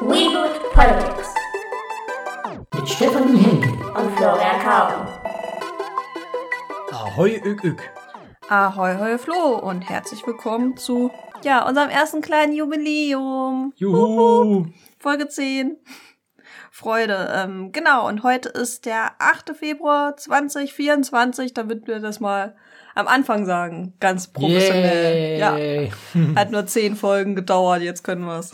Reboot Politics Mit Stefanie Henkel. und Florian Kauen. Ahoi, ük, ük. Ahoi, hoi, Flo und herzlich willkommen zu, ja, unserem ersten kleinen Jubiläum. Juhu. Folge 10. Freude. Ähm, genau, und heute ist der 8. Februar 2024, damit wir das mal am Anfang sagen. Ganz professionell. Yay. Ja, hat nur 10 Folgen gedauert, jetzt können wir's.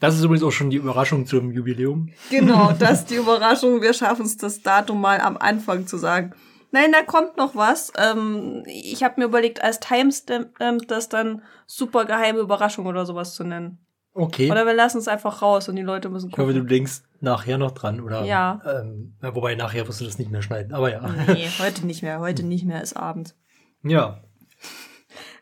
Das ist übrigens auch schon die Überraschung zum Jubiläum. Genau, das ist die Überraschung. Wir schaffen es, das Datum mal am Anfang zu sagen. Nein, da kommt noch was. Ähm, ich habe mir überlegt, als Timestamp ähm, das dann super geheime Überraschung oder sowas zu nennen. Okay. Oder wir lassen es einfach raus und die Leute müssen ich hoffe, du gucken. denkst nachher noch dran, oder? Ja. Ähm, wobei nachher wirst du das nicht mehr schneiden, aber ja. Nee, heute nicht mehr. Heute nicht mehr, ist Abend. Ja.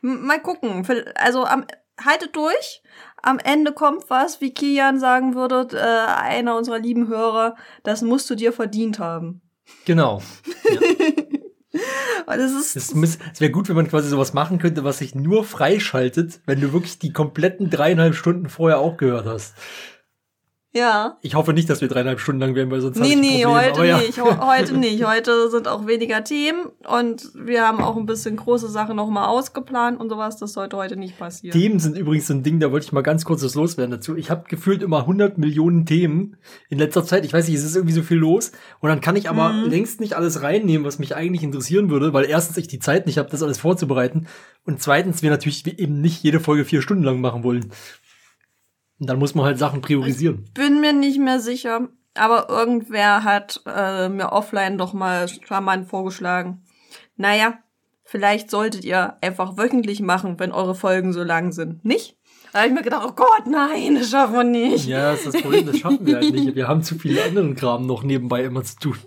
Mal gucken. Also am, haltet durch. Am Ende kommt was, wie Kian sagen würde, äh, einer unserer lieben Hörer, das musst du dir verdient haben. Genau. Und es ist, Es, es wäre gut, wenn man quasi sowas machen könnte, was sich nur freischaltet, wenn du wirklich die kompletten dreieinhalb Stunden vorher auch gehört hast. Ja. Ich hoffe nicht, dass wir dreieinhalb Stunden lang werden, weil sonst Nee, habe ich nee, heute ja. nicht. Heute nicht. Heute sind auch weniger Themen und wir haben auch ein bisschen große Sachen nochmal ausgeplant und sowas. Das sollte heute nicht passieren. Themen sind übrigens so ein Ding, da wollte ich mal ganz kurz was loswerden dazu. Ich habe gefühlt immer 100 Millionen Themen in letzter Zeit. Ich weiß nicht, es ist irgendwie so viel los. Und dann kann ich aber Mhm. längst nicht alles reinnehmen, was mich eigentlich interessieren würde, weil erstens ich die Zeit nicht habe, das alles vorzubereiten. Und zweitens wir natürlich eben nicht jede Folge vier Stunden lang machen wollen. Und dann muss man halt Sachen priorisieren. Bin mir nicht mehr sicher, aber irgendwer hat äh, mir offline doch mal charmant vorgeschlagen. Naja, vielleicht solltet ihr einfach wöchentlich machen, wenn eure Folgen so lang sind. Nicht? Da habe ich mir gedacht, oh Gott, nein, das schaffen wir nicht. Ja, das ist das Problem, das schaffen wir halt nicht. Wir haben zu viele anderen Kram noch nebenbei immer zu tun.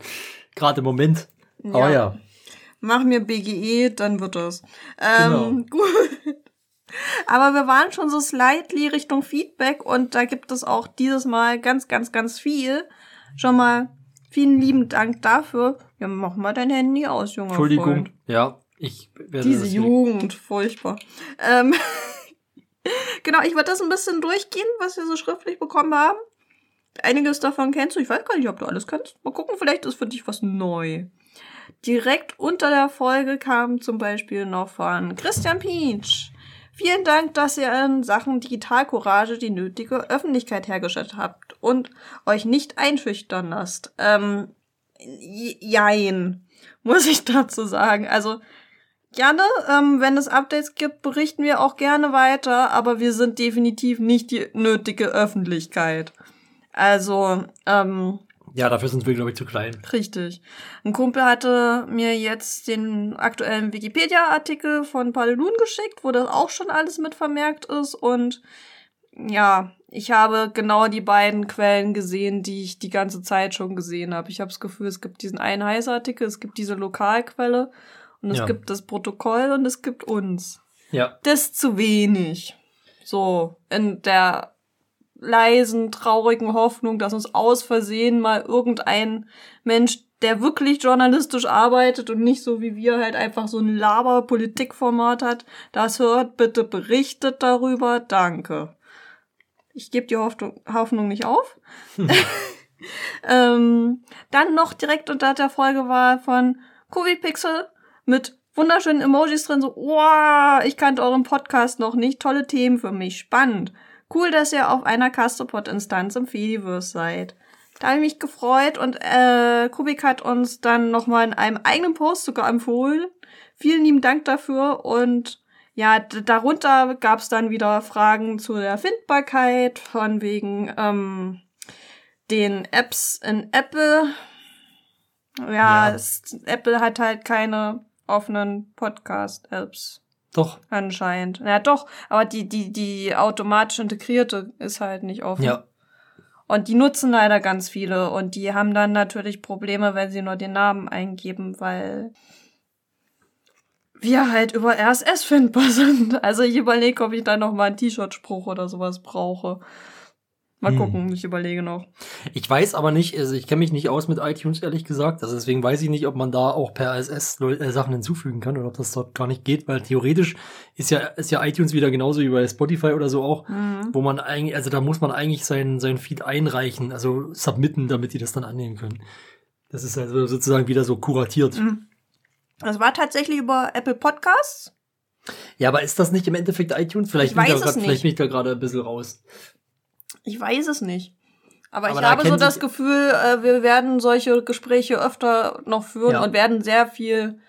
Gerade im Moment. Aber ja. Mach mir BGE, dann wird das. Ähm, Genau. gut. Aber wir waren schon so slightly Richtung Feedback und da gibt es auch dieses Mal ganz, ganz, ganz viel. Schon mal vielen lieben Dank dafür. Ja, mach mal dein Handy aus, junger Entschuldigung. Freund. Ja, ich werde Diese Jugend, furchtbar. Ähm, genau, ich würde das ein bisschen durchgehen, was wir so schriftlich bekommen haben. Einiges davon kennst du. Ich weiß gar nicht, ob du alles kennst. Mal gucken, vielleicht ist für dich was neu. Direkt unter der Folge kam zum Beispiel noch von Christian Pietsch. Vielen Dank, dass ihr in Sachen Digitalcourage die nötige Öffentlichkeit hergestellt habt und euch nicht einschüchtern lasst. Ähm, jein, muss ich dazu sagen. Also, gerne, ähm, wenn es Updates gibt, berichten wir auch gerne weiter, aber wir sind definitiv nicht die nötige Öffentlichkeit. Also, ähm, Ja, dafür sind wir, glaube ich, zu klein. Richtig. Ein Kumpel hatte mir jetzt den aktuellen Wikipedia-Artikel von Palelun geschickt, wo das auch schon alles mit vermerkt ist. Und ja, ich habe genau die beiden Quellen gesehen, die ich die ganze Zeit schon gesehen habe. Ich habe das Gefühl, es gibt diesen einen Heiß-Artikel, es gibt diese Lokalquelle und es Ja. gibt das Protokoll und es gibt uns. Ja. Das ist zu wenig. So, in der leisen, traurigen Hoffnung, dass uns aus Versehen mal irgendein Mensch, der wirklich journalistisch arbeitet und nicht so wie wir halt einfach so ein Laber-Politikformat hat, das hört, bitte berichtet darüber. Danke. Ich gebe die Hoffnung, Hoffnung nicht auf. ähm, dann noch direkt unter der Folge war von Pixel mit wunderschönen Emojis drin, so, wow, ich kannte euren Podcast noch nicht, tolle Themen für mich, spannend. Cool, dass ihr auf einer Castopod-Instanz im Fediverse seid. Da habe ich mich gefreut und äh, Kubik hat uns dann nochmal in einem eigenen Post sogar empfohlen. Vielen lieben Dank dafür und ja, darunter gab es dann wieder Fragen zu der Findbarkeit von wegen ähm, den Apps in Apple. Ja, Ja. Es, Apple hat halt keine offenen Podcast-Apps Doch. anscheinend. Ja, doch, aber die, die, die automatisch integrierte ist halt nicht offen. Ja. Und die nutzen leider ganz viele und die haben dann natürlich Probleme, wenn sie nur den Namen eingeben, weil wir halt über RSS findbar sind. Also ich überlege, ob ich da noch mal einen T-Shirt-Spruch oder sowas brauche. Mal Hm. gucken, ich überlege noch. Ich weiß aber nicht, also ich kenne mich nicht aus mit iTunes, ehrlich gesagt. Also deswegen weiß ich nicht, ob man da auch per RSS äh, Sachen hinzufügen kann oder ob das dort gar nicht geht, weil theoretisch ist ja, ist ja iTunes wieder genauso wie bei Spotify oder so auch, Mhm. wo man eigentlich, also da muss man eigentlich sein, sein Feed einreichen, also submitten, damit die das dann annehmen können. Das ist also sozusagen wieder so kuratiert. Mhm. Das war tatsächlich über Apple Podcasts. Ja, aber ist das nicht im Endeffekt iTunes? Vielleicht, Ich bin, da grad, vielleicht bin ich da gerade ein bisschen raus. Ich weiß es nicht. Aber, Aber ich habe so das Gefühl, äh, wir werden solche Gespräche öfter noch führen Ja. und werden sehr viel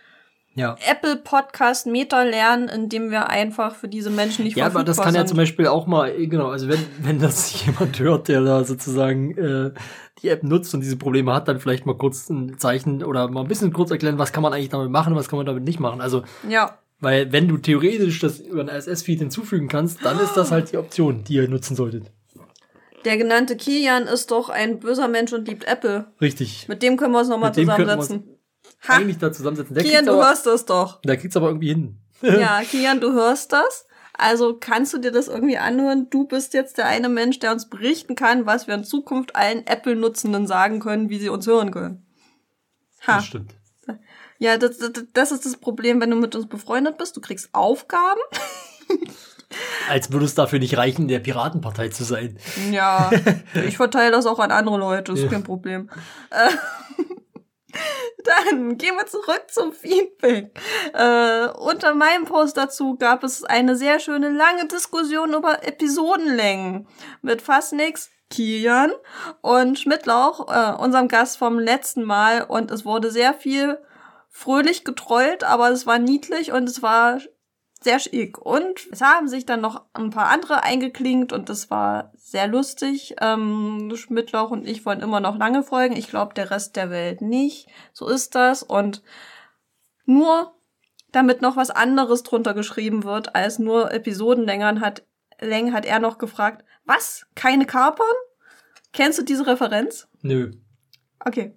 Ja. Apple Podcast Meter lernen, indem wir einfach für diese Menschen nicht Ja, aber das verfügbar kann ja sind. zum Beispiel auch mal, äh, genau, also wenn, wenn das jemand hört, der da sozusagen äh, die App nutzt und diese Probleme hat, dann vielleicht mal kurz ein Zeichen oder mal ein bisschen kurz erklären, was kann man eigentlich damit machen, was kann man damit nicht machen. Also, Ja, weil wenn du theoretisch das über ein RSS-Feed hinzufügen kannst, dann ist das halt die Option, die ihr nutzen solltet. Der genannte Kilian ist doch ein böser Mensch und liebt Apple. Richtig. Mit dem können wir uns nochmal zusammensetzen. Ha, Eigentlich da zusammensetzen. Der Kilian, kriegt's du aber, hörst das doch. der kriegt's aber irgendwie hin. Ja, Kilian, du hörst das. Also kannst du dir das irgendwie anhören? Du bist jetzt der eine Mensch, der uns berichten kann, was wir in Zukunft allen Apple-Nutzenden sagen können, wie sie uns hören können. Ha. Das stimmt. Ja, das, das, das ist das Problem, wenn du mit uns befreundet bist. Du kriegst Aufgaben. Als würde es dafür nicht reichen, in der Piratenpartei zu sein. Ja, ich verteile das auch an andere Leute, ist Ja. kein Problem. Äh, Dann gehen wir zurück zum Feedback. Äh, unter meinem Post dazu gab es eine sehr schöne lange Diskussion über Episodenlängen mit fast nix. Kilian und Schmidtlauch, äh, unserem Gast vom letzten Mal. Und es wurde sehr viel fröhlich getrollt, aber es war niedlich und es war sehr schick. Und es haben sich dann noch ein paar andere eingeklinkt und das war sehr lustig. Ähm, Schmidtlauch und ich wollen immer noch lange folgen. Ich glaube, der Rest der Welt nicht. So ist das. Und nur damit noch was anderes drunter geschrieben wird, als nur Episodenlängern hat, Längen hat er noch gefragt, was? Keine Kapern? Kennst du diese Referenz? Nö. Okay.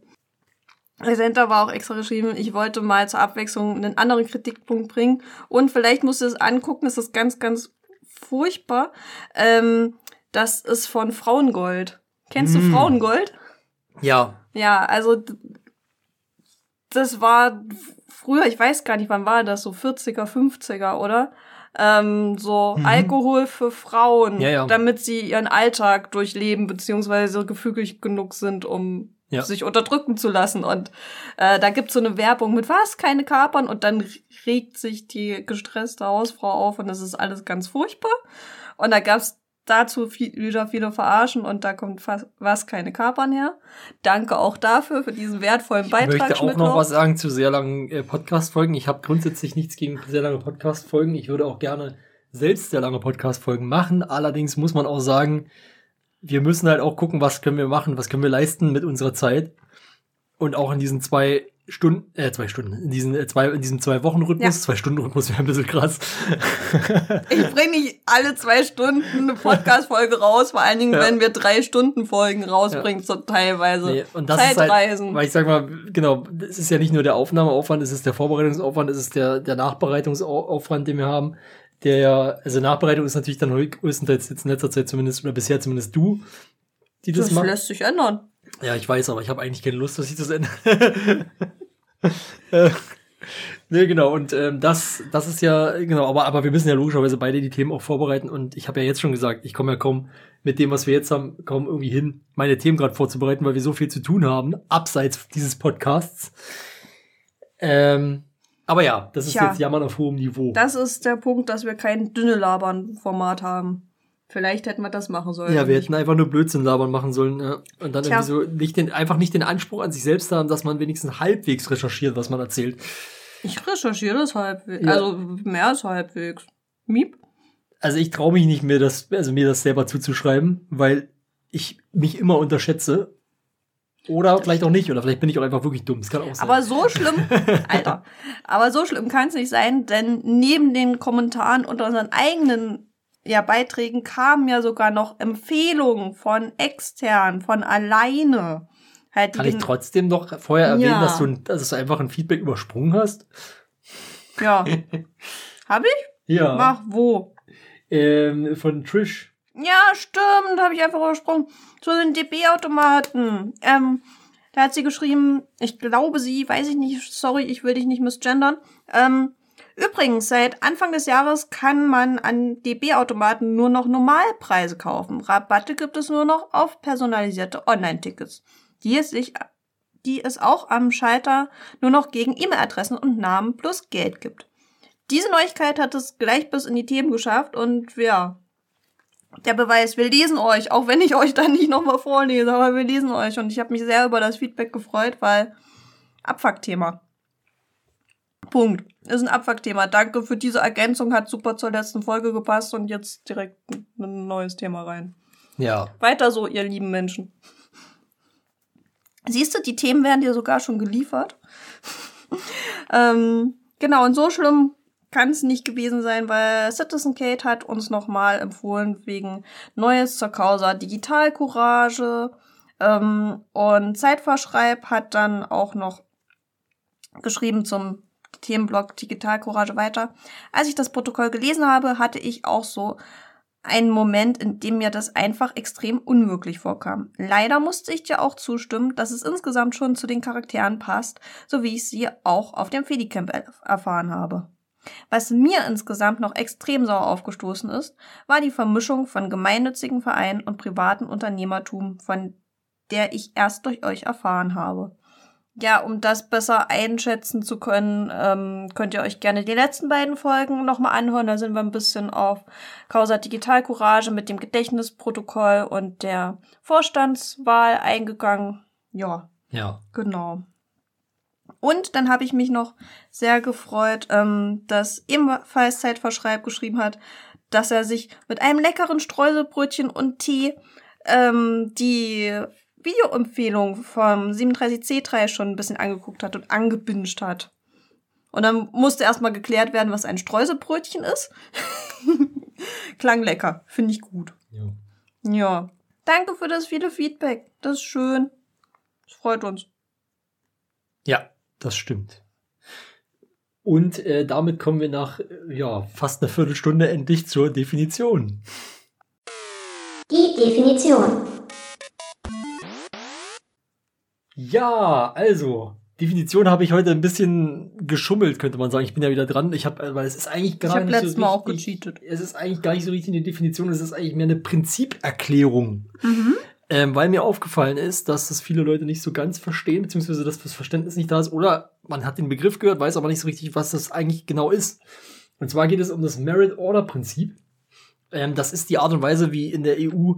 Center war auch extra geschrieben, ich wollte mal zur Abwechslung einen anderen Kritikpunkt bringen. Und vielleicht musst du es angucken, es ist ganz, ganz furchtbar. Ähm, das ist von Frauengold. Kennst du Mm. Frauengold? Ja. Ja, also das war früher, ich weiß gar nicht, wann war das, so 40er, 50er, oder? Ähm, so Mhm. Alkohol für Frauen, Ja, ja. damit sie ihren Alltag durchleben, beziehungsweise gefügig genug sind, um Ja. sich unterdrücken zu lassen. Und äh, da gibt's so eine Werbung mit was, keine Kapern, und dann regt sich die gestresste Hausfrau auf und das ist alles ganz furchtbar. Und da gab's dazu viel, wieder viele verarschen und da kommt fast, was keine Kapern her. Danke auch dafür, für diesen wertvollen Ich Beitrag. möchte auch noch was sagen zu sehr langen äh, Podcast-Folgen. Ich habe grundsätzlich nichts gegen sehr lange Podcast-Folgen. Ich würde auch gerne selbst sehr lange Podcast-Folgen machen. Allerdings muss man auch sagen, wir müssen halt auch gucken, was können wir machen, was können wir leisten mit unserer Zeit. Und auch in diesen zwei Stunden, äh, zwei Stunden, in diesen äh, zwei, in diesem zwei Wochen Rhythmus, Ja. zwei Stunden Rhythmus wäre ein bisschen krass. Ich bringe nicht alle zwei Stunden eine Podcast-Folge raus, vor allen Dingen, Ja. wenn wir drei Stunden Folgen rausbringen, so teilweise. Nee, und das ist halt, Zeitreisen. weil ich sag mal, genau, es ist ja nicht nur der Aufnahmeaufwand, es ist der Vorbereitungsaufwand, es ist der, der Nachbereitungsaufwand, den wir haben. Der ja, also Nachbereitung ist natürlich dann größtenteils jetzt in letzter Zeit zumindest, oder bisher zumindest du, die das, das macht. lässt sich ändern. Ja, ich weiß, aber ich habe eigentlich keine Lust, dass ich das ändere. Äh, nee, genau, und ähm, das, das ist ja, genau, aber, aber wir müssen ja logischerweise beide die Themen auch vorbereiten und ich habe ja jetzt schon gesagt, ich komme ja kaum mit dem, was wir jetzt haben, kaum irgendwie hin, meine Themen gerade vorzubereiten, weil wir so viel zu tun haben, abseits dieses Podcasts. Ähm, aber ja, das ist Tja. jetzt Jammern auf hohem Niveau. Das ist der Punkt, dass wir kein dünne Labern-Format haben. Vielleicht hätten wir das machen sollen. ja, wir hätten einfach nur Blödsinn labern machen sollen ja. und dann Tja. irgendwie so nicht den, einfach nicht den Anspruch an sich selbst haben, dass man wenigstens halbwegs recherchiert, was man erzählt. Ich recherchiere das halbwegs. Ja. Also mehr als halbwegs. Miep. Also ich traue mich nicht mehr, das, also mir das selber zuzuschreiben, weil ich mich immer unterschätze. Oder vielleicht auch nicht, oder vielleicht bin ich auch einfach wirklich dumm. Das kann auch sein. Aber so schlimm, Alter, aber so schlimm kann es nicht sein, denn neben den Kommentaren unter unseren eigenen ja, Beiträgen kamen ja sogar noch Empfehlungen von extern, von alleine. Halt kann ich trotzdem noch vorher erwähnen, Ja. dass, du, dass du einfach ein Feedback übersprungen hast? Ja. Hab ich? Ja. Mach wo? Ähm, von Trish. Ja, stimmt, habe ich einfach übersprungen. So sind DB-Automaten. Ähm, da hat sie geschrieben, ich glaube sie, weiß ich nicht, sorry, ich will dich nicht misgendern. Ähm, übrigens, seit Anfang des Jahres kann man an DB-Automaten nur noch Normalpreise kaufen. Rabatte gibt es nur noch auf personalisierte Online-Tickets, die es sich die es auch am Schalter nur noch gegen E-Mail-Adressen und Namen plus Geld gibt. Diese Neuigkeit hat es gleich bis in die Themen geschafft und ja, der Beweis, wir lesen euch, auch wenn ich euch dann nicht nochmal vorlese, aber wir lesen euch und ich habe mich sehr über das Feedback gefreut, weil Abfuckthema. Punkt. Ist ein Abfuckthema. Danke für diese Ergänzung, hat super zur letzten Folge gepasst und jetzt direkt ein neues Thema rein. Ja. Weiter so, ihr lieben Menschen. Siehst du, die Themen werden dir sogar schon geliefert. ähm, genau, und so schlimm kann es nicht gewesen sein, weil Citizen Kate hat uns nochmal empfohlen wegen Neues zur Causa Digitalcourage. Ähm, und Zeitverschreib hat dann auch noch geschrieben zum Themenblock Digitalcourage weiter. Als ich das Protokoll gelesen habe, hatte ich auch so einen Moment, in dem mir das einfach extrem unmöglich vorkam. Leider musste ich dir auch zustimmen, dass es insgesamt schon zu den Charakteren passt, so wie ich sie auch auf dem Fedicamp erfahren habe. Was mir insgesamt noch extrem sauer aufgestoßen ist, war die Vermischung von gemeinnützigen Vereinen und privaten Unternehmertum, von der ich erst durch euch erfahren habe. Ja, um das besser einschätzen zu können, ähm, könnt ihr euch gerne die letzten beiden Folgen nochmal anhören. Da sind wir ein bisschen auf Causa Digital Courage mit dem Gedächtnisprotokoll und der Vorstandswahl eingegangen. Ja. Ja. Genau. Und dann habe ich mich noch sehr gefreut, ähm, dass ebenfalls Zeitverschreib geschrieben hat, dass er sich mit einem leckeren Streuselbrötchen und Tee ähm, die Videoempfehlung vom 37C3 schon ein bisschen angeguckt hat und angebinscht hat. Und dann musste erstmal geklärt werden, was ein Streuselbrötchen ist. Klang lecker, finde ich gut. ja. Ja. Danke für das viele Feedback. Das ist schön. Das freut uns. Ja, das stimmt. Und äh, damit kommen wir nach äh, ja, fast einer Viertelstunde endlich zur Definition. Die Definition. Ja, also, Definition habe ich heute ein bisschen geschummelt, könnte man sagen. Ich bin ja wieder dran. Ich habe, weil es ist eigentlich gar Ich habe nicht letztes so Mal auch gecheatet. Es ist eigentlich gar nicht so richtig eine Definition, es ist eigentlich mehr eine Prinziperklärung. Mhm. Ähm, weil mir aufgefallen ist, dass das viele Leute nicht so ganz verstehen, beziehungsweise dass das Verständnis nicht da ist, oder man hat den Begriff gehört, weiß aber nicht so richtig, was das eigentlich genau ist. Und zwar geht es um das Merit-Order-Prinzip. Ähm, das ist die Art und Weise, wie in der EU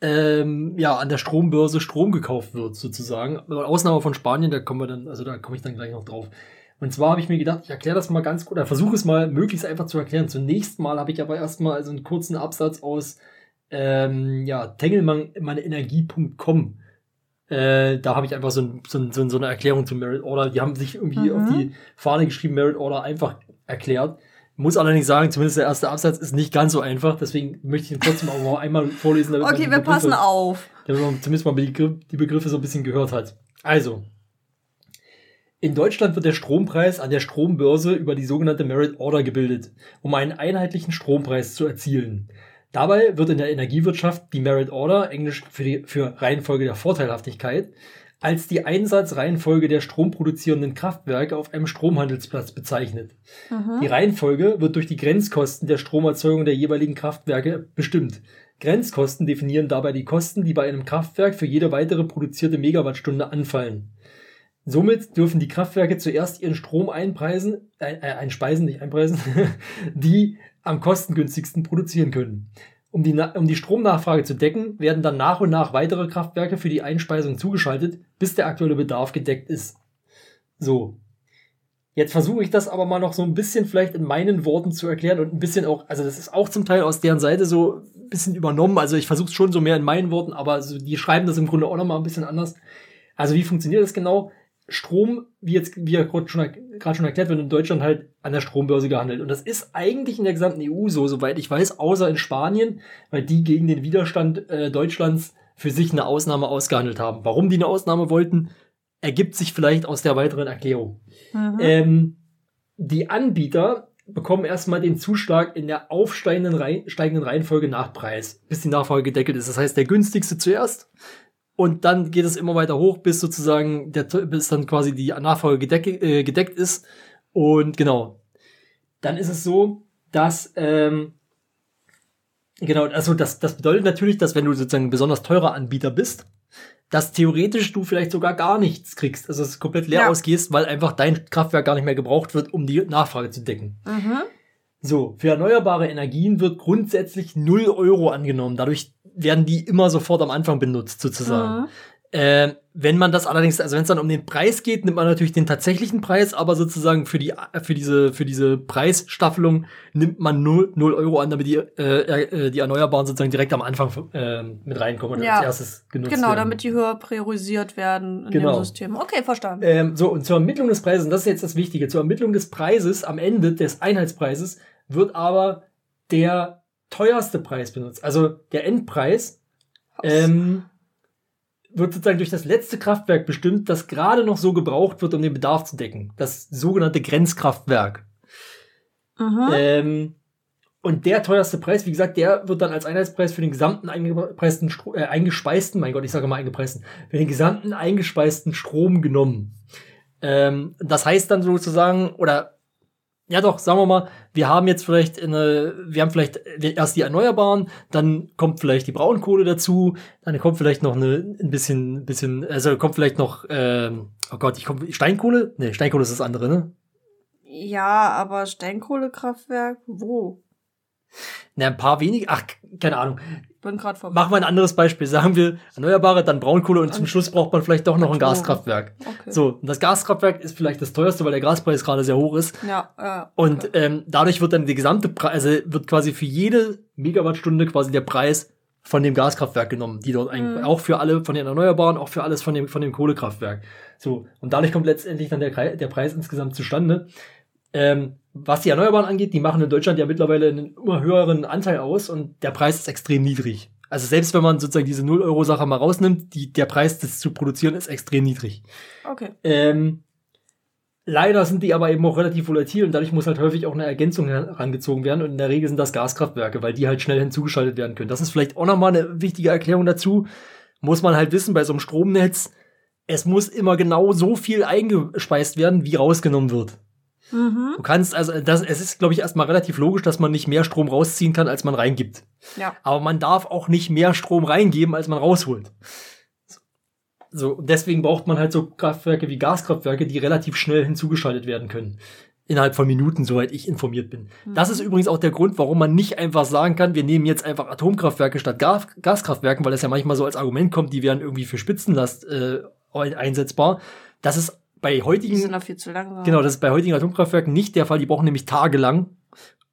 ähm, ja, an der Strombörse Strom gekauft wird, sozusagen. Aber Ausnahme von Spanien, da kommen wir dann, also da komme ich dann gleich noch drauf. Und zwar habe ich mir gedacht, ich erkläre das mal ganz gut, oder versuche es mal möglichst einfach zu erklären. Zunächst mal habe ich aber erstmal also einen kurzen Absatz aus ähm, ja, tengelmann-energie.com. Äh, da habe ich einfach so, ein, so, ein, so, ein, so eine Erklärung zu Merit Order. Die haben sich irgendwie Mhm. auf die Fahne geschrieben, Merit Order einfach erklärt. Muss allerdings sagen, zumindest der erste Absatz ist nicht ganz so einfach, deswegen möchte ich ihn trotzdem auch mal einmal vorlesen. Damit man Okay, wir Begriffe- passen auf. damit man zumindest mal die Begriffe so ein bisschen gehört hat. Also, in Deutschland wird der Strompreis an der Strombörse über die sogenannte Merit Order gebildet, um einen einheitlichen Strompreis zu erzielen. Dabei wird in der Energiewirtschaft die Merit Order, englisch für die für Reihenfolge der Vorteilhaftigkeit, als die Einsatzreihenfolge der stromproduzierenden Kraftwerke auf einem Stromhandelsplatz bezeichnet. Die Reihenfolge wird durch die Grenzkosten der Stromerzeugung der jeweiligen Kraftwerke bestimmt. Grenzkosten definieren dabei die Kosten, die bei einem Kraftwerk für jede weitere produzierte Megawattstunde anfallen. Somit dürfen die Kraftwerke zuerst ihren Strom einpreisen, äh, äh, einspeisen, nicht einpreisen, die am kostengünstigsten produzieren können. Um die, um die Stromnachfrage zu decken, werden dann nach und nach weitere Kraftwerke für die Einspeisung zugeschaltet, bis der aktuelle Bedarf gedeckt ist. So. Jetzt versuche ich das aber mal noch so ein bisschen vielleicht in meinen Worten zu erklären und ein bisschen auch, also das ist auch zum Teil aus deren Seite so ein bisschen übernommen. Also ich versuche es schon so mehr in meinen Worten, aber so, die schreiben das im Grunde auch nochmal ein bisschen anders. Also wie funktioniert das genau? Strom, wie jetzt, wie ja gerade schon, schon erklärt, wird in Deutschland halt an der Strombörse gehandelt. Und das ist eigentlich in der gesamten EU so, soweit ich weiß, außer in Spanien, weil die gegen den Widerstand äh, Deutschlands für sich eine Ausnahme ausgehandelt haben. Warum die eine Ausnahme wollten, ergibt sich vielleicht aus der weiteren Erklärung. Mhm. Ähm, die Anbieter bekommen erstmal den Zuschlag in der aufsteigenden Reihen, steigenden Reihenfolge nach Preis, bis die Nachfrage gedeckelt ist. Das heißt, der günstigste zuerst und dann geht es immer weiter hoch, bis sozusagen der, bis dann quasi die Nachfrage gedeck, äh, gedeckt ist. Und genau, dann ist es so, dass ähm, genau, also das, das bedeutet natürlich, dass wenn du sozusagen ein besonders teurer Anbieter bist, dass theoretisch du vielleicht sogar gar nichts kriegst, also dass du komplett leer Ja. ausgehst, weil einfach dein Kraftwerk gar nicht mehr gebraucht wird, um die Nachfrage zu decken. Mhm. So, für erneuerbare Energien wird grundsätzlich 0 Euro angenommen. Dadurch werden die immer sofort am Anfang benutzt, sozusagen. Mhm. Äh, wenn man das allerdings, also wenn es dann um den Preis geht, nimmt man natürlich den tatsächlichen Preis, aber sozusagen für die für diese für diese Preisstaffelung nimmt man 0, 0 Euro an, damit die äh, äh, die Erneuerbaren sozusagen direkt am Anfang äh, mit reinkommen und Ja. als erstes genutzt Genau, werden. damit die höher priorisiert werden in Genau. dem System. Okay, verstanden. Ähm, so, und zur Ermittlung des Preises, und das ist jetzt das Wichtige, zur Ermittlung des Preises am Ende des Einheitspreises wird aber der teuerste Preis benutzt. Also der Endpreis ähm, wird sozusagen durch das letzte Kraftwerk bestimmt, das gerade noch so gebraucht wird, um den Bedarf zu decken. Das sogenannte Grenzkraftwerk. Ähm, und der teuerste Preis, wie gesagt, der wird dann als Einheitspreis für den gesamten eingepreisten, Stro äh, eingespeisten, mein Gott, ich sage mal eingepreisten, für den gesamten eingespeisten Strom genommen. Ähm, das heißt dann sozusagen, oder ja doch, sagen wir mal, wir haben jetzt vielleicht eine, wir haben vielleicht erst die Erneuerbaren, dann kommt vielleicht die Braunkohle dazu, dann kommt vielleicht noch eine, ein bisschen, bisschen, also kommt vielleicht noch, ähm, oh Gott, ich komme, Steinkohle? Nee, Steinkohle ist das andere, ne? Ja, aber Steinkohlekraftwerk, wo? Na, ein paar wenige, ach, keine Ahnung. Bin gerade vorbei. Machen wir ein anderes Beispiel. Sagen wir Erneuerbare, dann Braunkohle und zum Schluss braucht man vielleicht doch noch ein Atom. Gaskraftwerk. Okay. So, und das Gaskraftwerk ist vielleicht das teuerste, weil der Gaspreis gerade sehr hoch ist. Ja, ja. Und okay. ähm, dadurch wird dann die gesamte Preis, also wird quasi für jede Megawattstunde quasi der Preis von dem Gaskraftwerk genommen, die dort Mhm. auch für alle von den Erneuerbaren, auch für alles von dem von dem Kohlekraftwerk. So und dadurch kommt letztendlich dann der, der Preis insgesamt zustande. Ähm, was die Erneuerbaren angeht, die machen in Deutschland ja mittlerweile einen immer höheren Anteil aus und der Preis ist extrem niedrig. Also selbst wenn man sozusagen diese 0-Euro-Sache mal rausnimmt, die, der Preis, das zu produzieren, ist extrem niedrig. okay. Ähm, leider sind die aber eben auch relativ volatil und dadurch muss halt häufig auch eine Ergänzung herangezogen werden und in der Regel sind das Gaskraftwerke, weil die halt schnell hinzugeschaltet werden können. Das ist vielleicht auch nochmal eine wichtige Erklärung dazu. Muss man halt wissen, bei so einem Stromnetz, es muss immer genau so viel eingespeist werden, wie rausgenommen wird. Mhm. Du kannst also, das, es ist, glaube ich, erstmal relativ logisch, dass man nicht mehr Strom rausziehen kann, als man reingibt. Ja. Aber man darf auch nicht mehr Strom reingeben, als man rausholt. So, und deswegen braucht man halt so Kraftwerke wie Gaskraftwerke, die relativ schnell hinzugeschaltet werden können. Innerhalb von Minuten, soweit ich informiert bin. Das ist übrigens auch der Grund, warum man nicht einfach sagen kann, wir nehmen jetzt einfach Atomkraftwerke statt Gas Gaskraftwerken, weil das ja manchmal so als Argument kommt, die wären irgendwie für Spitzenlast äh, einsetzbar. Das ist bei Die heutigen sind da viel zu langsam. Genau, das ist bei heutigen Atomkraftwerken nicht der Fall. Die brauchen nämlich tagelang,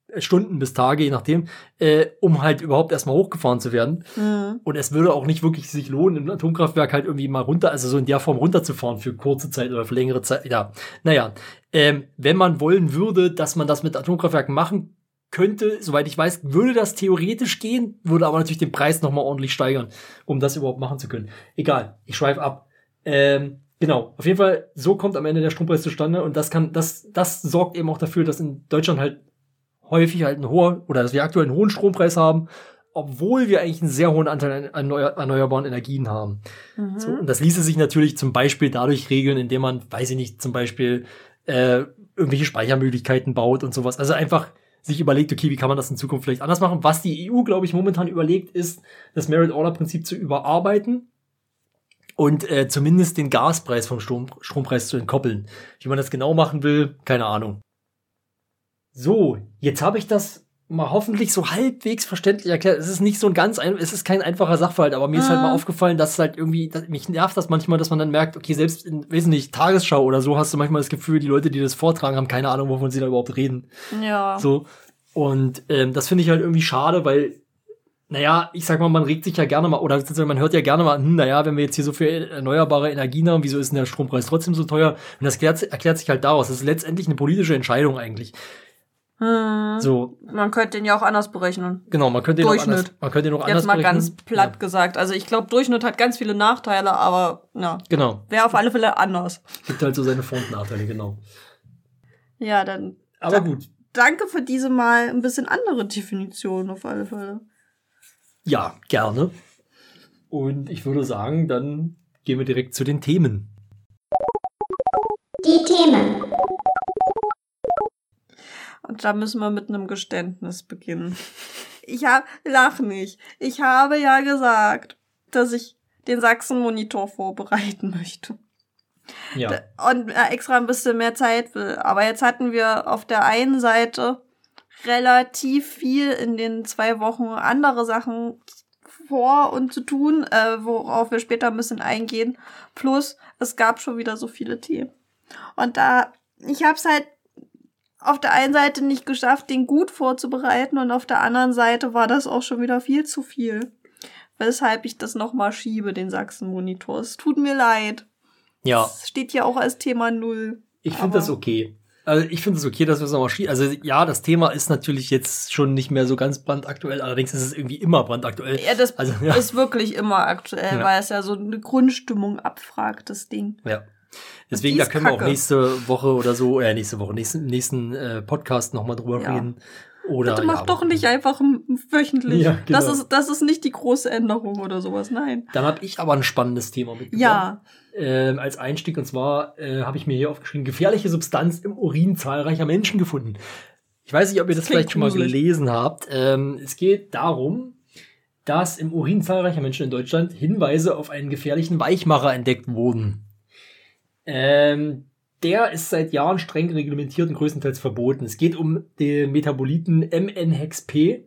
äh, Stunden bis Tage, je nachdem, äh, um halt überhaupt erstmal hochgefahren zu werden. Mhm. Und es würde auch nicht wirklich sich lohnen, ein Atomkraftwerk halt irgendwie mal runter, also so in der Form runterzufahren für kurze Zeit oder für längere Zeit. Ja, naja, ähm, wenn man wollen würde, dass man das mit Atomkraftwerken machen könnte, soweit ich weiß, würde das theoretisch gehen, würde aber natürlich den Preis nochmal ordentlich steigern, um das überhaupt machen zu können. Egal, ich schweife ab. Ähm, genau, auf jeden Fall, so kommt am Ende der Strompreis zustande und das kann, das, das sorgt eben auch dafür, dass in Deutschland halt häufig halt ein hoher, oder dass wir aktuell einen hohen Strompreis haben, obwohl wir eigentlich einen sehr hohen Anteil an erneuer- erneuerbaren Energien haben. Mhm. So, und das ließe sich natürlich zum Beispiel dadurch regeln, indem man, weiß ich nicht, zum Beispiel äh, irgendwelche Speichermöglichkeiten baut und sowas. Also einfach sich überlegt, okay, wie kann man das in Zukunft vielleicht anders machen? Was die EU, glaube ich, momentan überlegt, ist, das Merit-Order-Prinzip zu überarbeiten und äh, zumindest den Gaspreis vom Strom, Strompreis zu entkoppeln. Wie man das genau machen will, keine Ahnung. So, jetzt habe ich das mal hoffentlich so halbwegs verständlich erklärt. Es ist nicht so ein ganz, ein, es ist kein einfacher Sachverhalt, aber mir ist halt Ah. mal aufgefallen, dass es halt irgendwie, dass, mich nervt das manchmal, dass man dann merkt, okay, selbst in, weiß nicht, Tagesschau oder so hast du manchmal das Gefühl, die Leute, die das vortragen, haben keine Ahnung, wovon sie da überhaupt reden. Ja. So. Und ähm, das finde ich halt irgendwie schade, weil, naja, ich sag mal, man regt sich ja gerne mal, oder man hört ja gerne mal, hm, naja, wenn wir jetzt hier so viel erneuerbare Energien haben, wieso ist denn der Strompreis trotzdem so teuer? Und das erklärt, erklärt sich halt daraus. Das ist letztendlich eine politische Entscheidung eigentlich. Mhm. So, Man könnte den ja auch anders berechnen. genau, man könnte ihn auch anders, man könnte ihn auch anders Jetzt mal berechnen. ganz platt gesagt. Also ich glaube, Durchschnitt hat ganz viele Nachteile, aber ja, Genau. wäre auf alle Fälle anders. Gibt halt so seine Vor- und Nachteile, genau. Ja, dann Aber gut. danke für diese mal ein bisschen andere Definition auf alle Fälle. Ja, gerne. Und ich würde sagen, dann gehen wir direkt zu den Themen. Die Themen. Und da müssen wir mit einem Geständnis beginnen. Ich habe, lach nicht. Ich habe ja gesagt, dass ich den Sachsen-Monitor vorbereiten möchte. Ja. Und äh, extra ein bisschen mehr Zeit will. Aber jetzt hatten wir auf der einen Seite relativ viel in den zwei Wochen andere Sachen vor und zu tun, äh, worauf wir später ein bisschen eingehen. Plus, es gab schon wieder so viele Themen. Und da, ich habe es halt auf der einen Seite nicht geschafft, den gut vorzubereiten und auf der anderen Seite war das auch schon wieder viel zu viel. Weshalb ich das nochmal schiebe, den Sachsen-Monitor. Es tut mir leid. Ja, Es steht hier auch als Thema Null. ich finde das okay. Also ich finde es okay, dass wir es nochmal schieben. Also ja, das Thema ist natürlich jetzt schon nicht mehr so ganz brandaktuell, allerdings ist es irgendwie immer brandaktuell. Ja, das Also, ja. ist wirklich immer aktuell, Ja. weil es ja so eine Grundstimmung abfragt, das Ding. Ja. Deswegen, da können wir auch kacke. nächste Woche oder so, äh, nächste Woche, nächsten, nächsten äh, Podcast nochmal drüber Ja. reden. Oder, Bitte mach ja, doch nicht einfach wöchentlich. Ja, genau. das, ist, das ist nicht die große Änderung oder sowas, nein. Dann habe ich aber ein spannendes Thema mitgebracht. Ja, ähm, als Einstieg. Und zwar äh, habe ich mir hier aufgeschrieben, gefährliche Substanz im Urin zahlreicher Menschen gefunden. Ich weiß nicht, ob ihr das, Das vielleicht schon mal gelesen habt. Ähm, es geht darum, dass im Urin zahlreicher Menschen in Deutschland Hinweise auf einen gefährlichen Weichmacher entdeckt wurden. Ähm, der ist seit Jahren streng reglementiert und größtenteils verboten. Es geht um den Metaboliten MN-Hex-P,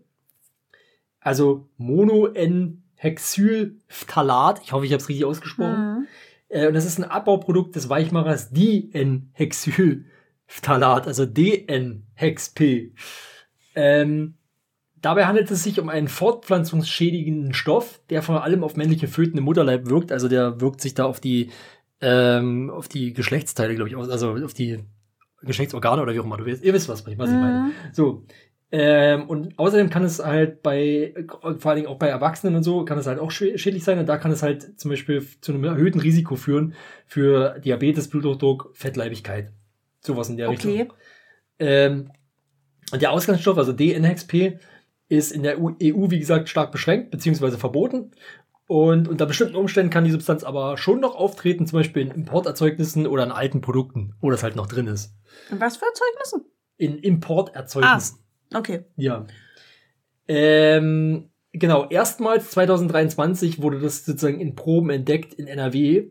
also Mono-N-Hexylphthalat. Ich hoffe, ich habe es richtig ausgesprochen. Mhm. Äh, und das ist ein Abbauprodukt des Weichmachers Di-N-Hexylphthalat, also DN-Hex-P. Ähm, dabei handelt es sich um einen fortpflanzungsschädigenden Stoff, der vor allem auf männliche Föten im Mutterleib wirkt. Also der wirkt sich da auf die, ähm, auf die Geschlechtsteile, glaube ich, aus, also auf die Geschlechtsorgane oder wie auch immer. Du wisst, ihr wisst, was ich, was ich meine. Mhm. So. Ähm, und außerdem kann es halt bei, vor allen Dingen auch bei Erwachsenen und so, kann es halt auch schä- schädlich sein. Und da kann es halt zum Beispiel zu einem erhöhten Risiko führen für Diabetes, Bluthochdruck, Fettleibigkeit. Sowas in der Okay. Richtung. Ähm, und der Ausgangsstoff, also DNHXP, ist in der EU, wie gesagt, stark beschränkt bzw. verboten. Und unter bestimmten Umständen kann die Substanz aber schon noch auftreten, zum Beispiel in Importerzeugnissen oder in alten Produkten, wo das halt noch drin ist. Und was für Zeugnissen? In Importerzeugnissen. Okay. Ja. Ähm, genau, erstmals 2023 wurde das sozusagen in Proben entdeckt in NRW.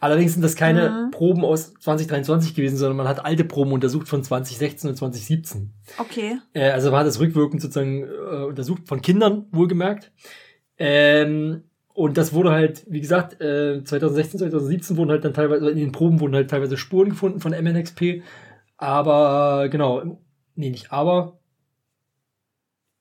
Allerdings sind das keine Mhm. Proben aus 2023 gewesen, sondern man hat alte Proben untersucht von 2016 und 2017. Okay. Äh, also man hat das rückwirkend sozusagen äh, untersucht, von Kindern wohlgemerkt. Ähm, und das wurde halt, wie gesagt, äh, 2016, 2017 wurden halt dann teilweise, in den Proben wurden halt teilweise Spuren gefunden von MNXP. Aber genau, nee, nicht aber.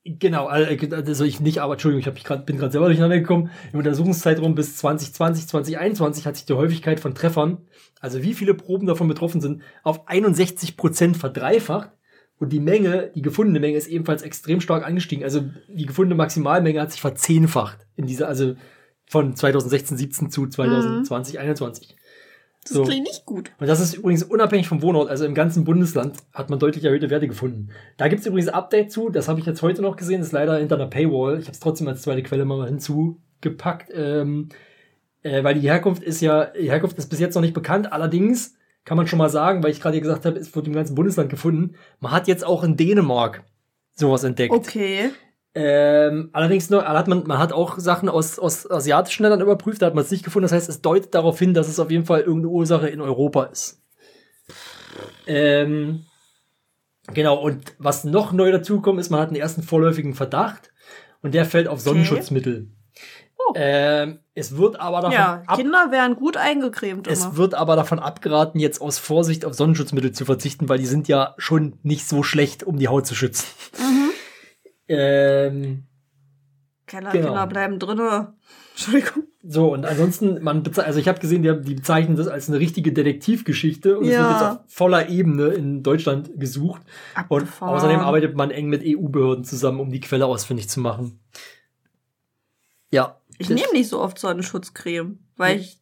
Genau, äh, also ich nicht, aber Entschuldigung, ich hab mich grad, bin gerade selber durcheinander gekommen. Im Untersuchungszeitraum bis 2020, 2021 hat sich die Häufigkeit von Treffern, also wie viele Proben davon betroffen sind, auf 61 Prozent verdreifacht. Und die Menge, die gefundene Menge ist ebenfalls extrem stark angestiegen. Also die gefundene Maximalmenge hat sich verzehnfacht in dieser, also von 2016, 17 zu 2020, 21. Das So. klingt nicht gut. Und das ist übrigens unabhängig vom Wohnort, also im ganzen Bundesland hat man deutlich erhöhte Werte gefunden. Da gibt es übrigens ein Update zu, das habe ich jetzt heute noch gesehen, das ist leider hinter einer Paywall. Ich habe es trotzdem als zweite Quelle mal hinzugepackt, ähm, äh, weil die Herkunft ist ja, die Herkunft ist bis jetzt noch nicht bekannt, allerdings kann man schon mal sagen, weil ich gerade gesagt habe, es wird im ganzen Bundesland gefunden, man hat jetzt auch in Dänemark sowas entdeckt. Okay. Ähm, allerdings nur, hat man, man hat auch Sachen aus, aus asiatischen Ländern überprüft, da hat man es nicht gefunden. Das heißt, es deutet darauf hin, dass es auf jeden Fall irgendeine Ursache in Europa ist. Ähm, genau, und was noch neu dazukommt, ist, man hat einen ersten vorläufigen Verdacht und der fällt auf Sonnenschutzmittel. Oh. Ähm, es wird aber davon Ja, Kinder werden gut eingecremt es immer. wird aber davon abgeraten, jetzt aus Vorsicht auf Sonnenschutzmittel zu verzichten, weil die sind ja schon nicht so schlecht, um die Haut zu schützen. Mhm. Ähm, Keller, Genau. Kinder bleiben drinne. Entschuldigung. So, und ansonsten, man also ich habe gesehen, die, die bezeichnen das als eine richtige Detektivgeschichte und es wird Ja. jetzt auf voller Ebene in Deutschland gesucht. Und Abgefahren. außerdem arbeitet man eng mit EU-Behörden zusammen, um die Quelle ausfindig zu machen. Ja. Ich nehme nicht so oft Sonnenschutzcreme, weil Ja. ich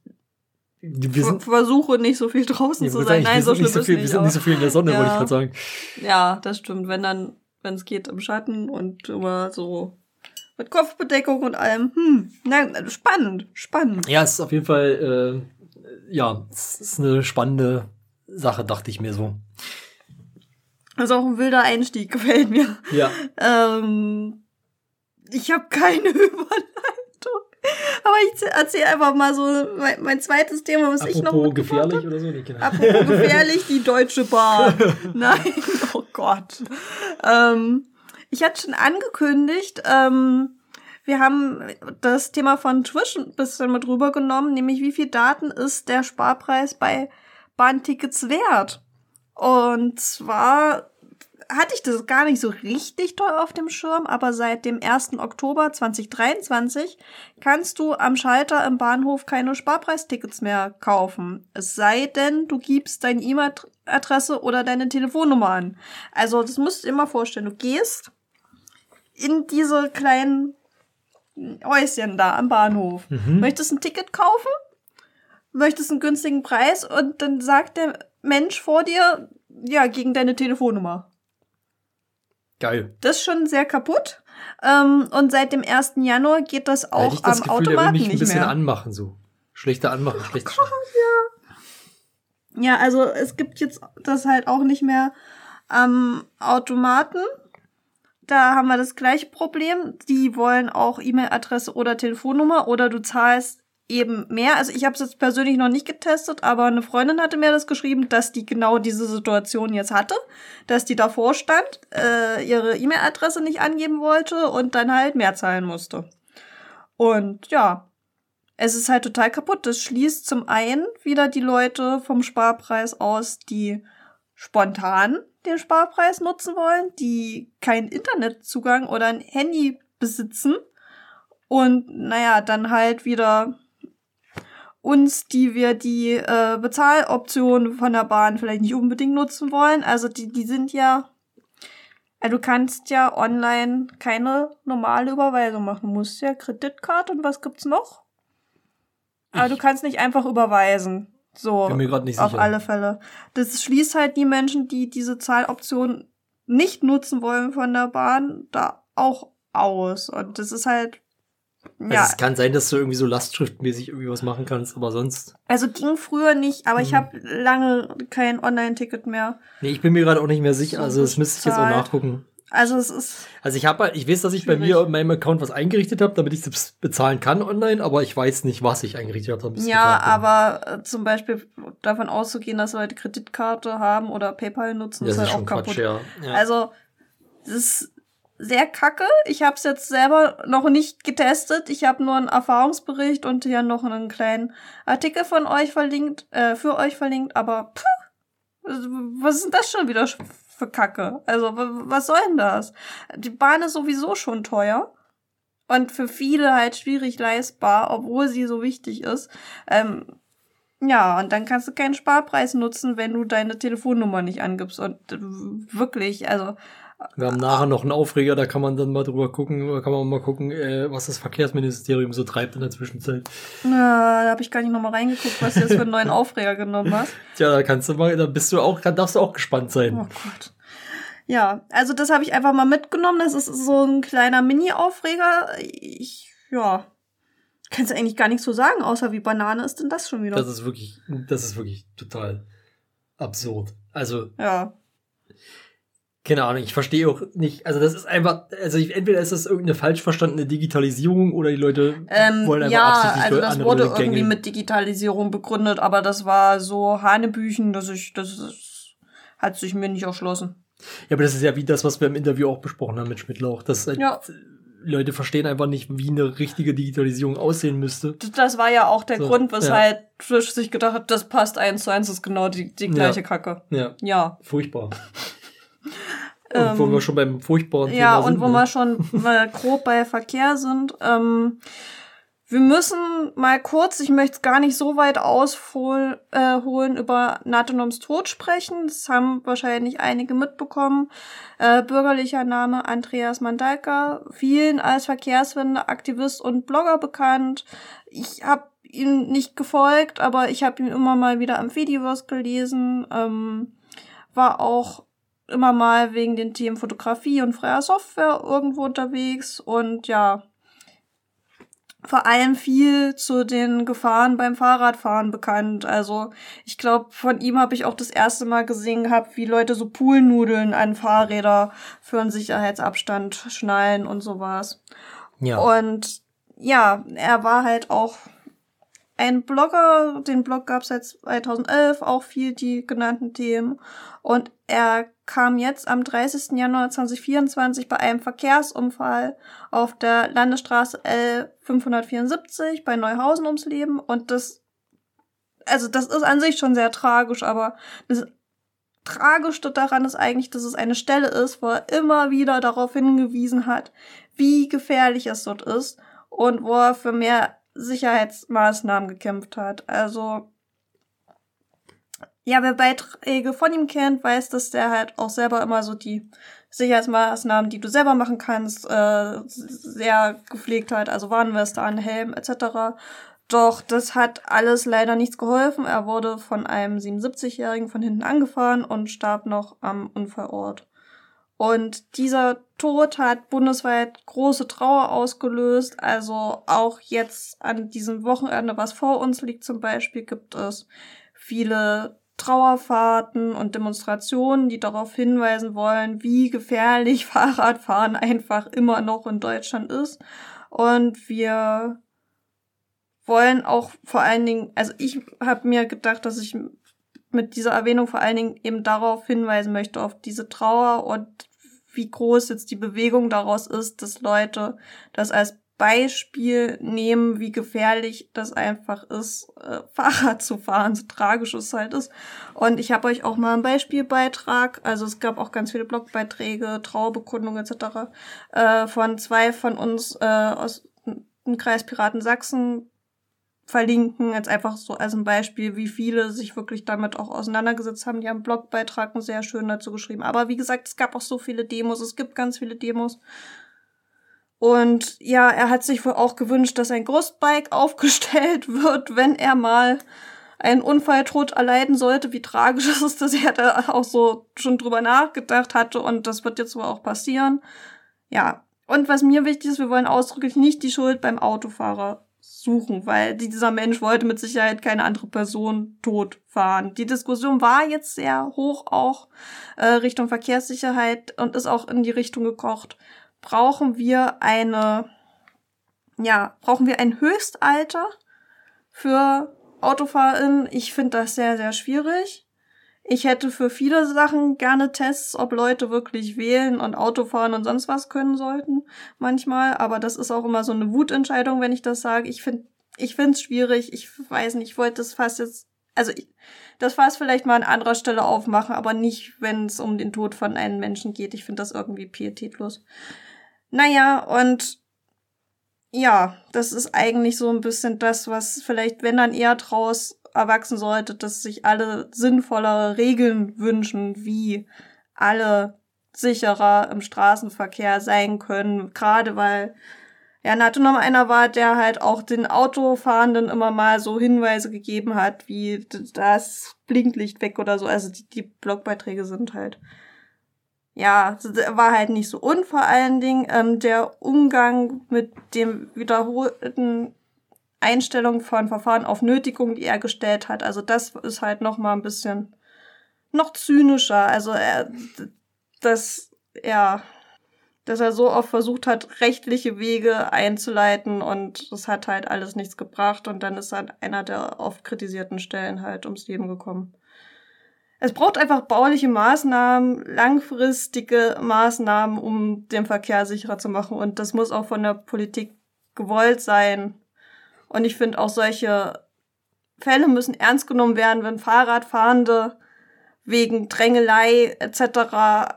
wir sind, versuche nicht so viel draußen ich zu sein. Nein, wir so sind nicht schlimm so viel, ist wir nicht. sind nicht so viel in der Sonne, Ja. wollte ich gerade sagen. Ja, das stimmt. Wenn dann, wenn es geht, im Schatten und immer so mit Kopfbedeckung und allem. Hm, na, spannend, spannend. Ja, es ist auf jeden Fall, äh, ja, es ist eine spannende Sache, dachte ich mir so. Das ist auch ein wilder Einstieg, gefällt mir. Ja. Ähm, ich habe keine Überleitung. Aber ich erzähle einfach mal so mein, mein zweites Thema, was ich noch Apropos gefährlich oder so, nicht genau. Apropos gefährlich, die Deutsche Bahn. Nein, oh Gott. Ähm, ich hatte schon angekündigt, ähm, wir haben das Thema von Twitch ein bisschen mit rübergenommen, nämlich wie viel Daten ist der Sparpreis bei Bahntickets wert? Und zwar hatte ich das gar nicht so richtig toll auf dem Schirm, aber seit dem 1. Oktober 2023 kannst du am Schalter im Bahnhof keine Sparpreistickets mehr kaufen. Es sei denn, du gibst deine E-Mail-Adresse oder deine Telefonnummer an. Also, das musst du dir mal vorstellen. Du gehst in diese kleinen Häuschen da am Bahnhof. Mhm. Möchtest ein Ticket kaufen? Möchtest einen günstigen Preis? Und dann sagt der Mensch vor dir, ja, gegen deine Telefonnummer. Geil. Das ist schon sehr kaputt. Ähm, und seit dem 1. Januar geht das auch das am Gefühl, Automaten mich ein nicht bisschen mehr. anmachen, so. Schlechter anmachen, schlecht. Ja, also es gibt jetzt das halt auch nicht mehr am Automaten. Da haben wir das gleiche Problem. Die wollen auch E-Mail-Adresse oder Telefonnummer oder du zahlst eben mehr. Also ich habe es jetzt persönlich noch nicht getestet, aber eine Freundin hatte mir das geschrieben, dass die genau diese Situation jetzt hatte, dass die davor stand, äh, ihre E-Mail-Adresse nicht angeben wollte und dann halt mehr zahlen musste. Und ja, es ist halt total kaputt. Das schließt zum einen wieder die Leute vom Sparpreis aus, die spontan den Sparpreis nutzen wollen, die keinen Internetzugang oder ein Handy besitzen und naja, dann halt wieder uns, die wir die äh, Bezahloption von der Bahn vielleicht nicht unbedingt nutzen wollen. Also die, die sind ja, also du kannst ja online keine normale Überweisung machen. Du musst ja Kreditkarte und was gibt's noch? Aber du kannst nicht einfach überweisen. So, Bin mir gerade nicht auf sicher. alle Fälle. Das schließt halt die Menschen, die diese Zahloption nicht nutzen wollen von der Bahn, da auch aus. Und das ist halt, Also ja, es kann sein, dass du irgendwie so lastschriftmäßig irgendwie was machen kannst, aber sonst. also ging früher nicht, aber ich Mhm. habe lange kein Online-Ticket mehr. Nee, ich bin mir gerade auch nicht mehr sicher, So also das müsste ich jetzt auch nachgucken. Also es ist, Also ich habe, ich weiß, dass ich bei Schwierig. mir in meinem Account was eingerichtet habe, damit ich es bezahlen kann online, aber ich weiß nicht, was ich eingerichtet habe. ich ja, aber äh, zum Beispiel davon auszugehen, dass Leute Kreditkarte haben oder PayPal nutzen, das ist ist halt auch kaputt. Quatsch, ja. ja. Also, das ist sehr kacke. Ich habe es jetzt selber noch nicht getestet. Ich habe nur einen Erfahrungsbericht und hier noch einen kleinen Artikel von euch verlinkt, äh, für euch verlinkt, aber pff, was ist denn das schon wieder für Kacke? Also, wa- was soll denn das? Die Bahn ist sowieso schon teuer. Und für viele halt schwierig leistbar, obwohl sie so wichtig ist. Ähm, ja, und dann kannst du keinen Sparpreis nutzen, wenn du deine Telefonnummer nicht angibst. Und äh, wirklich, also, Wir haben nachher noch einen Aufreger, da kann man dann mal drüber gucken, da kann man mal gucken, äh, was das Verkehrsministerium so treibt in der Zwischenzeit. na, da habe ich gar nicht nochmal reingeguckt, was du jetzt für einen neuen Aufreger genommen hast. Tja, da kannst du mal, da bist du auch, da darfst du auch gespannt sein. Oh Gott. Ja, also das habe ich einfach mal mitgenommen. Das ist so ein kleiner Mini-Aufreger. Ich, ja, kannst du eigentlich gar nichts so sagen, außer wie Banane ist denn das schon wieder? Das ist wirklich, das ist wirklich total absurd. Also, ja. Keine Ahnung, ich verstehe auch nicht, also das ist einfach, also ich, entweder ist das irgendeine falsch verstandene Digitalisierung oder die Leute Ähm, wollen einfach ja, absichtlich also das andere wurde Leute irgendwie mit Digitalisierung begründet, aber das war so Hanebüchen, dass ich, das ist, hat sich mir nicht erschlossen. Ja, aber das ist ja wie das, was wir im Interview auch besprochen haben mit Schmidtlauch, dass halt Ja. Leute verstehen einfach nicht, wie eine richtige Digitalisierung aussehen müsste. Das- Das war ja auch der So, Grund, ja. weshalb Trish sich gedacht hat, das passt eins zu eins, das ist genau die, die gleiche Kacke. Ja, Ja. furchtbar. Ähm, und wo wir schon beim furchtbaren Ja, Thema und sind, wo ne? wir schon mal grob bei Verkehr sind, ähm, Wir müssen mal kurz, ich möchte es gar nicht so weit ausholen, äh, über Nathanoms Tod sprechen. Das haben wahrscheinlich einige mitbekommen. Äh, bürgerlicher Name Andreas Mandalka, vielen als Verkehrswende, Aktivist und Blogger bekannt. Ich habe ihm nicht gefolgt, aber ich habe ihn immer mal wieder am Fediverse gelesen. Ähm, war auch immer mal wegen den Themen Fotografie und freier Software irgendwo unterwegs und ja, vor allem viel zu den Gefahren beim Fahrradfahren bekannt. Also ich glaube, von ihm habe ich auch das erste Mal gesehen gehabt, wie Leute so Poolnudeln an Fahrräder für einen Sicherheitsabstand schnallen und sowas. Ja. Und ja, er war halt auch ein Blogger, den Blog gab es seit 2011, auch viel die genannten Themen. Und er kam jetzt am 30. Januar 2024 bei einem Verkehrsunfall auf der Landesstraße L574 bei Neuhausen ums Leben. Und das, also das ist an sich schon sehr tragisch, aber das Tragischste daran ist eigentlich, dass es eine Stelle ist, wo er immer wieder darauf hingewiesen hat, wie gefährlich es dort ist und wo er für mehr Sicherheitsmaßnahmen gekämpft hat. Also ja, wer Beiträge von ihm kennt, weiß, dass der halt auch selber immer so die Sicherheitsmaßnahmen, die du selber machen kannst, äh, sehr gepflegt hat. Also Warnweste an, Helm etc. Doch das hat alles leider nichts geholfen. Er wurde von einem 77-Jährigen von hinten angefahren und starb noch am Unfallort. Und dieser Tod hat bundesweit große Trauer ausgelöst. Also auch jetzt an diesem Wochenende, was vor uns liegt zum Beispiel, gibt es viele Trauerfahrten und Demonstrationen, die darauf hinweisen wollen, wie gefährlich Fahrradfahren einfach immer noch in Deutschland ist. Und wir wollen auch vor allen Dingen, also ich habe mir gedacht, dass ich mit dieser Erwähnung vor allen Dingen eben darauf hinweisen möchte, auf diese Trauer und wie groß jetzt die Bewegung daraus ist, dass Leute das als Beispiel nehmen, wie gefährlich das einfach ist, äh, Fahrrad zu fahren, so tragisch es halt ist. Und ich habe euch auch mal einen Beispielbeitrag, also es gab auch ganz viele Blogbeiträge, Trauerbekundungen etc. Äh, von zwei von uns äh, aus dem Kreis Piraten Sachsen verlinken, jetzt einfach so als ein Beispiel, wie viele sich wirklich damit auch auseinandergesetzt haben. Die haben Blogbeitrag sehr schön dazu geschrieben. Aber wie gesagt, es gab auch so viele Demos, es gibt ganz viele Demos. Und ja, er hat sich wohl auch gewünscht, dass ein Großbike aufgestellt wird, wenn er mal einen Unfall tot erleiden sollte, wie tragisch es ist, dass er da auch so schon drüber nachgedacht hatte und das wird jetzt wohl auch passieren. Ja. Und was mir wichtig ist, wir wollen ausdrücklich nicht die Schuld beim Autofahrer suchen, weil dieser Mensch wollte mit Sicherheit keine andere Person tot fahren. Die Diskussion war jetzt sehr hoch auch äh, Richtung Verkehrssicherheit und ist auch in die Richtung gekocht. Brauchen wir eine, ja, brauchen wir ein Höchstalter für AutofahrerInnen? Ich finde das sehr, sehr schwierig. Ich hätte für viele Sachen gerne Tests, ob Leute wirklich wählen und Auto fahren und sonst was können sollten, manchmal. Aber das ist auch immer so eine Wutentscheidung, wenn ich das sage. Ich finde, ich finde es schwierig. Ich weiß nicht, ich wollte das fast jetzt, also ich, das Fass vielleicht mal an anderer Stelle aufmachen, aber nicht, wenn es um den Tod von einem Menschen geht. Ich finde das irgendwie pietätlos. Naja, und ja, das ist eigentlich so ein bisschen das, was vielleicht, wenn dann eher draus erwachsen sollte, dass sich alle sinnvollere Regeln wünschen, wie alle sicherer im Straßenverkehr sein können, gerade weil ja, NATO noch einer war, der halt auch den Autofahrenden immer mal so Hinweise gegeben hat, wie das Blinklicht weg oder so. Also die, die Blogbeiträge sind halt, ja, war halt nicht so. Und vor allen Dingen ähm, der Umgang mit dem wiederholten Einstellung von Verfahren auf Nötigung, die er gestellt hat. Also das ist halt noch mal ein bisschen noch zynischer. Also er, das, ja, dass er so oft versucht hat, rechtliche Wege einzuleiten und das hat halt alles nichts gebracht und dann ist halt einer der oft kritisierten Stellen halt ums Leben gekommen. Es braucht einfach bauliche Maßnahmen, langfristige Maßnahmen, um den Verkehr sicherer zu machen und das muss auch von der Politik gewollt sein. Und ich finde auch solche Fälle müssen ernst genommen werden, wenn Fahrradfahrende wegen Drängelei etc.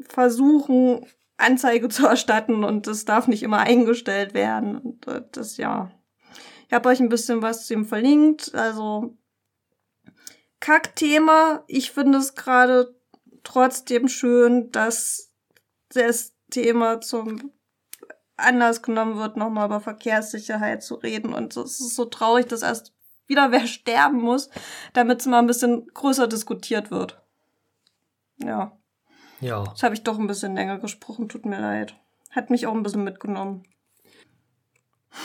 versuchen, Anzeige zu erstatten und das darf nicht immer eingestellt werden. Und das ja, Ich habe euch ein bisschen was zu ihm verlinkt. Also Kackthema. Ich finde es gerade trotzdem schön, dass das Thema zum Anlass genommen wird, nochmal über Verkehrssicherheit zu reden. Und es ist so traurig, dass erst wieder wer sterben muss, damit es mal ein bisschen größer diskutiert wird. Ja, Ja. jetzt habe ich doch ein bisschen länger gesprochen, tut mir leid. Hat mich auch ein bisschen mitgenommen.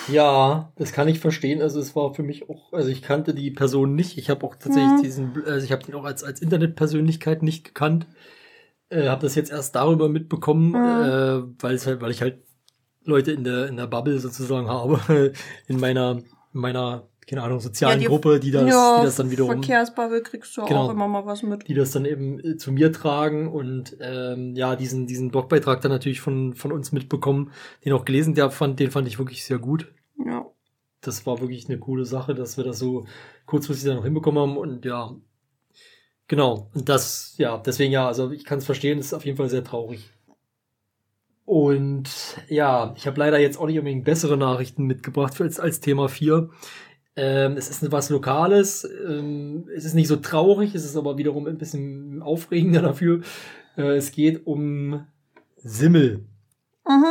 Ja, das kann ich verstehen. Also es war für mich auch, also ich kannte die Person nicht. Ich habe auch tatsächlich Mhm. diesen, also ich habe den auch als, als Internetpersönlichkeit nicht gekannt. Äh, habe das jetzt erst darüber mitbekommen, Mhm. äh, weil es halt, weil ich halt Leute in der in der Bubble sozusagen habe, in meiner in meiner keine Ahnung sozialen Ja, die- Gruppe, die das, ja, die das dann wiederum Verkehrsbubble kriegst du Genau. auch immer mal was mit. die das dann eben äh, zu mir tragen und ähm, ja, diesen, diesen Blogbeitrag dann natürlich von, von uns mitbekommen, den auch gelesen, der fand, den fand ich wirklich sehr gut. Ja. Das war wirklich eine coole Sache, dass wir das so kurzfristig dann noch hinbekommen haben und ja, genau. Und das, ja, deswegen ja, also ich kann es verstehen, es ist auf jeden Fall sehr traurig. Und ja, ich habe leider jetzt auch nicht unbedingt bessere Nachrichten mitgebracht als, als Thema 4. Ähm, es ist was Lokales. Ähm, es ist nicht so traurig, es ist aber wiederum ein bisschen aufregender dafür. Äh, es geht um Simmel. Mhm.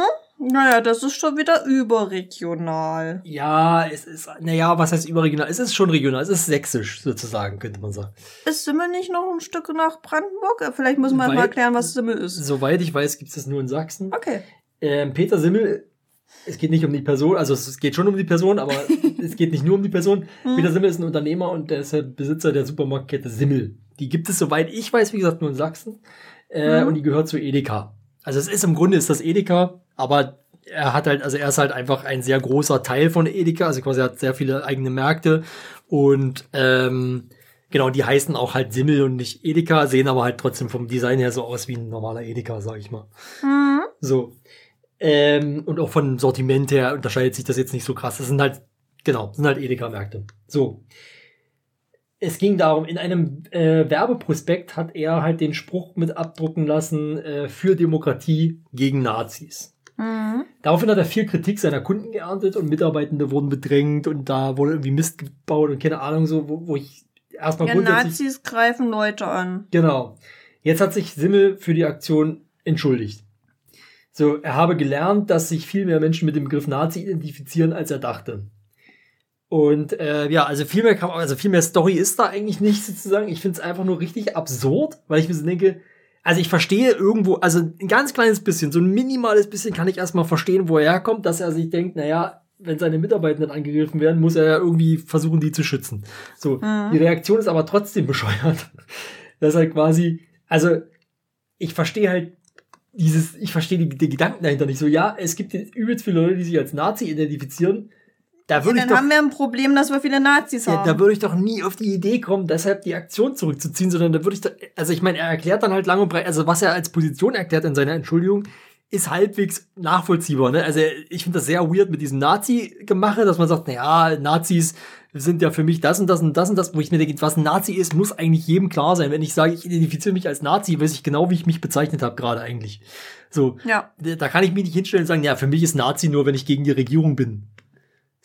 Naja, das ist schon wieder überregional. Ja, es ist, naja, was heißt überregional? Es ist schon regional, es ist sächsisch sozusagen, könnte man sagen. Ist Simmel nicht noch ein Stück nach Brandenburg? Äh, Vielleicht müssen wir Weil- mal erklären, was Simmel ist. Soweit ich weiß, gibt es das nur in Sachsen. Okay. Ähm, Peter Simmel, es geht nicht um die Person, also es geht schon um die Person, aber es geht nicht nur um die Person. Mhm. Peter Simmel ist ein Unternehmer und der ist der Besitzer der Supermarktkette Simmel. Die gibt es, soweit ich weiß, wie gesagt, nur in Sachsen. Äh, Mhm. Und die gehört zu Edeka. Also es ist im Grunde ist das Edeka, aber er hat halt, also er ist halt einfach ein sehr großer Teil von Edeka, also quasi er hat sehr viele eigene Märkte und ähm, genau, die heißen auch halt Simmel und nicht Edeka, sehen aber halt trotzdem vom Design her so aus wie ein normaler Edeka, sag ich mal. Mhm. So. Ähm, und auch von Sortiment her unterscheidet sich das jetzt nicht so krass. Das sind halt, genau, sind halt Edeka-Märkte. So. Es ging darum, in einem äh, Werbeprospekt hat er halt den Spruch mit abdrucken lassen, äh, für Demokratie gegen Nazis. Mhm. Daraufhin hat er viel Kritik seiner Kunden geerntet und Mitarbeitende wurden bedrängt und da wurde irgendwie Mist gebaut und keine Ahnung so, wo, wo ich erstmal Ja, grundsätzlich... Nazis greifen Leute an. Genau. Jetzt hat sich Simmel für die Aktion entschuldigt. So, er habe gelernt, dass sich viel mehr Menschen mit dem Begriff Nazi identifizieren, als er dachte. Und äh, ja, also viel mehr, kann, also viel mehr Story ist da eigentlich nicht sozusagen. Ich finde es einfach nur richtig absurd, weil ich mir so denke, also ich verstehe irgendwo, also ein ganz kleines bisschen, so ein minimales bisschen kann ich erstmal verstehen, wo er herkommt, dass er sich denkt, naja, wenn seine Mitarbeitenden angegriffen werden, muss er ja irgendwie versuchen, die zu schützen. So, Mhm. die Reaktion ist aber trotzdem bescheuert. Das ist halt quasi, also ich verstehe halt dieses, ich verstehe die, die Gedanken dahinter nicht so. Ja, es gibt jetzt übelst viele Leute, die sich als Nazi identifizieren. Da Ja, würde ich dann doch, haben wir ein Problem, dass wir viele Nazis ja, haben. da würde ich doch nie auf die Idee kommen, deshalb die Aktion zurückzuziehen, sondern da würde ich doch, also ich meine, er erklärt dann halt lang und breit, also was er als Position erklärt in seiner Entschuldigung, ist halbwegs nachvollziehbar. Ne? Also ich finde das sehr weird mit diesem Nazi-Gemache, dass man sagt, naja, Nazis sind ja für mich das und das und das und das, wo ich mir denke, was ein Nazi ist, muss eigentlich jedem klar sein. Wenn ich sage, ich identifiziere mich als Nazi, weiß ich genau, wie ich mich bezeichnet habe gerade eigentlich. So, ja. da kann ich mich nicht hinstellen und sagen, ja, für mich ist Nazi nur, wenn ich gegen die Regierung bin.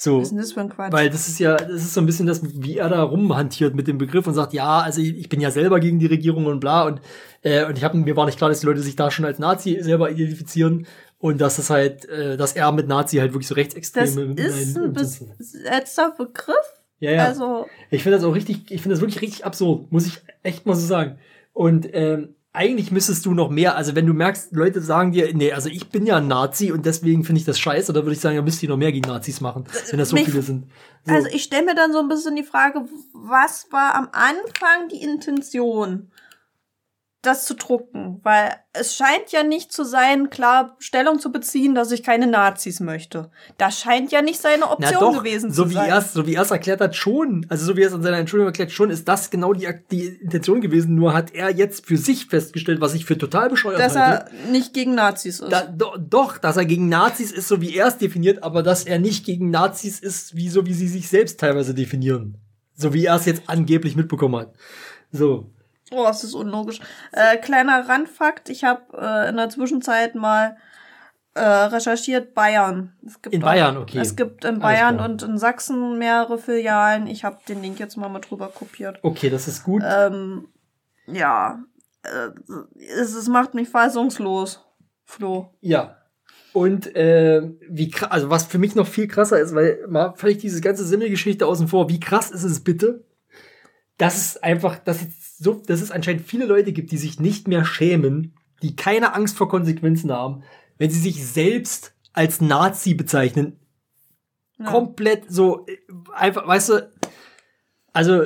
So. Was ist denn das für ein Quatsch? Weil das ist ja, das ist so ein bisschen das, wie er da rumhantiert mit dem Begriff und sagt, ja, also ich, ich bin ja selber gegen die Regierung und bla und, äh, und ich habe mir war nicht klar, dass die Leute sich da schon als Nazi selber identifizieren und dass es halt, äh, dass er mit Nazi halt wirklich so das rechtsextreme ist ein besetzter Begriff. Ja, ja. Also, Ich finde das auch richtig, ich finde das wirklich richtig absurd, muss ich echt mal so sagen. Und ähm, eigentlich müsstest du noch mehr, also wenn du merkst, Leute sagen dir, nee, also ich bin ja ein Nazi und deswegen finde ich das scheiße, dann würde ich sagen, ja, müsst ihr noch mehr gegen Nazis machen, wenn das so Mich- viele sind. So. also ich stelle mir dann so ein bisschen die Frage, was war am Anfang die Intention, das zu drucken? Weil es scheint ja nicht zu sein, klar Stellung zu beziehen, dass ich keine Nazis möchte. Das scheint ja nicht seine Option doch, gewesen so zu wie sein. er es, so wie er es erklärt hat, schon. Also so wie er es in seiner Entschuldigung erklärt, schon ist das genau die, die Intention gewesen. Nur hat er jetzt für sich festgestellt, was ich für total bescheuert dass halte. er nicht gegen Nazis ist. Da, do, doch, dass er gegen Nazis ist, so wie er es definiert, aber dass er nicht gegen Nazis ist, wie so wie sie sich selbst teilweise definieren. So wie er es jetzt angeblich mitbekommen hat. So. Oh, das ist unlogisch. Äh, kleiner Randfakt, ich habe äh, in der Zwischenzeit mal äh, recherchiert Bayern. In auch- Bayern, okay. Es gibt in Bayern und in Sachsen mehrere Filialen. Ich habe den Link jetzt mal mit drüber kopiert. Okay, das ist gut. Ähm, ja, äh, es, es macht mich fassungslos, Flo. Ja. Und äh, wie krass, also was für mich noch viel krasser ist, weil mal völlig diese ganze Simmelgeschichte außen vor, wie krass ist es bitte, dass es einfach, dass es so, dass es anscheinend viele Leute gibt, die sich nicht mehr schämen, die keine Angst vor Konsequenzen haben, wenn sie sich selbst als Nazi bezeichnen. Ja. Komplett so, äh, einfach, weißt du, also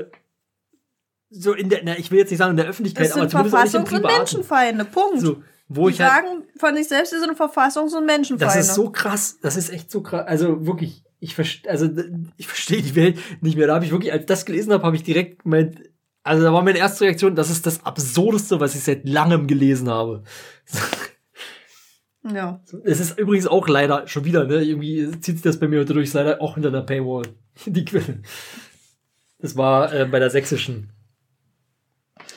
so in der, na, ich will jetzt nicht sagen in der Öffentlichkeit, Das aber sind zumindest auch nicht im Verfassungs- und. Menschenfeinde, Punkt. So, wo die ich halt, sagen von sich selbst, sie sind Verfassungs- und Menschenfeinde. Das ist so krass. Das ist echt so krass. Also wirklich, ich verstehe, also ich verstehe die Welt nicht mehr. Da habe ich wirklich, als ich das gelesen habe, habe ich direkt gemeint, also da war meine erste Reaktion, das ist das Absurdeste, was ich seit langem gelesen habe. Ja. Es ist übrigens auch leider schon wieder, ne? Irgendwie zieht sich das bei mir heute durch, leider auch hinter der Paywall. Die Quelle. Das war äh, bei der sächsischen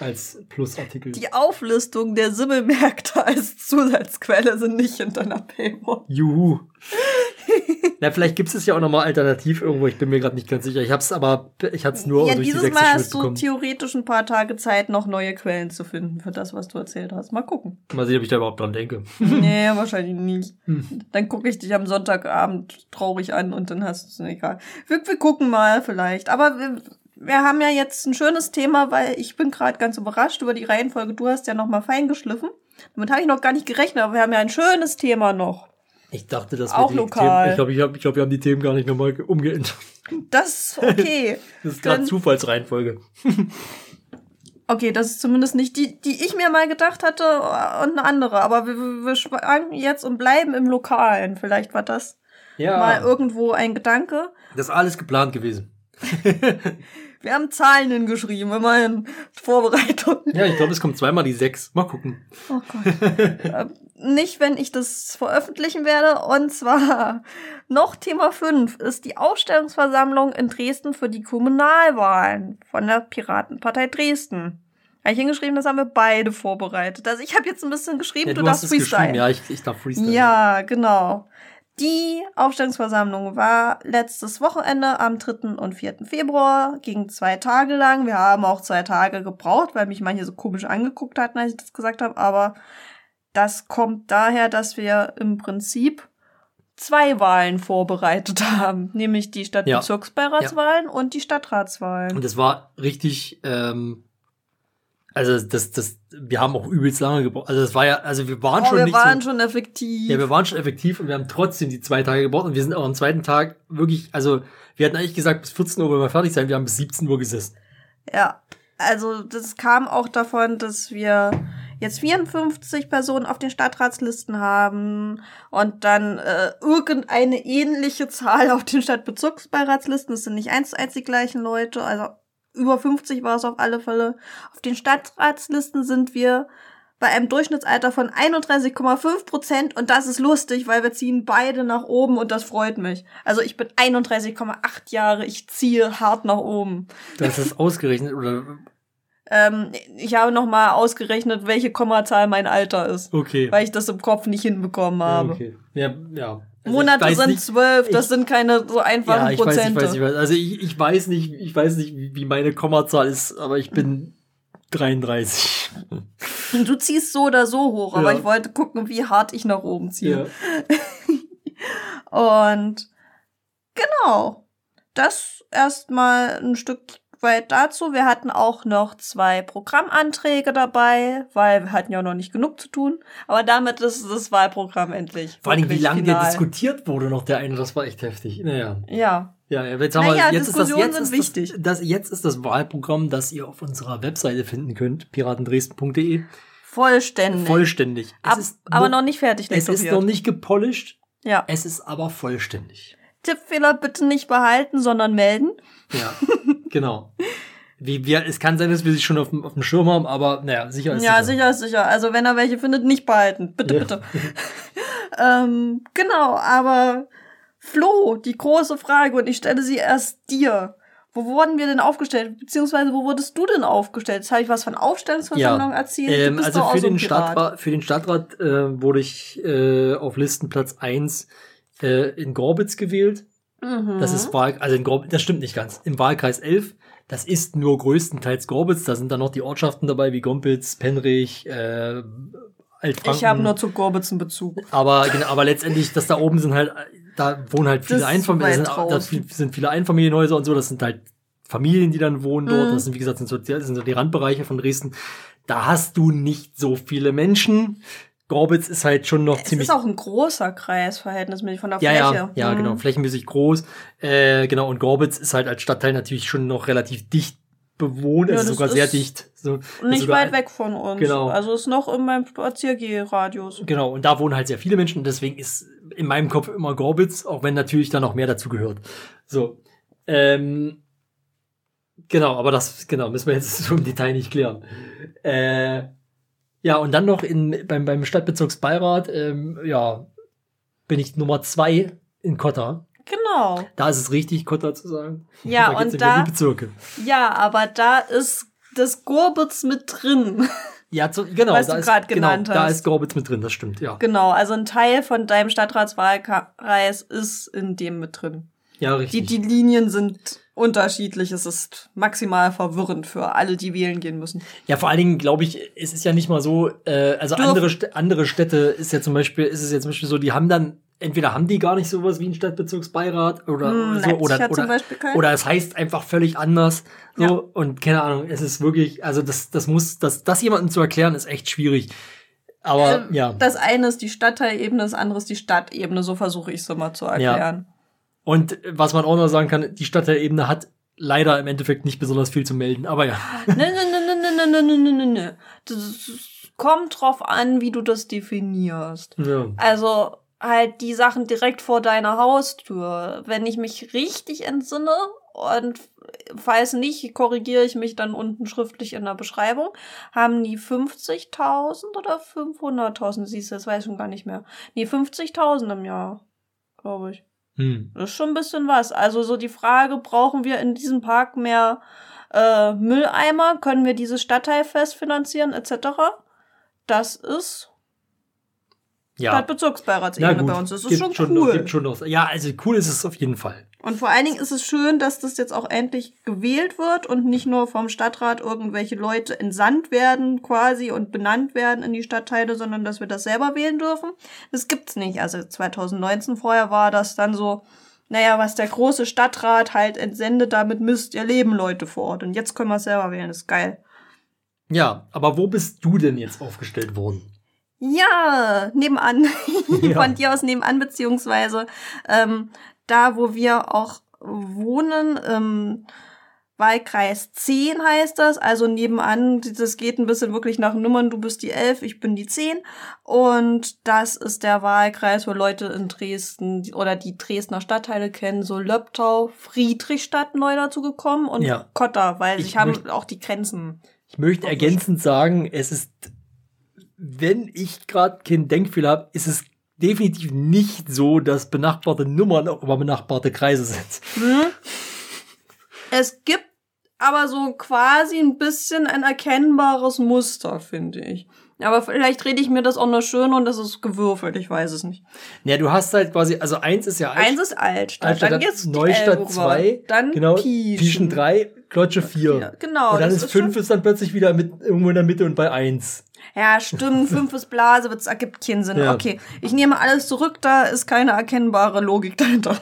als Plusartikel. Die Auflistung der Simmelmärkte als Zusatzquelle sind nicht hinter einer Paywall. Juhu. Na, vielleicht gibt es ja auch nochmal alternativ irgendwo. Ich bin mir gerade nicht ganz sicher. Ich hab's aber, ich hatte es nur ja, durch die dieses Mal hast du theoretisch ein paar Tage Zeit, noch neue Quellen zu finden für das, was du erzählt hast. Mal gucken. Mal sehen, ob ich da überhaupt dran denke. nee, wahrscheinlich nicht. Hm. Dann gucke ich dich am Sonntagabend traurig an und dann hast du es egal. Wir, wir gucken mal vielleicht. Aber wir, wir haben ja jetzt ein schönes Thema, weil ich bin gerade ganz überrascht über die Reihenfolge. Du hast ja noch mal feingeschliffen. Damit habe ich noch gar nicht gerechnet, aber wir haben ja ein schönes Thema noch. Ich dachte, das Auch die lokal. Themen, ich glaube, ich, hab, ich glaub, wir haben die Themen gar nicht nochmal ge- umgeändert. Das ist okay. Das ist gerade Zufallsreihenfolge. Okay, das ist zumindest nicht die, die ich mir mal gedacht hatte und eine andere. Aber wir, wir wir schwanken jetzt und bleiben im Lokalen. Vielleicht war das Ja. mal irgendwo ein Gedanke. das ist alles geplant gewesen. Wir haben Zahlen hingeschrieben, immerhin Vorbereitung. Ja, ich glaube, es kommt zweimal die sechs. Mal gucken. Oh Gott. Äh, Nicht, wenn ich das veröffentlichen werde. Und zwar noch Thema 5 ist die Ausstellungsversammlung in Dresden für die Kommunalwahlen von der Piratenpartei Dresden. Habe ich hingeschrieben, das haben wir beide vorbereitet. Also ich habe jetzt ein bisschen geschrieben, Ja, du, du hast darfst freestylen. Ja, ich, ich darf freestyle. Ja, genau. Die Aufstellungsversammlung war letztes Wochenende am 3. und 4. Februar, ging zwei Tage lang. Wir haben auch zwei Tage gebraucht, weil mich manche so komisch angeguckt hatten, als ich das gesagt habe. Aber das kommt daher, dass wir im Prinzip zwei Wahlen vorbereitet haben, nämlich die Ja. Stadtbezirksbeiratswahlen und die Stadtratswahlen. Und es war richtig, ähm, also das, das, wir haben auch übelst lange gebraucht. Also das war ja, also wir waren Oh, schon wir nicht waren so, schon effektiv. ja, wir waren schon effektiv und wir haben trotzdem die zwei Tage gebraucht und wir sind auch am zweiten Tag wirklich, also wir hatten eigentlich gesagt, bis 14 Uhr wollen wir fertig sein, wir haben bis 17 Uhr gesessen. Ja, also das kam auch davon, dass wir jetzt 54 Personen auf den Stadtratslisten haben und dann äh, irgendeine ähnliche Zahl auf den Stadtbezirksbeiratslisten. Das sind nicht eins zu eins die gleichen Leute, also über 50 war es auf alle Fälle. Auf den Stadtratslisten sind wir bei einem Durchschnittsalter von 31,5 Prozent und das ist lustig, weil wir ziehen beide nach oben und das freut mich. Also ich bin 31,8 Jahre, ich ziehe hart nach oben. Das ist ausgerechnet oder Ähm, ich habe noch mal ausgerechnet, welche Kommazahl mein Alter ist, okay. weil ich das im Kopf nicht hinbekommen habe. okay. Ja, ja. Also Monate sind nicht- zwölf, das ich- sind keine so einfachen ja, ich weiß, ich Prozente. weiß, ich weiß. Also ich, ich weiß nicht, ich weiß nicht, wie meine Kommazahl ist, aber ich bin 33. Und du ziehst so oder so hoch, aber Ja. ich wollte gucken, wie hart ich nach oben ziehe. Ja. Und genau, das erstmal ein Stück weit dazu. Wir hatten auch noch zwei Programmanträge dabei, weil wir hatten ja noch nicht genug zu tun. Aber damit ist das Wahlprogramm endlich. Vor allem, wie lange der diskutiert wurde noch der eine, das war echt heftig. Naja. Ja, Ja, jetzt haben Naja, wir, jetzt ist das, Diskussionen jetzt sind ist wichtig. Das, das, jetzt ist das Wahlprogramm, das ihr auf unserer Webseite finden könnt, piratendresden.de, vollständig. vollständig. Ab, es ist aber noch nicht fertig es ist noch nicht gepolished, Ja. es ist aber vollständig. Tippfehler bitte nicht behalten, sondern melden. Ja, genau. Wie wir, es kann sein, dass wir sie schon auf dem, auf dem Schirm haben, aber naja, sicher ist ja, sicher ist sicher. Also wenn er welche findet, nicht behalten. Bitte, Ja. bitte. ähm, genau, aber Flo, die große Frage, und ich stelle sie erst dir. Wo wurden wir denn aufgestellt? Beziehungsweise wo wurdest du denn aufgestellt? Jetzt habe ich was von Aufstellungsversammlung erzählt. Du Ähm, also für den. Stadtrat, für den Stadtrat äh, wurde ich äh, auf Listenplatz 1 äh, in Gorbitz gewählt. Mhm. Das ist Wahl, also in Gorbitz, das stimmt nicht ganz. Im Wahlkreis 11, das ist nur größtenteils Gorbitz. Da sind dann noch die Ortschaften dabei, wie Gompitz, Penrich, äh, Altfranken. Ich habe nur zu Gorbitz einen Bezug. aber, genau, aber letztendlich, das da oben sind halt, da wohnen halt viele Einfamilien, da sind viele Einfamilienhäuser und so, das sind halt Familien, die dann wohnen dort. Mhm. Das sind, wie gesagt, sind so, das sind so die Randbereiche von Dresden. Da hast du nicht so viele Menschen. Gorbitz ist halt schon noch Es ziemlich ist auch ein großer Kreis, verhältnismäßig von der ja, Fläche. ja, ja, Mhm. genau, flächenmäßig groß. Äh, genau, und Gorbitz ist halt als Stadtteil natürlich schon noch relativ dicht bewohnt, Ja, also sogar sehr dicht. So, Nicht sogar weit weg von uns. Genau. Also ist noch in meinem Spaziergehradius. Genau, und da wohnen halt sehr viele Menschen und deswegen ist in meinem Kopf immer Gorbitz, auch wenn natürlich da noch mehr dazu gehört. So. Ähm, genau, aber das, genau, müssen wir jetzt so im Detail nicht klären. Äh, ja, und dann noch in, beim, beim Stadtbezirksbeirat, ähm, ja, bin ich Nummer zwei in Kotta. Genau. Da ist es richtig, Kotta zu sagen. Ja, da und da- die Bezirke. Ja, aber da ist das Gorbitz mit drin. Ja, zu, genau, Was da du ist, genau, da ist Gorbitz mit drin, das stimmt, ja. genau, also ein Teil von deinem Stadtratswahlkreis ist in dem mit drin. Ja, Die, richtig. die Linien sind unterschiedlich. Es ist maximal verwirrend für alle, die wählen gehen müssen. Ja, vor allen Dingen glaube ich, es ist ja nicht mal so, äh, also Dürfen- andere, St andere Städte ist ja zum Beispiel, ist es ja zum Beispiel so, die haben dann, entweder haben die gar nicht sowas wie ein Stadtbezirksbeirat oder Hm, so, oder, oder, oder es heißt einfach völlig anders. So, Ja. und keine Ahnung, es ist wirklich, also das, das muss, das, das jemandem zu erklären, ist echt schwierig. Aber Ähm, ja. Das eine ist die Stadtteilebene, das andere ist die Stadtebene. So versuche ich es immer zu erklären. Und was man auch noch sagen kann, die Stadt der Ebene hat leider im Endeffekt nicht besonders viel zu melden, aber ja. Nö, nö, nö, nö, nö, nö, nö, nö. Das kommt drauf an, wie du das definierst. Ja. Also halt die Sachen direkt vor deiner Haustür. Wenn ich mich richtig entsinne und falls nicht, korrigiere ich mich dann unten schriftlich in der Beschreibung, haben die 50.000 oder 500.000, siehst du, das weiß ich schon gar nicht mehr. Nee, 50.000 im Jahr, glaube ich. Hm. Das ist schon ein bisschen was. Also so die Frage, brauchen wir in diesem Park mehr äh, Mülleimer? Können wir dieses Stadtteilfest finanzieren etc.? Das ist Ja. Stadtbezirksbeiratsebene bei uns. Das ist gibt schon noch- cool. gibt schon noch, ja, also cool ist es auf jeden Fall. Und vor allen Dingen ist es schön, dass das jetzt auch endlich gewählt wird und nicht nur vom Stadtrat irgendwelche Leute entsandt werden quasi und benannt werden in die Stadtteile, sondern dass wir das selber wählen dürfen. Das gibt's nicht. Also 2019 vorher war das dann so, naja, was der große Stadtrat halt entsendet, damit müsst ihr leben Leute vor Ort. Und jetzt können wir es selber wählen. Das ist geil. Ja, aber wo bist du denn jetzt aufgestellt worden? Ja, nebenan. Ja. Von dir aus nebenan, beziehungsweise ähm, da, wo wir auch wohnen, ähm, Wahlkreis 10 heißt das, also nebenan, das geht ein bisschen wirklich nach Nummern, du bist die 11, ich bin die 10 und das ist der Wahlkreis, wo Leute in Dresden oder die Dresdner Stadtteile kennen, so Löbtau, Friedrichstadt neu dazu gekommen und Ja. Kotter, weil Ich sich haben möchte- auch die Grenzen. Ich möchte ergänzend sagen, es ist, wenn ich gerade keinen Denkfehler habe, ist es definitiv nicht so, dass benachbarte Nummern auch immer benachbarte Kreise sind. Hm? Es gibt aber so quasi ein bisschen ein erkennbares Muster, finde ich. Aber vielleicht rede ich mir das auch nur schön und das ist gewürfelt, ich weiß es nicht. Ja, du hast halt quasi, also eins ist ja Eins ist Altstadt, Altstadt, dann geht's die Neustadt Elbe 2, rüber, dann genau, Pieschen. Pieschen 3, Klotsche 4. Ja, genau. und dann ist 5 schon- ist dann plötzlich wieder mit, irgendwo in der Mitte und bei 1. Ja, stimmt, fünf ist Blasewitz, ergibt keinen Sinn. Ja. Okay, ich nehme alles zurück, da ist keine erkennbare Logik dahinter.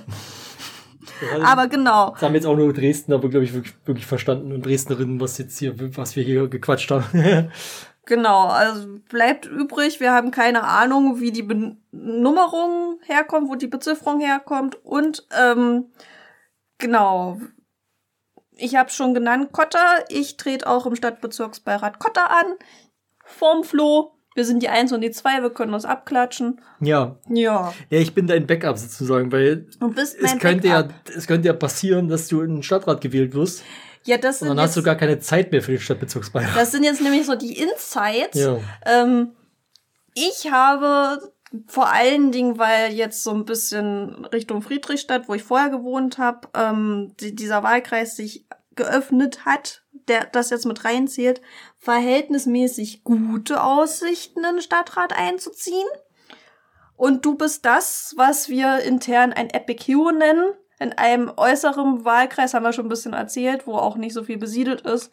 Aber genau. Das haben jetzt auch nur Dresdner, aber glaube ich wirklich, wirklich verstanden und Dresdnerinnen, was jetzt hier, was wir hier gequatscht haben. Genau, also bleibt übrig, wir haben keine Ahnung, wie die Benummerung herkommt, wo die Bezifferung herkommt und ähm, genau, ich habe schon genannt, Kotter, ich trete auch im Stadtbezirksbeirat Kotter an, vorm Flo, wir sind die Eins und die Zwei, wir können uns abklatschen. ja. Ja, Ja, ich bin dein Backup sozusagen, weil es könnte ja, Backup. es könnte ja passieren, dass du in den Stadtrat gewählt wirst Ja, das und sind, dann hast du jetzt, gar keine Zeit mehr für den Stadtbezirksbeirat. das sind jetzt nämlich so die Insights. Ja. Ähm, ich habe Vor allen Dingen, weil jetzt so ein bisschen Richtung Friedrichstadt, wo ich vorher gewohnt habe, ähm, die, dieser Wahlkreis sich geöffnet hat, der das jetzt mit reinzählt, verhältnismäßig gute Aussichten in den Stadtrat einzuziehen. Und du bist das, was wir intern ein Epic Hero nennen. In einem äußeren Wahlkreis haben wir schon ein bisschen erzählt, wo auch nicht so viel besiedelt ist,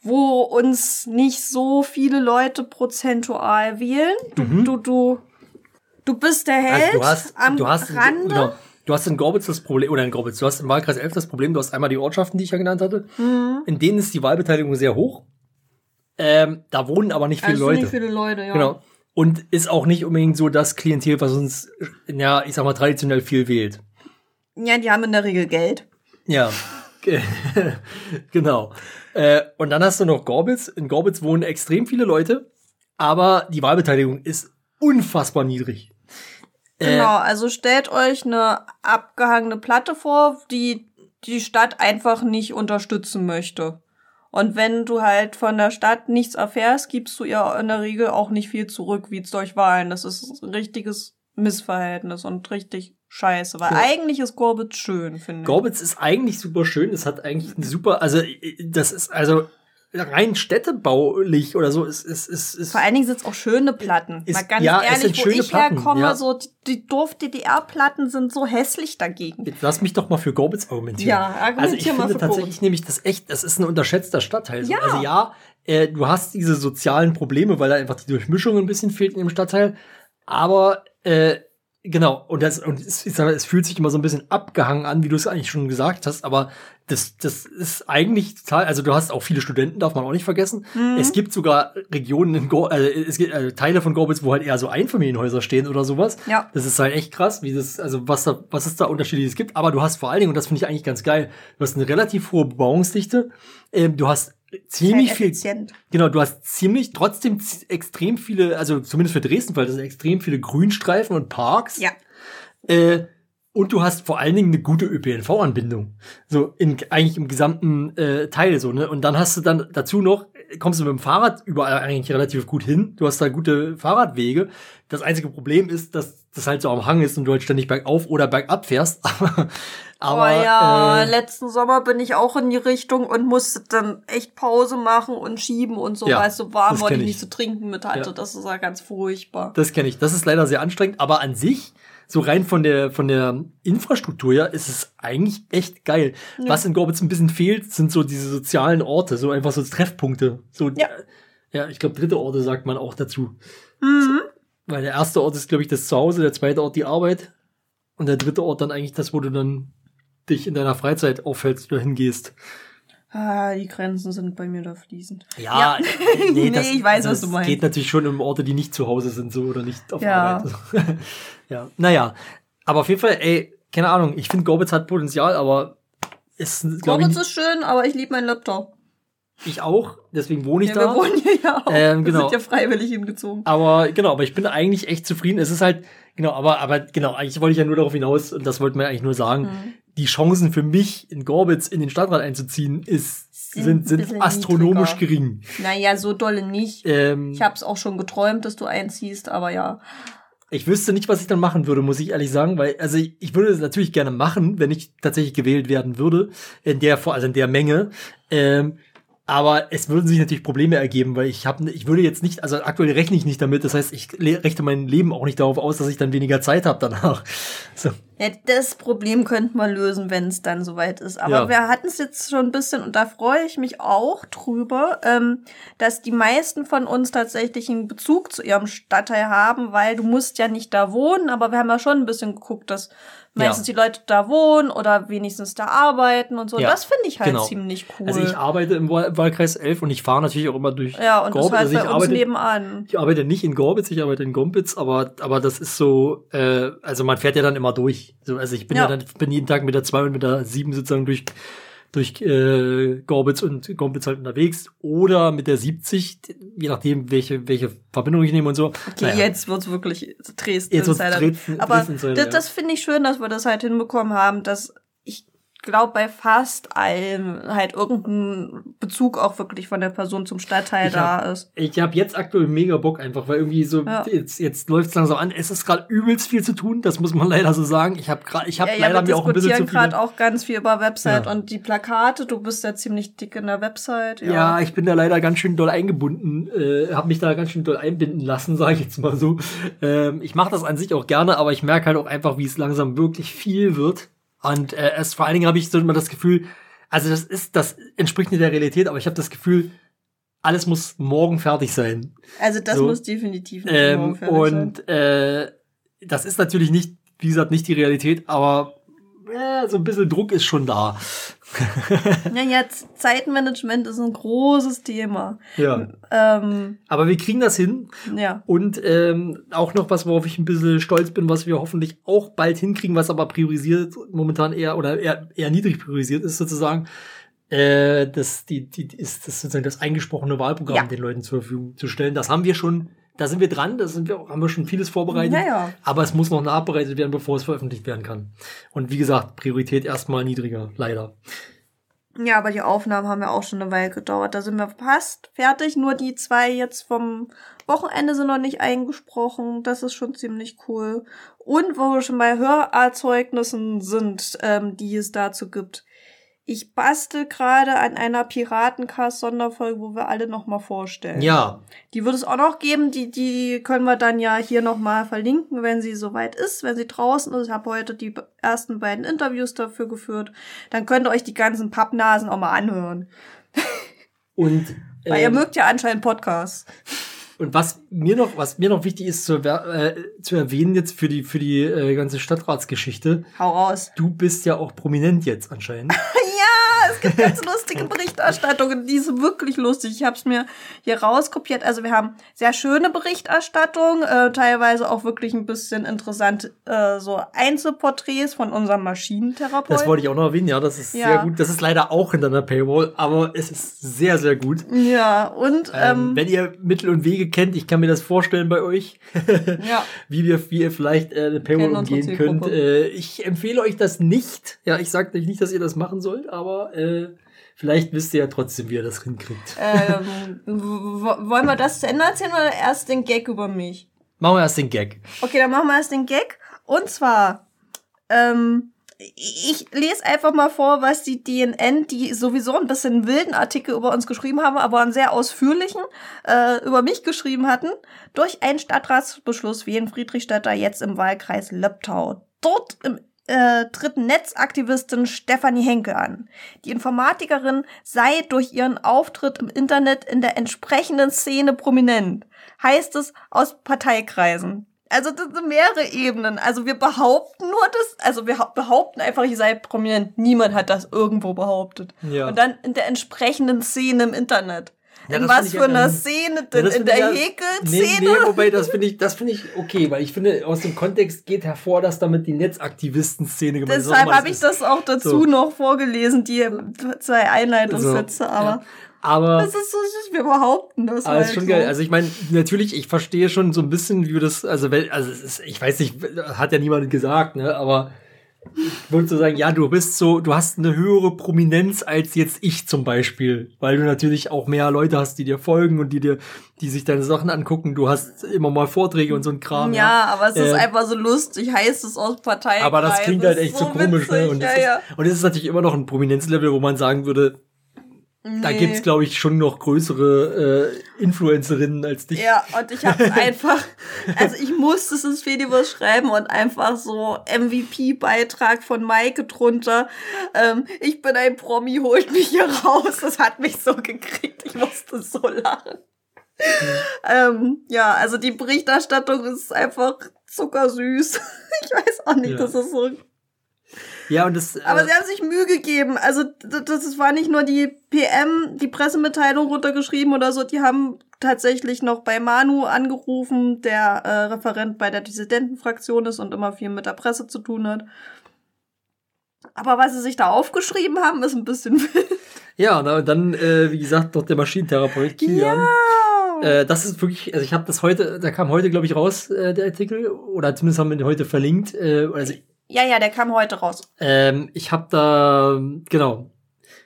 wo uns nicht so viele Leute prozentual wählen. Du, Mhm. du, du, du bist der Held Also du hast, am du hast, Rande. genau, du hast in Gorbitz das Problem, oder in Gorbitz, du hast im Wahlkreis 11 das Problem, du hast einmal die Ortschaften, die ich ja genannt hatte, Mhm. in denen ist die Wahlbeteiligung sehr hoch. Ähm, da wohnen aber nicht viele Also Leute. nicht viele Leute, ja. Genau. Und ist auch nicht unbedingt so das Klientel, was uns, ja, ich sag mal, traditionell viel wählt. Ja, die haben in der Regel Geld. Ja, Ge- genau. Äh, und dann hast du noch Gorbitz. In Gorbitz wohnen extrem viele Leute, aber die Wahlbeteiligung ist unfassbar niedrig. Äh, Genau, also stellt euch eine abgehangene Platte vor, die die Stadt einfach nicht unterstützen möchte. Und wenn du halt von der Stadt nichts erfährst, gibst du ihr in der Regel auch nicht viel zurück, wie durch Wahlen. Das ist ein richtiges Missverhältnis und richtig scheiße. Weil Ja. eigentlich ist Gorbitz schön, finde ich. Gorbitz ist eigentlich super schön. Es hat eigentlich eine super, also das ist also rein städtebaulich oder so. Es ist, ist, ist, Vor allen Dingen sind es auch schöne Platten. Ist- Mal ganz ja, es ehrlich, wo ich Platten, herkomme, ja. so die, die Dorf-DDR-Platten sind so hässlich dagegen. Jetzt lass mich doch mal für Gorbitz argumentieren. Ja, also argumentier ich mal finde für tatsächlich Gorbitz. nämlich das echt, das ist ein unterschätzter Stadtteil. So. Ja. Also ja, äh, du hast diese sozialen Probleme, weil da einfach die Durchmischung ein bisschen fehlt in dem Stadtteil. Aber äh, genau, und das und es, ich sag mal, es fühlt sich immer so ein bisschen abgehangen an, wie du es eigentlich schon gesagt hast, aber das, das ist eigentlich total, also du hast auch viele Studenten, darf man auch nicht vergessen. Mhm. Es gibt sogar Regionen in Gor äh, es gibt äh, Teile von Gorbitz, wo halt eher so Einfamilienhäuser stehen oder sowas. Ja. Das ist halt echt krass, wie das, also was da, was es da unterschiedliches gibt. Aber du hast vor allen Dingen, und das finde ich eigentlich ganz geil, du hast eine relativ hohe Bebauungsdichte. Ähm, du hast ziemlich viel, genau, du hast ziemlich, trotzdem extrem viele, also zumindest für Dresden, weil das sind extrem viele Grünstreifen und Parks. Ja. Äh, und du hast vor allen Dingen eine gute ÖPNV-Anbindung. So in, eigentlich im gesamten äh, Teil so, ne? Und dann hast du dann dazu noch, kommst du mit dem Fahrrad überall eigentlich relativ gut hin. Du hast da gute Fahrradwege. Das einzige Problem ist, dass das halt so am Hang ist und du halt ständig bergauf oder bergab fährst. aber Aber ja, äh, letzten Sommer bin ich auch in die Richtung und musste dann echt Pause machen und schieben und so, Ja, weil es so warm war ich. nicht zu trinken mit hatte. Ja. Das ist ja ganz furchtbar. Das kenne ich. Das ist leider sehr anstrengend, aber an sich, so rein von der, von der Infrastruktur her, ist es eigentlich echt geil. Was in Gorbitz ein bisschen fehlt, sind so diese sozialen Orte, so einfach so Treffpunkte. So, Ja. ja, ich glaube, dritte Orte sagt man auch dazu. Mhm. Weil der erste Ort ist, glaube ich, das Zuhause, der zweite Ort die Arbeit und der dritte Ort dann eigentlich das, wo du dann dich in deiner Freizeit aufhältst oder hingehst. Ah, die Grenzen sind bei mir da fließend. Ja, Nee, ich weiß, was das du meinst. geht natürlich schon um Orte, die nicht zu Hause sind, so oder nicht auf Ja. Arbeit. ja, naja. Aber auf jeden Fall, ey, keine Ahnung, ich finde Gorbitz hat Potenzial, aber ist, glaube Gorbitz ich, ist schön, aber ich liebe meinen Laptop. ich auch, deswegen wohne ich Ja, wir da. wohnen hier ja auch. Ähm, Wir genau. sind ja freiwillig hingezogen. Aber genau, aber ich bin eigentlich echt zufrieden. Es ist halt, genau, aber, aber genau, eigentlich wollte ich ja nur darauf hinaus, und das wollten wir eigentlich nur sagen, Mhm. Die Chancen für mich in Gorbitz in den Stadtrat einzuziehen, ist, Sind sind, astronomisch niedriger. gering. Naja, so dolle nicht. Ähm, Ich hab's auch schon geträumt, dass du einziehst, aber ja. Ich wüsste nicht, was ich dann machen würde, muss ich ehrlich sagen, weil, also ich, ich würde es natürlich gerne machen, wenn ich tatsächlich gewählt werden würde, in der, also in der Menge. Ähm, aber es würden sich natürlich Probleme ergeben, weil ich habe, ich würde jetzt nicht, also aktuell rechne ich nicht damit. Das heißt, ich rechne mein Leben auch nicht darauf aus, dass ich dann weniger Zeit habe danach. So. Ja, das Problem könnte man lösen, wenn es dann soweit ist. Aber Ja. wir hatten es jetzt schon ein bisschen und da freue ich mich auch drüber, ähm, dass die meisten von uns tatsächlich einen Bezug zu ihrem Stadtteil haben, weil du musst ja nicht da wohnen, aber wir haben ja schon ein bisschen geguckt, dass meistens Ja. die Leute da wohnen oder wenigstens da arbeiten und so. Ja, das finde ich halt genau. ziemlich cool. Also ich arbeite im Wahl Wahlkreis 11 und ich fahre natürlich auch immer durch ja, und das Gorbitz. halt Also ich bei uns arbeite, nebenan. ich arbeite nicht in Gorbitz, ich arbeite in Gombitz, aber, aber das ist so, äh, also man fährt ja dann immer durch. So, also ich bin ja, Ja. dann, bin jeden Tag mit der 2 und mit der 7 sozusagen durch, durch äh, Gorbitz und Gombitz halt unterwegs oder mit der 70, je nachdem, welche, welche Verbindung ich nehme und so. Okay, Naja. jetzt wird's wirklich Dresden Jetzt wird's. Dresden- Aber Dresden das, das finde ich schön, dass wir das halt hinbekommen haben, dass glaube bei fast allem halt irgendein Bezug auch wirklich von der Person zum Stadtteil Ich da hab- ist. Ich habe jetzt aktuell mega Bock einfach, weil irgendwie so Ja. jetzt jetzt läuft es langsam an. Es ist gerade übelst viel zu tun, das muss man leider so sagen. Ich habe gerade ich habe Ja, ja, leider wir mir auch ein bisschen zu diskutieren viele gerade auch ganz viel über Website und die Plakate. Du bist ja ziemlich dick in der Website. Ja, Ja, ich bin da leider ganz schön doll eingebunden, äh, habe mich da ganz schön doll einbinden lassen, sage ich jetzt mal so. Ähm, ich mache das an sich auch gerne, aber ich merke halt auch einfach, wie es langsam wirklich viel wird. Und äh, es vor allen Dingen habe ich so immer das Gefühl, also das ist, das entspricht nicht der Realität, aber ich habe das Gefühl, alles muss morgen fertig sein. also das so. muss definitiv nicht Ähm, morgen fertig sein. und äh, das ist natürlich nicht, wie gesagt, nicht die Realität, aber äh, so ein bisschen Druck ist schon da. Ja, jetzt Zeitmanagement ist ein großes Thema. Ja. Ähm, Aber wir kriegen das hin. ja. Und ähm, auch noch was, worauf ich ein bisschen stolz bin, was wir hoffentlich auch bald hinkriegen, was aber priorisiert momentan eher oder eher, eher niedrig priorisiert ist sozusagen. Äh, das, die, die ist das sozusagen das eingesprochene Wahlprogramm Ja. den Leuten zur Verfügung zu stellen. Das haben wir schon, da sind wir dran, da sind wir, haben wir schon vieles vorbereitet. Ja, ja. Aber es muss noch nachbereitet werden, bevor es veröffentlicht werden kann. Und wie gesagt, Priorität erstmal niedriger, leider. Ja, aber die Aufnahmen haben ja auch schon eine Weile gedauert. Da sind wir fast fertig. Nur die zwei jetzt vom Wochenende sind noch nicht eingesprochen. Das ist schon ziemlich cool. Und wo wir schon bei Hörerzeugnissen sind, ähm, die es dazu gibt. Ich bastel gerade an einer Piratencast-Sonderfolge, wo wir alle nochmal vorstellen. Ja, Die wird es auch noch geben. Die, die können wir dann ja hier nochmal verlinken, wenn sie soweit ist, wenn sie draußen ist. Ich habe heute die ersten beiden Interviews dafür geführt. Dann könnt ihr euch die ganzen Pappnasen auch mal anhören. und Weil ihr ähm, mögt ja anscheinend Podcasts. Und was mir noch, was mir noch wichtig ist zu, äh, zu erwähnen jetzt für die für die äh, ganze Stadtratsgeschichte, Hau raus. du bist ja auch prominent jetzt anscheinend. Ja, es gibt ganz lustige Berichterstattungen. Die ist wirklich lustig. Ich habe es mir hier rauskopiert. Also wir haben sehr schöne Berichterstattung, äh, teilweise auch wirklich ein bisschen interessant äh, so Einzelporträts von unserem Maschinentherapeuten. Das wollte ich auch noch erwähnen, ja, das ist Ja. sehr gut. Das ist leider auch hinter einer Paywall, aber es ist sehr, sehr gut. Ja, und Ähm, ähm, wenn ihr Mittel und Wege kennt, ich kann mir das vorstellen bei euch, ja. wie wir, wie ihr vielleicht äh, eine Paywall umgehen könnt. Äh, ich empfehle euch das nicht. Ja, ich sage euch nicht, dass ihr das machen sollt, aber äh, vielleicht wisst ihr ja trotzdem, wie ihr das hinkriegt. ähm, wollen wir das zu Ende erzählen oder erst den Gag über mich? Machen wir erst den Gag. Okay, dann machen wir erst den Gag. Und zwar, ähm, ich lese einfach mal vor, was die DNN, die sowieso ein bisschen wilden Artikel über uns geschrieben haben, aber einen sehr ausführlichen, äh, über mich geschrieben hatten. Durch einen Stadtratsbeschluss wählen Friedrichstädter jetzt im Wahlkreis Löbtau. Dort im äh, tritt Netzaktivistin Stefanie Henke an. Die Informatikerin sei durch ihren Auftritt im Internet in der entsprechenden Szene prominent. Heißt es aus Parteikreisen. Also das sind mehrere Ebenen. Also wir behaupten nur das, also wir hau- behaupten einfach, ihr seid prominent. Niemand hat das irgendwo behauptet. Ja. Und dann in der entsprechenden Szene im Internet. Ja, in was für ja einer Szene Ja, denn? das in der ja- Häkelszene? Nee, nee, wobei, das finde ich, das finde ich okay, weil ich finde, aus dem Kontext geht hervor, dass damit die Netzaktivisten-Szene gemeint ist. Deshalb habe ich das auch dazu So. noch vorgelesen, die zwei Einleitungssätze, So, aber ja. Aber, das ist so süß, wir behaupten das aber halt ist schon so. geil. Also ich meine, natürlich, ich verstehe schon so ein bisschen, wie wir das, also, also ist, ich weiß nicht, hat ja niemand gesagt, ne, aber ich würde so sagen, ja, du bist so, du hast eine höhere Prominenz als jetzt ich zum Beispiel, weil du natürlich auch mehr Leute hast, die dir folgen und die dir, die sich deine Sachen angucken. Du hast immer mal Vorträge und so ein Kram. ja, aber es ist Äh, einfach so lustig, heißt es aus Parteien. Aber das klingt halt echt so, komisch, ne? Und, ja, es ja. ist, und es ist natürlich immer noch ein Prominenzlevel, wo man sagen würde, da Nee. gibt's glaube ich, schon noch größere äh, Influencerinnen als dich. Ja, und ich habe einfach, also ich musste es ins Fediverse schreiben und einfach so MVP-Beitrag von Maike drunter. Ähm, ich bin ein Promi, holt mich hier raus. Das hat mich so gekriegt. Ich musste so lachen. Ähm, ja, also die Berichterstattung ist einfach zuckersüß. Ich weiß auch nicht, Ja. das ist so Ja, und das. aber äh, sie haben sich Mühe gegeben. Also das, das war nicht nur die PM, die Pressemitteilung runtergeschrieben oder so. Die haben tatsächlich noch bei Manu angerufen, der äh, Referent bei der Dissidentenfraktion ist und immer viel mit der Presse zu tun hat. Aber was sie sich da aufgeschrieben haben, ist ein bisschen wild. ja, na, und dann, äh, wie gesagt, doch der Maschinentherapeut Kilian. Äh, das ist wirklich, also ich habe das heute, da kam heute, glaube ich, raus, äh, der Artikel, oder zumindest haben wir den heute verlinkt. Äh, also Ja, ja, der kam heute raus. Ähm, ich habe da, genau,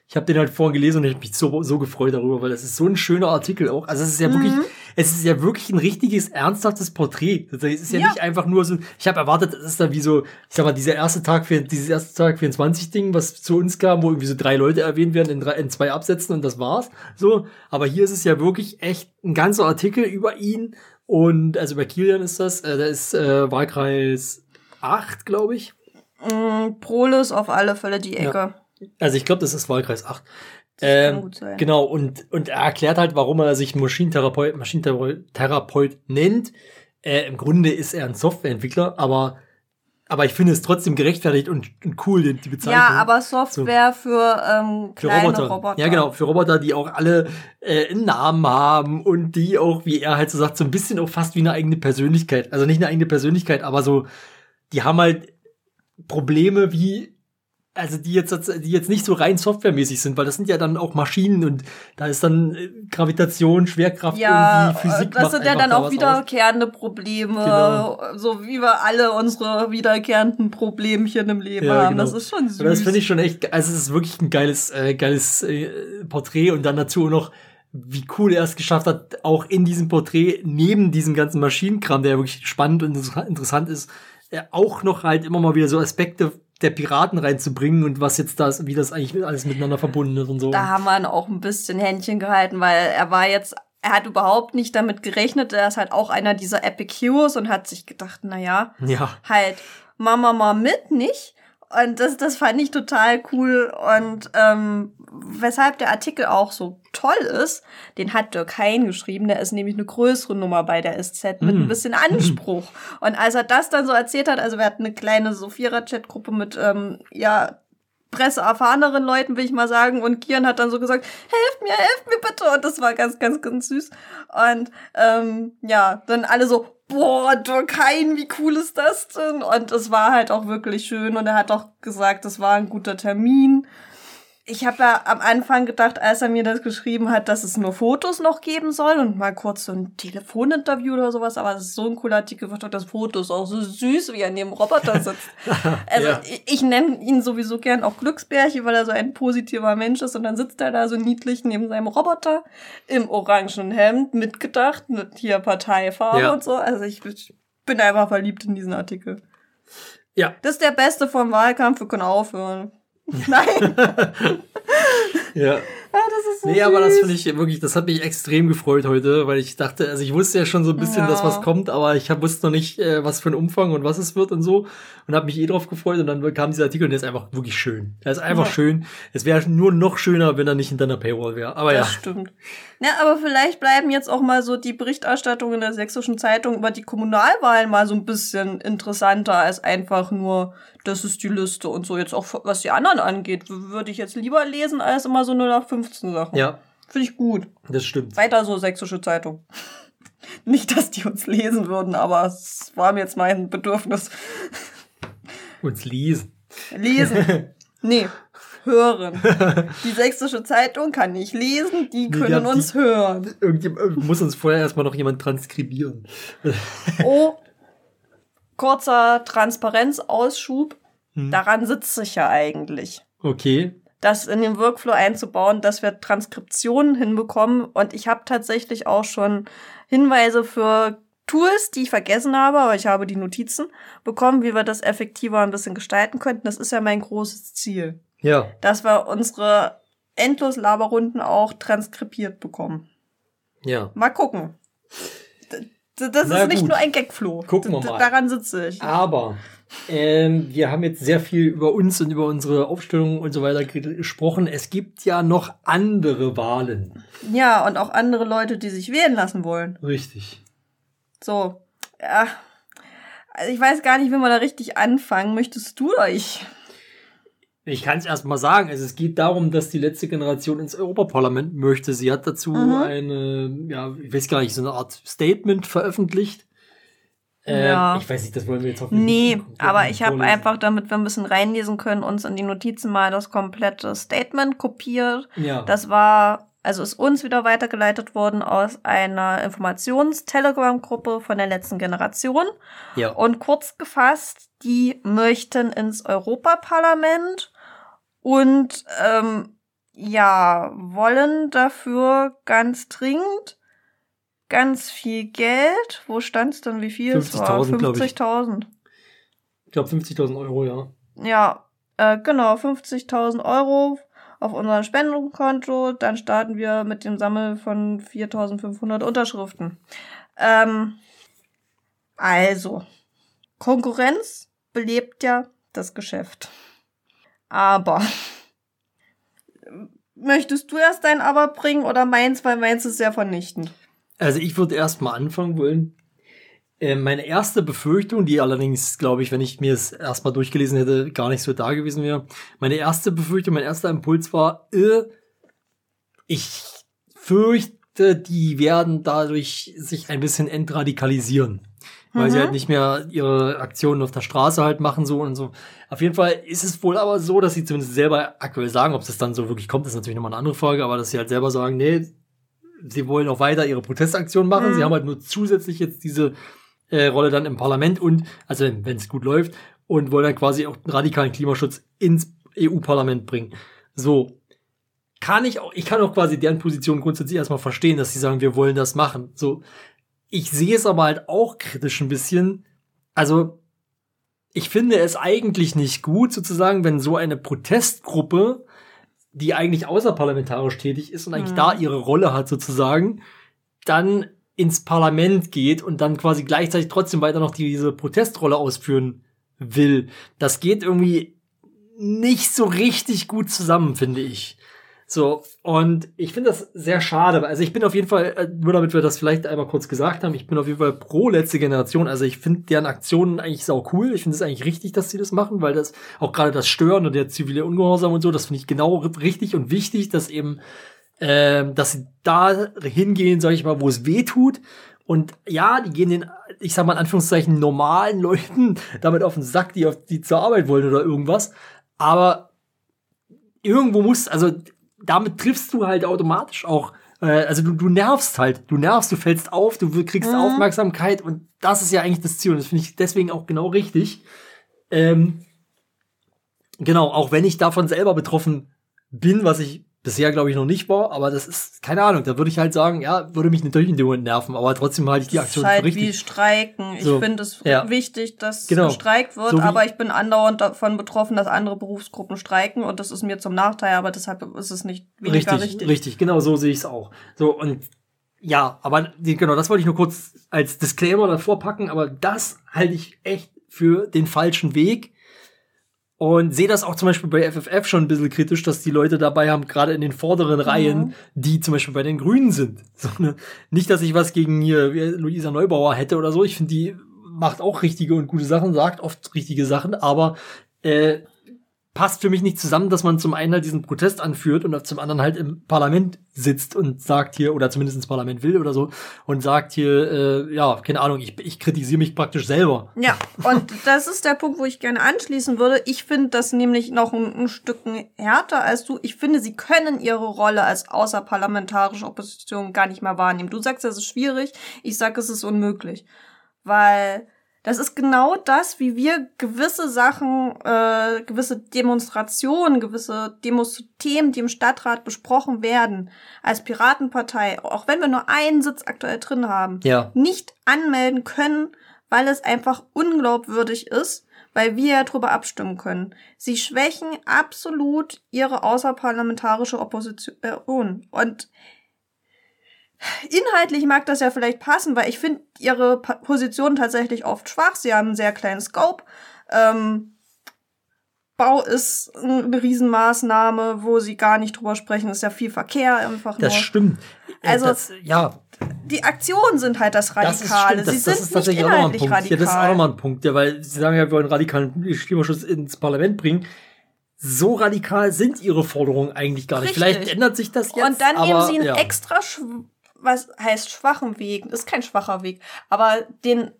ich habe den halt vorhin gelesen und ich habe mich so, so gefreut darüber, weil das ist so ein schöner Artikel auch. Also es ist ja Mhm. wirklich, es ist ja wirklich ein richtiges, ernsthaftes Porträt. Heißt, Es ist ja, Ja. nicht einfach nur so, ich habe erwartet, das ist da wie so, ich sag mal, dieser erste Tag, für, dieses erste Tag 24 Ding, was zu uns kam, wo irgendwie so drei Leute erwähnt werden in, drei, in zwei Absätzen und das war's. So, aber hier ist es ja wirklich echt ein ganzer Artikel über ihn und, also bei Kilian ist das, äh, da ist äh, Wahlkreis 8, glaube ich. Mm, Proles auf alle Fälle die Ecke. Also ich glaube, das ist Wahlkreis 8. kann Ähm, gut sein. Genau, und, und er erklärt halt, warum er sich Maschinentherapeut, Maschinentherapeut nennt. Äh, Im Grunde ist er ein Softwareentwickler, aber, aber ich finde es trotzdem gerechtfertigt und, und cool, die, die Bezeichnung. Ja, aber Software für, ähm, für Roboter. Roboter. Ja, genau, für Roboter, die auch alle äh, einen Namen haben und die auch, wie er halt so sagt, so ein bisschen auch fast wie eine eigene Persönlichkeit. Also nicht eine eigene Persönlichkeit, aber so, die haben halt Probleme wie, also die jetzt, die jetzt nicht so rein softwaremäßig sind, weil das sind ja dann auch Maschinen und da ist dann äh, Gravitation, Schwerkraft Ja, irgendwie, Physik. das sind ja dann da auch aus. wiederkehrende Probleme, Genau. so wie wir alle unsere wiederkehrenden Problemchen im Leben Ja, haben. genau. Das ist schon süß. Und das finde ich schon echt, also es ist wirklich ein geiles, äh, geiles äh, Porträt und dann dazu noch, wie cool er es geschafft hat, auch in diesem Porträt, neben diesem ganzen Maschinenkram, der wirklich spannend und inter- interessant ist, äh, auch noch halt immer mal wieder so Aspekte der Piraten reinzubringen und was jetzt das, wie das eigentlich alles miteinander verbunden ist und so. da haben wir ihn auch ein bisschen Händchen gehalten, weil er war jetzt, er hat überhaupt nicht damit gerechnet, er ist halt auch einer dieser Epic Heroes und hat sich gedacht, na ja, Ja, halt, machen wir mal mit, nicht? Und das, das fand ich total cool. Und ähm, weshalb der Artikel auch so toll ist, den hat Dirk Hein geschrieben. Der ist nämlich eine größere Nummer bei der SZ mit Mm. ein bisschen Anspruch. Und als er das dann so erzählt hat, also wir hatten eine kleine so Vierer-Chat-Gruppe mit, ähm, ja, presseerfahreneren Leuten, will ich mal sagen. Und Kian hat dann so gesagt, helft mir, helft mir bitte. Und das war ganz, ganz, ganz süß. Und ähm, ja, dann alle so, boah, Durkheim, wie cool ist das denn? Und es war halt auch wirklich schön. Und er hat auch gesagt, es war ein guter Termin. Ich habe ja am Anfang gedacht, als er mir das geschrieben hat, dass es nur Fotos noch geben soll und mal kurz so ein Telefoninterview oder sowas, aber es ist so ein cooler Artikel, das Foto ist auch so süß, wie er neben dem Roboter sitzt. Also Ja. ich, ich nenne ihn sowieso gern auch Glücksbärchen, weil er so ein positiver Mensch ist und dann sitzt er da so niedlich neben seinem Roboter im orangenen Hemd, mitgedacht, mit hier Parteifarbe Ja. und so. Also ich, ich bin einfach verliebt in diesen Artikel. ja, Das ist der beste vom Wahlkampf, wir können aufhören. Nein, ja. ah, das ist so Nee, aber das süß. finde ich wirklich, das hat mich extrem gefreut heute, weil ich dachte, also ich wusste ja schon so ein bisschen, Ja. dass was kommt, aber ich hab, wusste noch nicht, äh, was für ein Umfang und was es wird und so und habe mich eh drauf gefreut und dann kam dieser Artikel und der ist einfach wirklich schön. Der ist einfach Ja. schön. Es wäre nur noch schöner, wenn er nicht hinter einer Paywall wäre. Aber ja, Das stimmt. Ja, aber vielleicht bleiben jetzt auch mal so die Berichterstattungen in der Sächsischen Zeitung über die Kommunalwahlen mal so ein bisschen interessanter als einfach nur, das ist die Liste und so. Jetzt auch was die anderen angeht, würde ich jetzt lieber lesen als immer so 0815 Sachen. ja, Finde ich gut. das stimmt. Weiter so Sächsische Zeitung. Nicht, dass die uns lesen würden, aber es war mir jetzt mein Bedürfnis. Uns lesen. Lesen. Nee, hören. Die Sächsische Zeitung kann nicht lesen, die die können haben- uns die- hören. Irgendjemand muss uns vorher erstmal noch jemand transkribieren. Oh, kurzer Transparenzaussschub. Hm. Daran sitze ich ja eigentlich. Okay. Das in den Workflow einzubauen, dass wir Transkriptionen hinbekommen. Und ich habe tatsächlich auch schon Hinweise für Tools, die ich vergessen habe, aber ich habe die Notizen bekommen, wie wir das effektiver ein bisschen gestalten könnten. Das ist ja mein großes Ziel, Ja. dass wir unsere Endlos-Laberrunden auch transkribiert bekommen. Ja. Mal gucken. Das Na ist nicht gut. nur ein Gagfloh. Gucken wir mal. Daran sitze ich. Aber ähm, wir haben jetzt sehr viel über uns und über unsere Aufstellung und so weiter gesprochen. Es gibt ja noch andere Wahlen. Ja, und auch andere Leute, die sich wählen lassen wollen. Richtig. So, ja. Also ich weiß gar nicht, wie man da richtig anfangen. Möchtest du oder ich? Ich kann es erst mal sagen. Also es geht darum, dass die letzte Generation ins Europaparlament möchte. Sie hat dazu Mhm. eine, ja, ich weiß gar nicht, so eine Art Statement veröffentlicht. Ähm, Ja. Ich weiß nicht, das wollen wir jetzt hoffentlich Nee, nicht aber ich habe einfach, damit wir ein bisschen reinlesen können, uns in die Notizen mal das komplette Statement kopiert. Ja. Das war also ist uns wieder weitergeleitet worden aus einer Informations-Telegram-Gruppe von der letzten Generation. Ja. Und kurz gefasst, die möchten ins Europaparlament und ähm, ja, wollen dafür ganz dringend ganz viel Geld. Wo stand's denn, wie viel es war? 50.000, glaub ich. 50.000. Ich glaube 50.000 Euro, ja. Ja, äh, genau, 50.000 Euro auf unser Spendenkonto. Dann starten wir mit dem Sammel von 4.500 Unterschriften. Ähm, also, Konkurrenz belebt ja das Geschäft. Aber möchtest du erst dein Aber bringen oder meins, weil meins ist sehr vernichtend. Also ich würde erst mal anfangen wollen. Äh, meine erste Befürchtung, die allerdings, glaube ich, wenn ich mir es erstmal durchgelesen hätte, gar nicht so da gewesen wäre. Meine erste Befürchtung, mein erster Impuls war, äh, ich fürchte, die werden dadurch sich ein bisschen entradikalisieren. Weil sie Mhm. halt nicht mehr ihre Aktionen auf der Straße halt machen so und so. Auf jeden Fall ist es wohl aber so, dass sie zumindest selber aktuell sagen, ob das dann so wirklich kommt, ist natürlich nochmal eine andere Frage, aber dass sie halt selber sagen, nee, sie wollen auch weiter ihre Protestaktion machen. Mhm. Sie haben halt nur zusätzlich jetzt diese äh, Rolle dann im Parlament und, also wenn es gut läuft, und wollen dann quasi auch radikalen Klimaschutz ins EU-Parlament bringen. So. Kann ich auch, ich kann auch quasi deren Position grundsätzlich erstmal verstehen, dass sie sagen, wir wollen das machen. So. Ich sehe es aber halt auch kritisch ein bisschen. Also, ich finde es eigentlich nicht gut, sozusagen, wenn so eine Protestgruppe, die eigentlich außerparlamentarisch tätig ist und eigentlich Mhm. da ihre Rolle hat, sozusagen, dann ins Parlament geht und dann quasi gleichzeitig trotzdem weiter noch diese Protestrolle ausführen will. Das geht irgendwie nicht so richtig gut zusammen, finde ich. So, und ich finde das sehr schade. Also ich bin auf jeden Fall, äh, nur damit wir das vielleicht einmal kurz gesagt haben, ich bin auf jeden Fall pro letzte Generation. Also ich finde deren Aktionen eigentlich sau cool. Ich finde es eigentlich richtig, dass sie das machen, weil das auch gerade das Stören und der zivile Ungehorsam und so, das finde ich genau richtig und wichtig, dass eben, ähm, dass sie da hingehen, sage ich mal, wo es weh tut. Und ja, die gehen den, ich sag mal in Anführungszeichen, normalen Leuten damit auf den Sack, die, auf, die zur Arbeit wollen oder irgendwas. Aber irgendwo muss, also damit triffst du halt automatisch auch, äh, also du, du nervst halt, du nervst, du fällst auf, du kriegst Mhm. Aufmerksamkeit und das ist ja eigentlich das Ziel und das finde ich deswegen auch genau richtig. Ähm, genau, auch wenn ich davon selber betroffen bin, was ich bisher glaube ich noch nicht war, aber das ist keine Ahnung, da würde ich halt sagen, ja, würde mich natürlich in dem Moment nerven, aber trotzdem halte ich die Das Aktion ist halt für richtig. wie Streiken. Ich So, finde es ja. wichtig, dass Genau. gestreikt wird, So aber ich bin andauernd davon betroffen, dass andere Berufsgruppen streiken und das ist mir zum Nachteil, aber deshalb ist es nicht weniger richtig, richtig. richtig, genau so sehe ich es auch. So und ja, aber genau, das wollte ich nur kurz als Disclaimer davor packen, aber das halte ich echt für den falschen Weg. Und sehe das auch zum Beispiel bei FFF schon ein bisschen kritisch, dass die Leute dabei haben, gerade in den vorderen Reihen, die zum Beispiel bei den Grünen sind. So, ne? Nicht, dass ich was gegen hier Luisa Neubauer hätte oder so. Ich finde, die macht auch richtige und gute Sachen, sagt oft richtige Sachen, aber äh, passt für mich nicht zusammen, dass man zum einen halt diesen Protest anführt und zum anderen halt im Parlament sitzt und sagt hier, oder zumindest ins Parlament will oder so, und sagt hier, äh, ja, keine Ahnung, ich, ich kritisiere mich praktisch selber. Ja, und das ist der Punkt, wo ich gerne anschließen würde. Ich finde das nämlich noch ein, ein Stück härter als du. Ich finde, sie können ihre Rolle als außerparlamentarische Opposition gar nicht mehr wahrnehmen. Du sagst, es ist schwierig. Ich sage, es ist unmöglich. Weil das ist genau das, wie wir gewisse Sachen, äh, gewisse Demonstrationen, gewisse Demos zu Themen, die im Stadtrat besprochen werden, als Piratenpartei, auch wenn wir nur einen Sitz aktuell drin haben, Ja. nicht anmelden können, weil es einfach unglaubwürdig ist, weil wir ja drüber abstimmen können. Sie schwächen absolut ihre außerparlamentarische Opposition. Und inhaltlich mag das ja vielleicht passen, weil ich finde ihre Position tatsächlich oft schwach. Sie haben einen sehr kleinen Scope. Ähm, Bau ist eine Riesenmaßnahme, wo sie gar nicht drüber sprechen. Es ist ja viel Verkehr einfach Das nur. stimmt. Äh, Also- das, ja, Die Aktionen sind halt das das ist Radikale. Das, sie das sind ist nicht tatsächlich auch nochmal ein inhaltlich Punkt. radikal. Ja, das ist auch nochmal ein Punkt, ja, weil sie sagen ja, wir wollen radikalen Klimaschutz ins Parlament bringen. So radikal sind ihre Forderungen eigentlich gar nicht. Richtig. Vielleicht ändert sich das jetzt. Und dann aber, nehmen sie einen ja. extra, was heißt schwachen Weg, ist kein schwacher Weg, aber den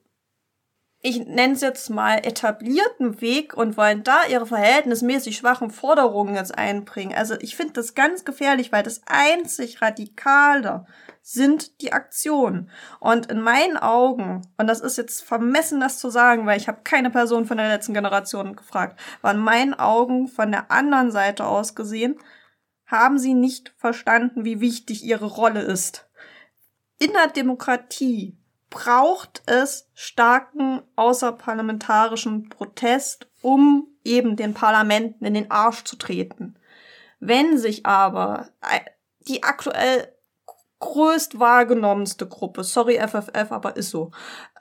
ich nenne es jetzt mal etablierten Weg und wollen da ihre verhältnismäßig schwachen Forderungen jetzt einbringen. Also ich finde das ganz gefährlich, weil das einzig Radikale sind die Aktionen. Und in meinen Augen, und das ist jetzt vermessen, das zu sagen, weil ich habe keine Person von der letzten Generation gefragt, aber in meinen Augen von der anderen Seite aus gesehen, haben sie nicht verstanden, wie wichtig ihre Rolle ist. In der Demokratie braucht es starken außerparlamentarischen Protest, um eben den Parlamenten in den Arsch zu treten. Wenn sich aber die aktuell größt wahrgenommenste Gruppe, sorry FFF, aber ist so,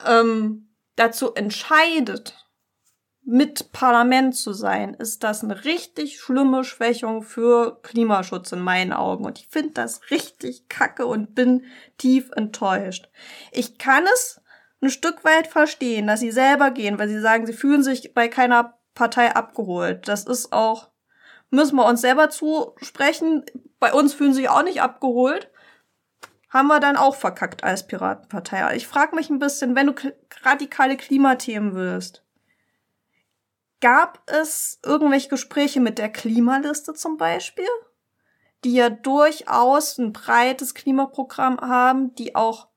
ähm, dazu entscheidet, mit Parlament zu sein, ist das eine richtig schlimme Schwächung für Klimaschutz in meinen Augen. Und ich finde das richtig kacke und bin tief enttäuscht. Ich kann es ein Stück weit verstehen, dass sie selber gehen, weil sie sagen, sie fühlen sich bei keiner Partei abgeholt. Das ist auch, müssen wir uns selber zusprechen. Bei uns fühlen sie sich auch nicht abgeholt. Haben wir dann auch verkackt als Piratenpartei. Ich frage mich ein bisschen, wenn du radikale Klimathemen willst, Gab es irgendwelche Gespräche mit der Klimaliste zum Beispiel? Die ja durchaus ein breites Klimaprogramm haben, die auch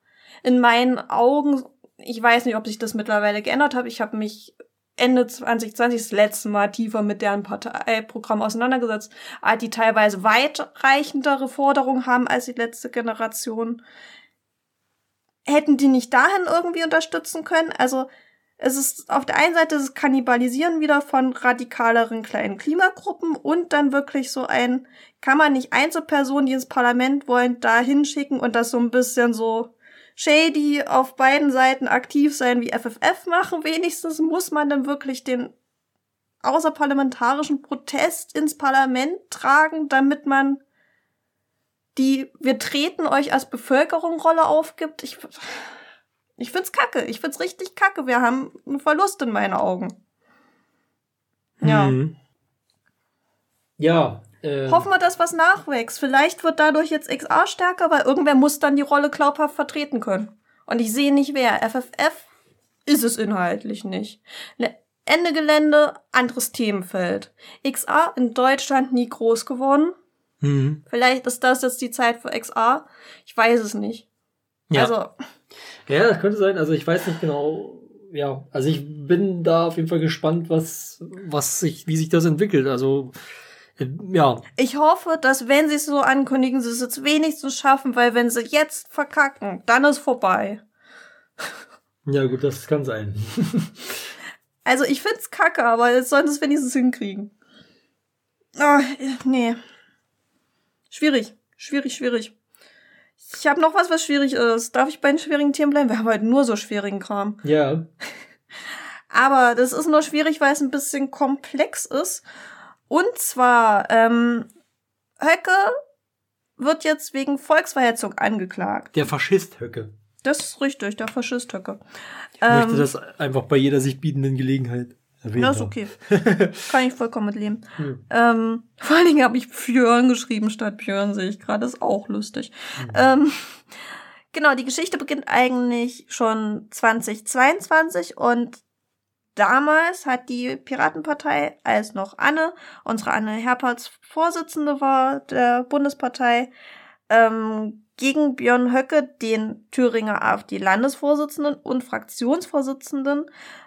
in meinen Augen, ich weiß nicht, ob sich das mittlerweile geändert hat, ich habe mich Ende 2020 das letzte Mal tiefer mit deren Parteiprogramm auseinandergesetzt, die teilweise weitreichendere Forderungen haben als die letzte Generation. Hätten die nicht dahin irgendwie unterstützen können? Also es ist auf der einen Seite das Kannibalisieren wieder von radikaleren kleinen Klimagruppen und dann wirklich so ein, kann man nicht Einzelpersonen, die ins Parlament wollen, da hinschicken und das so ein bisschen so shady auf beiden Seiten aktiv sein wie FFF machen. Wenigstens muss man dann wirklich den außerparlamentarischen Protest ins Parlament tragen, damit man die wir treten euch als Bevölkerung Rolle aufgibt. Ich ich find's kacke. Ich find's richtig kacke. Wir haben einen Verlust in meinen Augen. Ja. Mhm. Ja. Äh, Hoffen wir, dass was nachwächst. Vielleicht wird dadurch jetzt XA stärker, weil irgendwer muss dann die Rolle glaubhaft vertreten können. Und ich sehe nicht wer. FFF ist es inhaltlich nicht. Ne, Ende Gelände, anderes Themenfeld. XA in Deutschland nie groß geworden. Mhm. Vielleicht ist das jetzt die Zeit für XA. Ich weiß es nicht. Ja. Also, Ja, das könnte sein. Also ich weiß nicht genau. Ja, also ich bin da auf jeden Fall gespannt, was, was sich, wie sich das entwickelt. Also äh, ja, Ich hoffe, dass wenn sie es so ankündigen, sie es jetzt wenigstens schaffen, weil wenn sie jetzt verkacken, dann ist vorbei. ja gut, das kann sein. Also ich find's kacke, aber jetzt sollen sie es wenigstens hinkriegen. Ah, nee. Schwierig. Schwierig, schwierig. Ich habe noch was, was schwierig ist. Darf ich bei den schwierigen Themen bleiben? Wir haben heute nur so schwierigen Kram. ja, Aber das ist nur schwierig, weil es ein bisschen komplex ist. Und zwar, ähm, Höcke wird jetzt wegen Volksverhetzung angeklagt. der Faschist Höcke. Das ist richtig, der Faschist Höcke. Ich möchte Ähm, das einfach bei jeder sich bietenden Gelegenheit erwähnen. Ja, ist okay. Kann ich vollkommen mit leben. Hm. Ähm, vor allen Dingen habe ich Björn geschrieben statt Björn, sehe ich gerade. Ist auch lustig. Hm. Ähm, genau, die Geschichte beginnt eigentlich schon 2022 und damals hat die Piratenpartei, als noch Anne, unsere Anne Herperts Vorsitzende war der Bundespartei, ähm, gegen Björn Höcke, den Thüringer AfD-Landesvorsitzenden und Fraktionsvorsitzenden,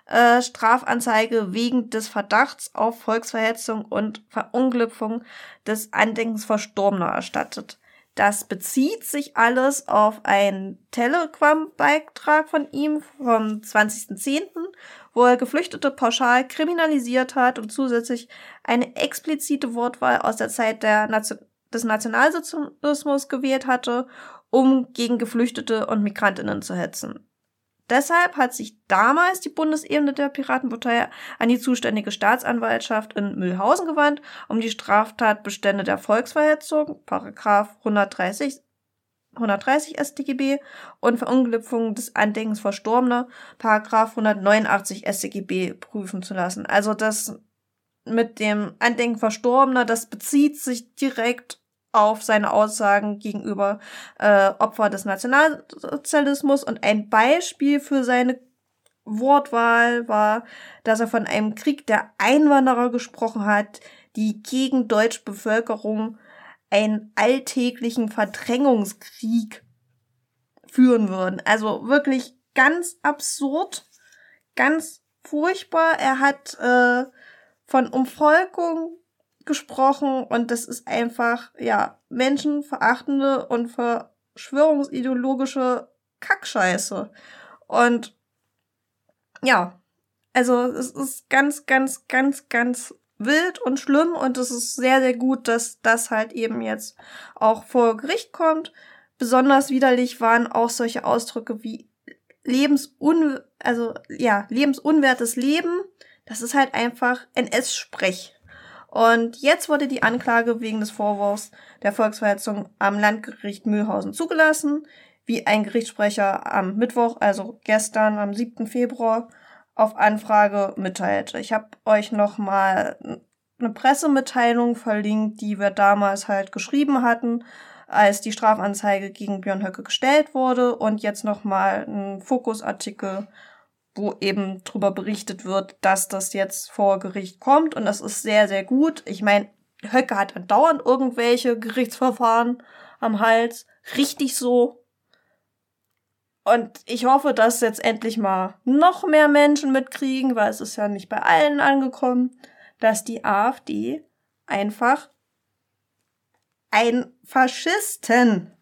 äh, Strafanzeige wegen des Verdachts auf Volksverhetzung und Verunglückung des Andenkens Verstorbener erstattet. Das bezieht sich alles auf einen Telegram-Beitrag von ihm vom 20.10., wo er Geflüchtete pauschal kriminalisiert hat und zusätzlich eine explizite Wortwahl aus der Zeit der Nation des Nationalsozialismus gewählt hatte, um gegen Geflüchtete und Migrantinnen zu hetzen. Deshalb hat sich damals die Bundesebene der Piratenpartei an die zuständige Staatsanwaltschaft in Mühlhausen gewandt, um die Straftatbestände der Volksverhetzung, Paragraph 130, 130 StGB und Verunglückung des Andenkens Verstorbener, Paragraph 189 StGB prüfen zu lassen. Also das mit dem Andenken Verstorbener, das bezieht sich direkt auf seine Aussagen gegenüber äh, Opfer des Nationalsozialismus und ein Beispiel für seine Wortwahl war, dass er von einem Krieg der Einwanderer gesprochen hat, die gegen deutsche Bevölkerung einen alltäglichen Verdrängungskrieg führen würden. Also wirklich ganz absurd, ganz furchtbar. Er hat äh, von Umvolkung gesprochen und das ist einfach, ja, menschenverachtende und verschwörungsideologische Kackscheiße. Und ja, also es ist ganz, ganz, ganz, ganz wild und schlimm und es ist sehr, sehr gut, dass das halt eben jetzt auch vor Gericht kommt. Besonders widerlich waren auch solche Ausdrücke wie lebensun, also ja, lebensunwertes Leben. Das ist halt einfach NS-Sprech. Und jetzt wurde die Anklage wegen des Vorwurfs der Volksverhetzung am Landgericht Mühlhausen zugelassen, wie ein Gerichtssprecher am Mittwoch, also gestern, am 7. Februar, auf Anfrage mitteilte. Ich habe euch noch mal eine Pressemitteilung verlinkt, die wir damals halt geschrieben hatten, als die Strafanzeige gegen Björn Höcke gestellt wurde und jetzt noch mal ein Fokusartikel wo eben drüber berichtet wird, dass das jetzt vor Gericht kommt und das ist sehr, sehr gut. Ich meine, Höcke hat andauernd irgendwelche Gerichtsverfahren am Hals. Richtig so. Und ich hoffe, dass jetzt endlich mal noch mehr Menschen mitkriegen, weil es ist ja nicht bei allen angekommen, dass die AfD einfach ein Faschisten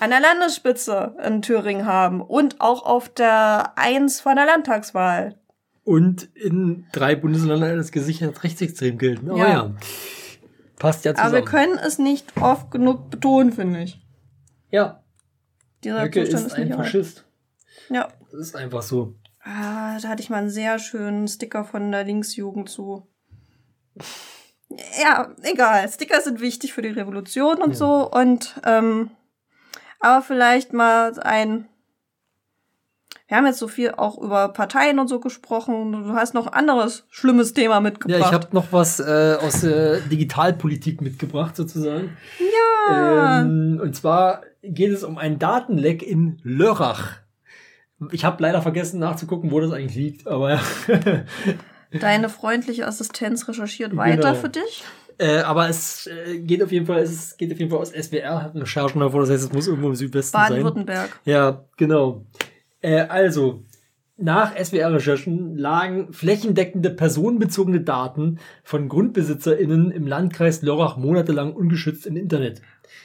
an der Landesspitze in Thüringen haben und auch auf der Eins von der Landtagswahl. Und in drei Bundesländern als gesichert rechtsextrem gelten. Aber ja. ja. Passt ja zusammen. Aber wir können es nicht oft genug betonen, finde ich. Ja. Dieser Höcke Zustand ist, ist ein Faschist. Ja. Das ist einfach so. Ah, da hatte ich mal einen sehr schönen Sticker von der Linksjugend zu. Ja, egal. Sticker sind wichtig für die Revolution und ja. so. Und ähm, aber vielleicht mal ein. Wir haben jetzt so viel auch über Parteien und so gesprochen. Du hast noch ein anderes schlimmes Thema mitgebracht. Ja, ich habe noch was äh, aus der Digitalpolitik mitgebracht, sozusagen. Ja. Ähm, und zwar geht es um einen Datenleck in Lörrach. Ich habe leider vergessen nachzugucken, wo das eigentlich liegt, aber Deine freundliche Assistenz recherchiert weiter genau. für dich. Äh, aber es äh, geht auf jeden Fall, es geht auf jeden Fall aus SWR, hat Recherchen davor, das heißt, es muss irgendwo im Südwesten sein. Baden-Württemberg. Ja, genau. Äh, also, nach SWR-Recherchen lagen flächendeckende personenbezogene Daten von GrundbesitzerInnen im Landkreis Lörrach monatelang ungeschützt im Internet.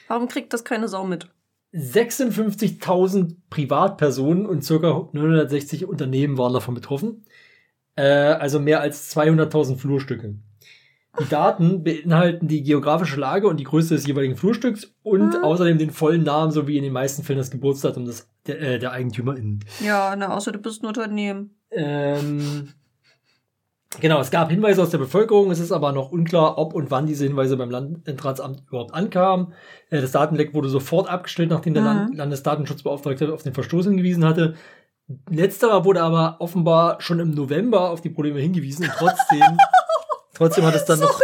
Warum kriegt das keine Sau mit? 56.000 Privatpersonen und ca. 960 Unternehmen waren davon betroffen. Äh, also mehr als 200.000 Flurstücke. Die Daten beinhalten die geografische Lage und die Größe des jeweiligen Flurstücks und mhm. außerdem den vollen Namen sowie in den meisten Fällen das Geburtsdatum des, der, äh, der EigentümerInnen. Ja, na, außer du bist ein Unternehmen. Ähm, genau, es gab Hinweise aus der Bevölkerung, es ist aber noch unklar, ob und wann diese Hinweise beim Landratsamt überhaupt ankamen. Äh, das Datenleck wurde sofort abgestellt, nachdem der. Land Landesdatenschutzbeauftragte auf den Verstoß hingewiesen hatte. Letzterer wurde aber offenbar schon im November auf die Probleme hingewiesen und trotzdem Trotzdem hat es dann Sorry. noch.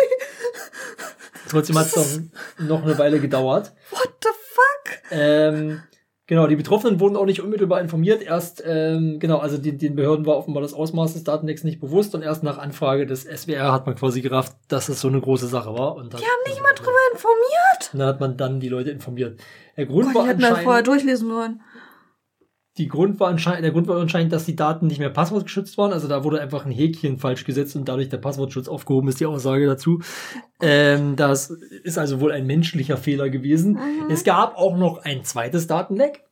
Trotzdem hat es noch, noch eine Weile gedauert. What the fuck? Ähm, genau, die Betroffenen wurden auch nicht unmittelbar informiert. Erst, ähm, genau, also den, den Behörden war offenbar das Ausmaß des Datenlecks nicht bewusst und erst nach Anfrage des SWR hat man quasi gerafft, dass es so eine große Sache war. Und die haben nicht mal drüber informiert. Und dann hat man dann die Leute informiert. Der Grund Boah, war die hätten das vorher durchlesen wollen die Grund war anscheinend, der Grund war anscheinend, dass die Daten nicht mehr passwortgeschützt waren. Also da wurde einfach ein Häkchen falsch gesetzt und dadurch der Passwortschutz aufgehoben ist, die Aussage dazu. Ähm, das ist also wohl ein menschlicher Fehler gewesen. Mhm. Es gab auch noch ein zweites Datenleck.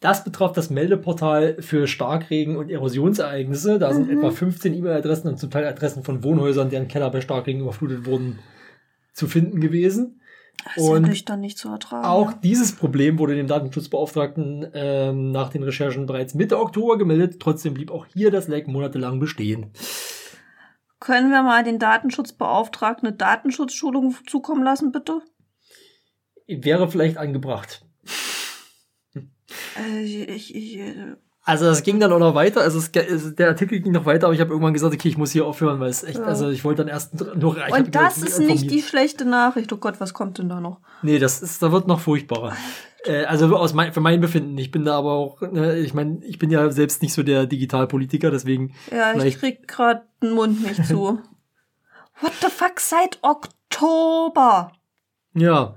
Das betraf das Meldeportal für Starkregen und Erosionsereignisse. Da sind mhm. etwa 15 E-Mail-Adressen und zum Teil Adressen von Wohnhäusern, deren Keller bei Starkregen überflutet wurden, zu finden gewesen. Das ist und wirklich dann nicht zu ertragen. Auch dieses Problem wurde dem Datenschutzbeauftragten ähm, nach den Recherchen bereits Mitte Oktober gemeldet. Trotzdem blieb auch hier das Leck monatelang bestehen. Können wir mal den Datenschutzbeauftragten eine Datenschutzschulung zukommen lassen, bitte? Wäre vielleicht angebracht. Äh, ich, ich, äh, also es ging dann auch noch weiter, also es, der Artikel ging noch weiter, aber ich habe irgendwann gesagt, okay, ich muss hier aufhören, weil es echt, ja. also ich wollte dann erst noch Und das ist nicht die schlechte Nachricht. Oh Gott, was kommt denn da noch? Nee, das ist, da wird noch furchtbarer. Äh, also aus mein, für mein Befinden. Ich bin da aber auch, ne, ich meine, ich bin ja selbst nicht so der Digitalpolitiker, deswegen. Ja, ich krieg grad den Mund nicht zu. What the fuck, seit Oktober? Ja.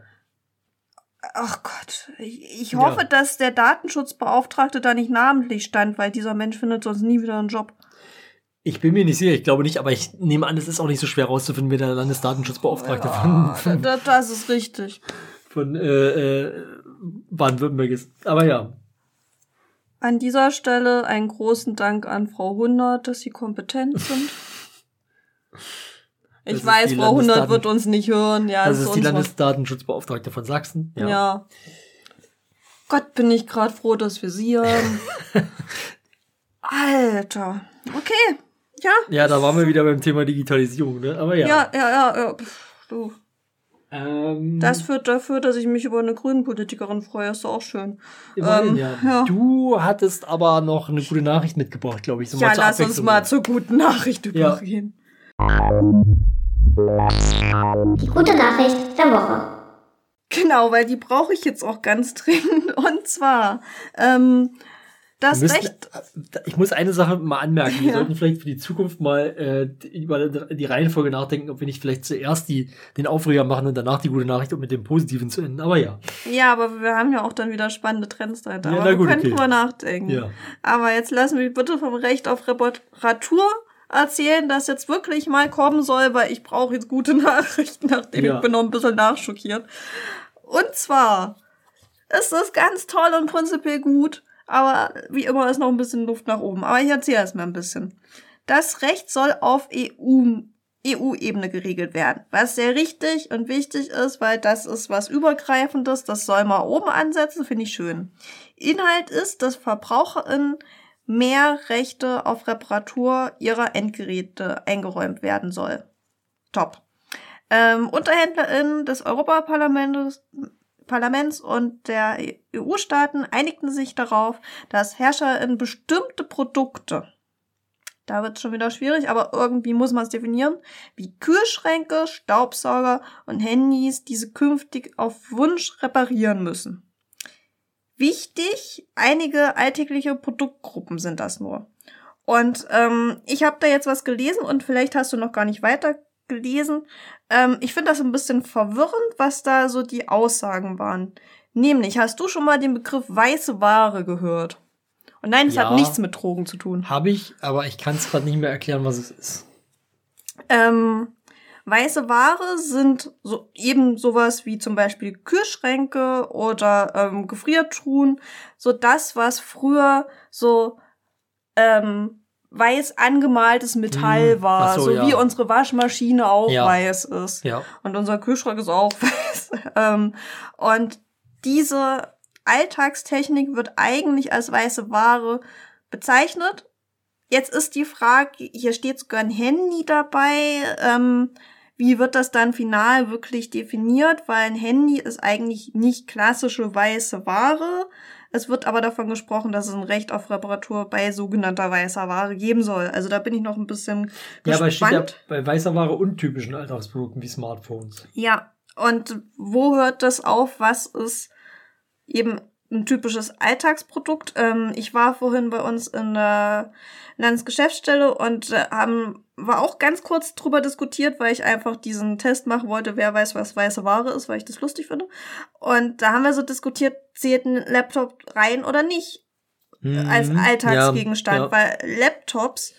Ach Gott, ich, ich Ja. hoffe, dass der Datenschutzbeauftragte da nicht namentlich stand, weil dieser Mensch findet sonst nie wieder einen Job. Ich bin mir nicht sicher, ich glaube nicht, aber ich nehme an, es ist auch nicht so schwer rauszufinden, wer der Landesdatenschutzbeauftragte von, von, Das, das ist richtig. von äh, äh, Baden-Württemberg ist. Aber ja. An dieser Stelle einen großen Dank an Frau Hundert, dass Sie kompetent sind. Das Ich ist weiß, Frau Hundert Landesdaten- wird uns nicht hören. Ja, Das es ist die Landesdatenschutzbeauftragte von Sachsen. Ja. Ja. Gott, bin ich gerade froh, dass wir sie haben. Alter. Okay. Ja. Ja, da waren wir wieder beim Thema Digitalisierung, ne? Aber ja. Ja, ja, ja. ja. Pff, Du. Ähm, Das führt dafür, dass ich mich über eine grünen Politikerin freue. Ist auch schön. ähm, ja. ja. Du hattest aber noch eine gute Nachricht mitgebracht, glaube ich. So Ja, lass uns mal zur guten Nachricht Ja. Die gute Nachricht der Woche. Genau, weil die brauche ich jetzt auch ganz dringend. Und zwar, ähm, das Wir müssen, Recht. äh, Ich muss eine Sache mal anmerken. Wir Ja. sollten vielleicht für die Zukunft mal äh, über die Reihenfolge nachdenken, ob wir nicht vielleicht zuerst die, den Aufreger machen und danach die gute Nachricht, um mit dem Positiven zu enden. Aber ja. Ja, aber wir haben ja auch dann wieder spannende Trends dahinter. Ja, aber na wir gut, können okay. drüber nachdenken. Ja. Aber jetzt lassen wir bitte vom Recht auf Reparatur erzählen, das jetzt wirklich mal kommen soll, weil ich brauche jetzt gute Nachrichten, nachdem Ja. ich bin noch ein bisschen nachschockiert. Und zwar ist das ganz toll und prinzipiell gut, aber wie immer ist noch ein bisschen Luft nach oben. Aber ich erzähle erst mal ein bisschen. Das Recht soll auf EU EU-Ebene geregelt werden, was sehr richtig und wichtig ist, weil das ist was Übergreifendes, das soll mal oben ansetzen, finde ich schön. Inhalt ist, dass VerbraucherInnen mehr Rechte auf Reparatur ihrer Endgeräte eingeräumt werden soll. Top. Ähm, UnterhändlerInnen des Europaparlaments Parlaments und der EU-Staaten einigten sich darauf, dass HerrscherInnen bestimmte Produkte, da wird es schon wieder schwierig, aber irgendwie muss man es definieren, wie Kühlschränke, Staubsauger und Handys diese künftig auf Wunsch reparieren müssen. Wichtig, einige alltägliche Produktgruppen sind das nur. Und ähm, ich habe da jetzt was gelesen und vielleicht hast du noch gar nicht weiter gelesen. Ähm, ich finde das ein bisschen verwirrend, was da so die Aussagen waren. Nämlich, hast du schon mal den Begriff weiße Ware gehört? Und nein, es Ja. hat nichts mit Drogen zu tun. Habe ich, aber ich kann es gerade nicht mehr erklären, was es ist. Ähm, weiße Ware sind so eben sowas wie zum Beispiel Kühlschränke oder ähm, Gefriertruhen. So das, was früher so ähm, weiß angemaltes Metall Hm, war. so, so ja. wie unsere Waschmaschine auch Ja. weiß ist. Ja. Und unser Kühlschrank ist auch weiß. ähm, und diese Alltagstechnik wird eigentlich als weiße Ware bezeichnet. Jetzt ist die Frage, hier steht sogar ein Handy dabei. Ähm, wie wird das dann final wirklich definiert? Weil ein Handy ist eigentlich nicht klassische weiße Ware. Es wird aber davon gesprochen, dass es ein Recht auf Reparatur bei sogenannter weißer Ware geben soll. Also da bin ich noch ein bisschen Ja, aber steht ja gespannt. bei weißer Ware untypischen Alltagsprodukten wie Smartphones. Ja, und wo hört das auf? Was ist eben ein typisches Alltagsprodukt? Ähm, ich war vorhin bei uns in der Landesgeschäftsstelle und äh, haben war auch ganz kurz drüber diskutiert, weil ich einfach diesen Test machen wollte, wer weiß, was weiße Ware ist, weil ich das lustig finde. Und da haben wir so diskutiert, zählt ein Laptop rein oder nicht als Mhm. Alltagsgegenstand, Ja, ja. weil Laptops,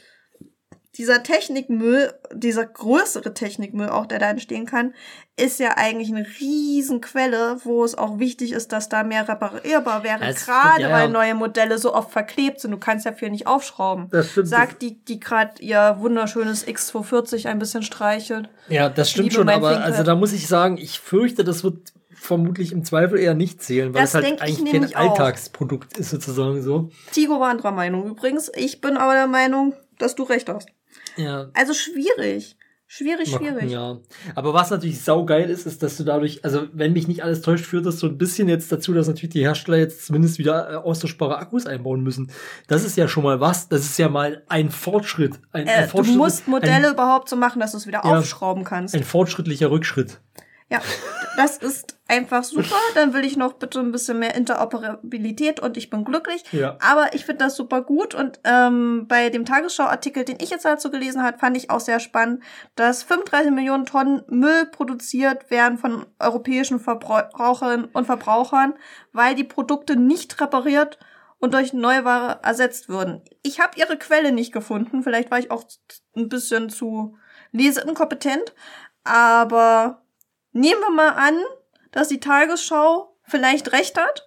dieser Technikmüll, dieser größere Technikmüll auch, der da entstehen kann, ist ja eigentlich eine Riesenquelle, wo es auch wichtig ist, dass da mehr reparierbar wäre, Ja, es- gerade ja, weil neue Modelle so oft verklebt sind. Du kannst ja viel nicht aufschrauben. Das stimmt. Sagt die, die gerade ihr wunderschönes X240 ein bisschen streichelt. Ja, das stimmt Liebe schon, aber Thinkpad. also da muss ich sagen, ich fürchte, das wird vermutlich im Zweifel eher nicht zählen, weil Das es halt eigentlich kein. Alltagsprodukt ist sozusagen so. Tigo war anderer Meinung übrigens. Ich bin aber der Meinung, dass du recht hast. Ja. Also schwierig. Schwierig, schwierig. ja. Aber was natürlich saugeil ist, ist, dass du dadurch, also wenn mich nicht alles täuscht, führt das so ein bisschen jetzt dazu, dass natürlich die Hersteller jetzt zumindest wieder äh, austauschbare Akkus einbauen müssen. Das ist ja schon mal was. Das ist ja mal ein Fortschritt. Ein, Äh, ein du Fortschritt, musst Modelle ein, überhaupt so machen, dass du es wieder Ja. aufschrauben kannst. ein fortschrittlicher Rückschritt. Ja. Das ist einfach super. Dann will ich noch bitte ein bisschen mehr Interoperabilität und ich bin glücklich. Ja. Aber ich finde das super gut. Und ähm, bei dem Tagesschau-Artikel, den ich jetzt dazu gelesen habe, fand ich auch sehr spannend, dass 35 Millionen Tonnen Müll produziert werden von europäischen Verbraucherinnen und Verbrauchern, weil die Produkte nicht repariert und durch Neuware ersetzt würden. Ich habe ihre Quelle nicht gefunden. Vielleicht war ich auch ein bisschen zu leseinkompetent. Aber nehmen wir mal an, dass die Tagesschau vielleicht recht hat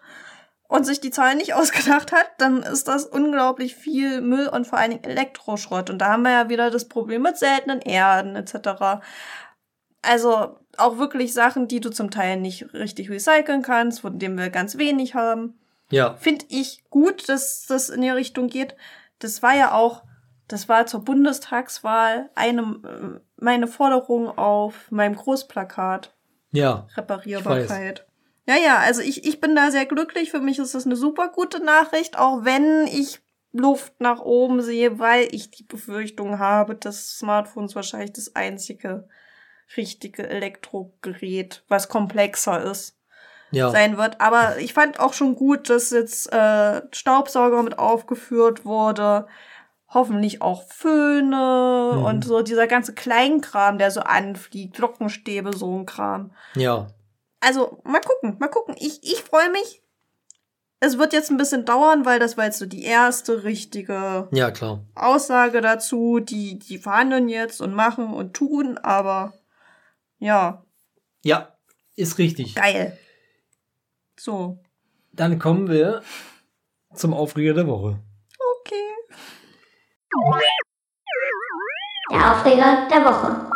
und sich die Zahlen nicht ausgedacht hat, dann ist das unglaublich viel Müll und vor allen Dingen Elektroschrott. Und da haben wir ja wieder das Problem mit seltenen Erden etc. Also auch wirklich Sachen, die du zum Teil nicht richtig recyceln kannst, von denen wir ganz wenig haben. Ja. Finde ich gut, dass das in die Richtung geht. Das war ja auch, das war zur Bundestagswahl eine, äh, meine Forderung auf meinem Großplakat. Ja. Reparierbarkeit. Ja, ja, also ich, ich bin da sehr glücklich. Für mich ist das eine super gute Nachricht, auch wenn ich Luft nach oben sehe, weil ich die Befürchtung habe, dass Smartphones wahrscheinlich das einzige richtige Elektrogerät, was komplexer ist, Ja. sein wird. Aber ich fand auch schon gut, dass jetzt äh, Staubsauger mit aufgeführt wurde. Hoffentlich auch Föhne Mhm. und so dieser ganze Kleinkram, der so anfliegt, Glockenstäbe, so ein Kram. Ja. Also, mal gucken, mal gucken. Ich, ich freue mich. Es wird jetzt ein bisschen dauern, weil das war jetzt so die erste richtige Ja, klar. Aussage dazu. Die, die verhandeln jetzt und machen und tun, aber ja, Ja, ist richtig. geil. So, Dann kommen wir zum Aufreger der Woche. okay. Der Aufreger der Woche.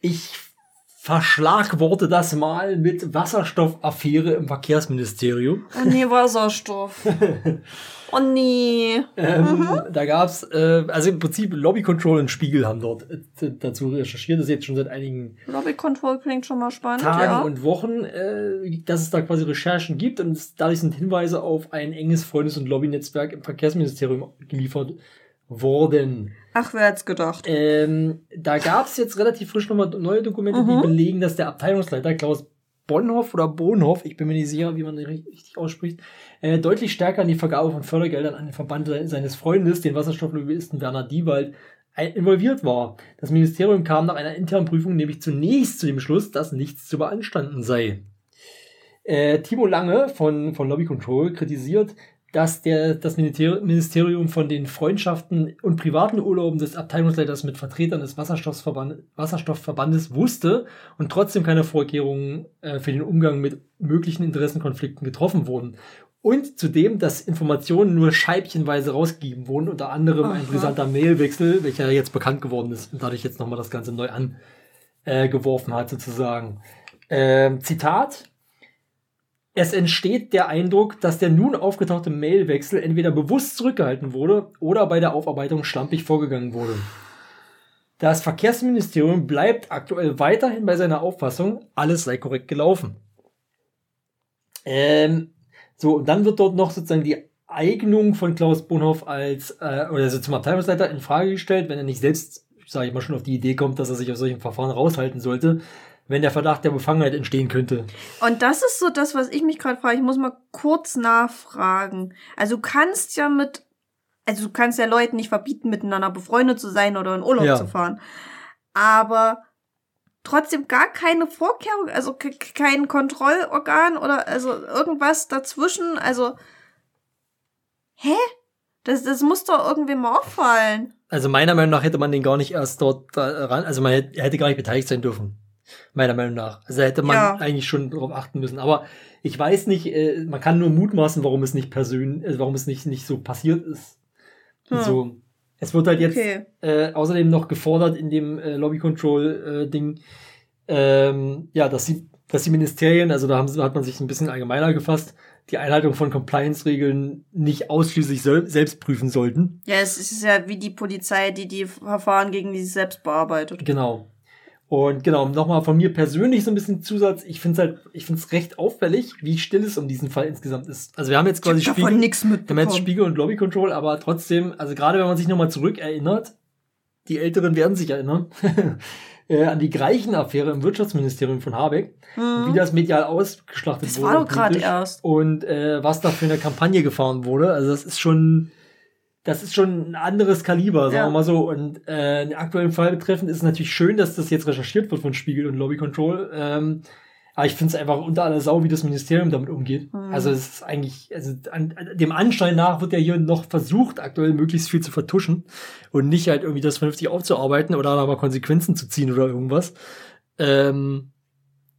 Ich verschlagworte das mal mit Wasserstoffaffäre im Verkehrsministerium. Oh nee, Wasserstoff. Oh nee. Ähm, Da gab's, äh, also im Prinzip Lobby Control und Spiegel haben dort äh, dazu recherchiert. Das ist jetzt schon seit einigen Lobby Control klingt schon mal spannend, Tagen ja. und Wochen, äh, dass es da quasi Recherchen gibt und es, dadurch sind Hinweise auf ein enges Freundes- und Lobbynetzwerk im Verkehrsministerium geliefert worden. Ach, wer hätte gedacht? Ähm, da gab es jetzt relativ frisch nochmal neue Dokumente, die Mhm. belegen, dass der Abteilungsleiter Klaus Bonhoff oder Bonhoff, ich bin mir nicht sicher, wie man den richtig ausspricht, äh, deutlich stärker in die Vergabe von Fördergeldern an den Verband se- seines Freundes, den Wasserstofflobbyisten Werner Diewald, involviert war. Das Ministerium kam nach einer internen Prüfung nämlich zunächst zu dem Schluss, dass nichts zu beanstanden sei. Äh, Timo Lange von, von Lobby Control kritisiert, dass der, das Minister- Ministerium von den Freundschaften und privaten Urlauben des Abteilungsleiters mit Vertretern des Wasserstoffverband, Wasserstoffverbandes wusste und trotzdem keine Vorkehrungen äh, für den Umgang mit möglichen Interessenkonflikten getroffen wurden. Und zudem, dass Informationen nur scheibchenweise rausgegeben wurden, unter anderem ein Aha. brisanter Mailwechsel, welcher jetzt bekannt geworden ist und dadurch jetzt nochmal das Ganze neu angeworfen äh, hat, sozusagen. Ähm, Zitat. Es entsteht der Eindruck, dass der nun aufgetauchte Mailwechsel entweder bewusst zurückgehalten wurde oder bei der Aufarbeitung schlampig vorgegangen wurde. Das Verkehrsministerium bleibt aktuell weiterhin bei seiner Auffassung, alles sei korrekt gelaufen. Ähm, so, und dann wird dort noch sozusagen die Eignung von Klaus Bonhoff als, äh, oder also zum Abteilungsleiter in Frage gestellt, wenn er nicht selbst, sage ich mal, schon auf die Idee kommt, dass er sich aus solchen Verfahren raushalten sollte, wenn der Verdacht der Befangenheit entstehen könnte. Und das ist so das, was ich mich gerade frage. Ich muss mal kurz nachfragen. Also du kannst ja mit, also du kannst ja Leuten nicht verbieten, miteinander befreundet zu sein oder in Urlaub Ja. zu fahren. Aber trotzdem gar keine Vorkehrung, also ke- kein Kontrollorgan oder also irgendwas dazwischen. Also, hä? Das, das muss doch irgendwem mal auffallen. Also meiner Meinung nach hätte man den gar nicht erst dort da ran, also man hätte, er hätte gar nicht beteiligt sein dürfen. Meiner Meinung nach. Also da hätte man Ja. eigentlich schon darauf achten müssen. Aber ich weiß nicht, äh, man kann nur mutmaßen, warum es nicht persönlich, äh, warum es nicht, nicht so passiert ist. Hm. So. Es wird halt jetzt Okay. äh, außerdem noch gefordert in dem äh, Lobby Control äh, Ding, ähm, ja, dass sie, dass die Ministerien, also da haben, hat man sich ein bisschen allgemeiner gefasst, die Einhaltung von Compliance-Regeln nicht ausschließlich sel selbst prüfen sollten. Ja, es ist ja wie die Polizei, die die Verfahren gegen die sich selbst bearbeitet. Genau. Und genau, nochmal von mir persönlich so ein bisschen Zusatz. Ich finde es halt, ich finde es recht auffällig, wie still es um diesen Fall insgesamt ist. Also wir haben jetzt quasi nix wir haben jetzt. Spiegel und Lobby Control, aber trotzdem, also gerade wenn man sich nochmal zurückerinnert, die Älteren werden sich erinnern, äh, an die Greichen-Affäre im Wirtschaftsministerium von Habeck, Mhm. wie das medial ausgeschlachtet Das wurde. war doch gerade erst. Und äh, was da für eine Kampagne gefahren wurde. Also das ist schon, das ist schon ein anderes Kaliber, sagen Ja. wir mal so. Und äh, den aktuellen Fall betreffend ist es natürlich schön, dass das jetzt recherchiert wird von Spiegel und Lobby Control. Ähm, aber ich finde es einfach unter aller Sau, wie das Ministerium damit umgeht. Mhm. Also es ist eigentlich, also an, an dem Anschein nach wird ja hier noch versucht, aktuell möglichst viel zu vertuschen und nicht halt irgendwie das vernünftig aufzuarbeiten oder da mal Konsequenzen zu ziehen oder irgendwas. Ähm,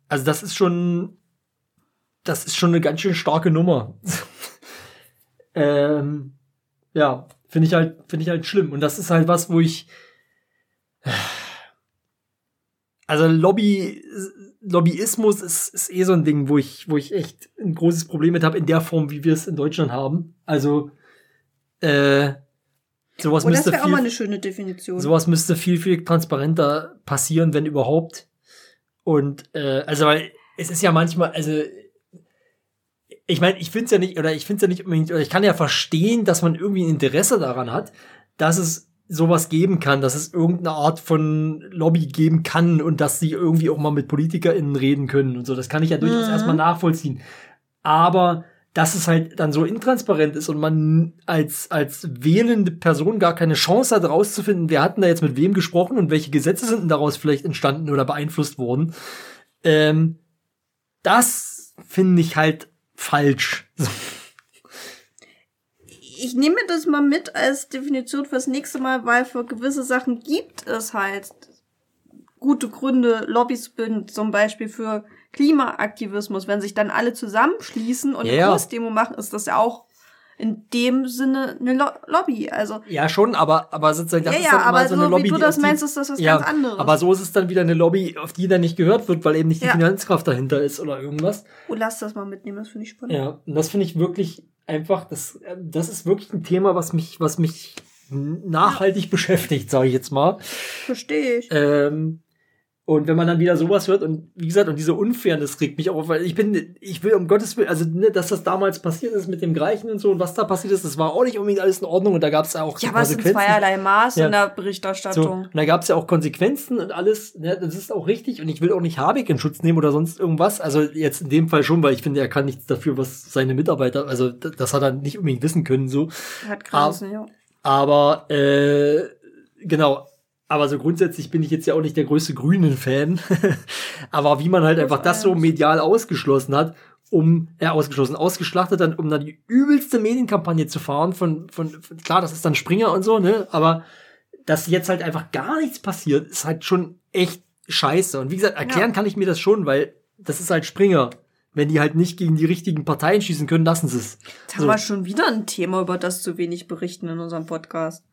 also das ist schon, das ist schon eine ganz schön starke Nummer. ähm, ja, finde ich halt, finde ich halt schlimm. Und das ist halt was, wo ich, also Lobby, Lobbyismus ist, ist eh so ein Ding, wo ich, wo ich echt ein großes Problem mit habe in der Form, wie wir es in Deutschland haben. Also, äh, sowas Oh, das müsste wäre auch mal eine viel, schöne Definition. sowas müsste viel, viel transparenter passieren, wenn überhaupt. Und, äh, also, weil es ist ja manchmal, also, ich meine, ich finde es ja nicht, oder ich finde es ja nicht unbedingt, oder ich kann ja verstehen, dass man irgendwie ein Interesse daran hat, dass es sowas geben kann, dass es irgendeine Art von Lobby geben kann und dass sie irgendwie auch mal mit PolitikerInnen reden können und so. Das kann ich ja durchaus Mhm. erstmal nachvollziehen. Aber dass es halt dann so intransparent ist und man als, als wählende Person gar keine Chance hat, rauszufinden, wer hat denn da jetzt mit wem gesprochen und welche Gesetze sind denn daraus vielleicht entstanden oder beeinflusst worden. Ähm, das finde ich halt falsch. ich nehme das mal mit als Definition fürs nächste Mal, weil für gewisse Sachen gibt es halt gute Gründe, Lobbys zu bilden, zum Beispiel für Klimaaktivismus. Wenn sich dann alle zusammenschließen und Ja, eine. Großdemo machen, ist das ja auch in dem Sinne eine Lo Lobby. Also Ja, schon, aber, aber sozusagen, das ja, ist ja, dann immer aber so so, eine Lobby, wie du die das die- meinst, ist das was ja, ganz anderes. Aber so ist es dann wieder eine Lobby, auf die dann nicht gehört wird, weil eben nicht die Ja. Finanzkraft dahinter ist oder irgendwas. oh, lass das mal mitnehmen, das finde ich spannend. Ja, und das finde ich wirklich einfach, das, das ist wirklich ein Thema, was mich, was mich nachhaltig beschäftigt, sage ich jetzt mal. Verstehe ich. Ähm, und wenn man dann wieder sowas hört und wie gesagt, und diese Unfairness regt mich auch auf, weil ich bin, ich will um Gottes Willen, also ne, dass das damals passiert ist mit dem Gleichen und so und was da passiert ist, das war auch nicht unbedingt alles in Ordnung und da gab es auch Ja, so aber es sind zweierlei Maß Ja. in der So, Berichterstattung. und da gab es ja auch Konsequenzen und alles, ne, das ist auch richtig und ich will auch nicht Habeck in Schutz nehmen oder sonst irgendwas, also jetzt in dem Fall schon, weil ich finde, er kann nichts dafür, was seine Mitarbeiter, also das hat er nicht unbedingt wissen können, so. Hat Grenzen, ja. Aber äh, genau. Aber so grundsätzlich bin ich jetzt ja auch nicht der größte Grünen-Fan. Aber wie man halt einfach das so medial ausgeschlossen hat, um, ja, ausgeschlossen, ausgeschlachtet dann, um dann die übelste Medienkampagne zu fahren von, von, von klar, das ist dann Springer und so, ne? Aber dass jetzt halt einfach gar nichts passiert, ist halt schon echt scheiße. Und wie gesagt, erklären Ja. kann ich mir das schon, weil das ist halt Springer. Wenn die halt nicht gegen die richtigen Parteien schießen können, lassen sie es. Jetzt haben wir schon wieder ein Thema, über das zu wenig berichten in unserem Podcast.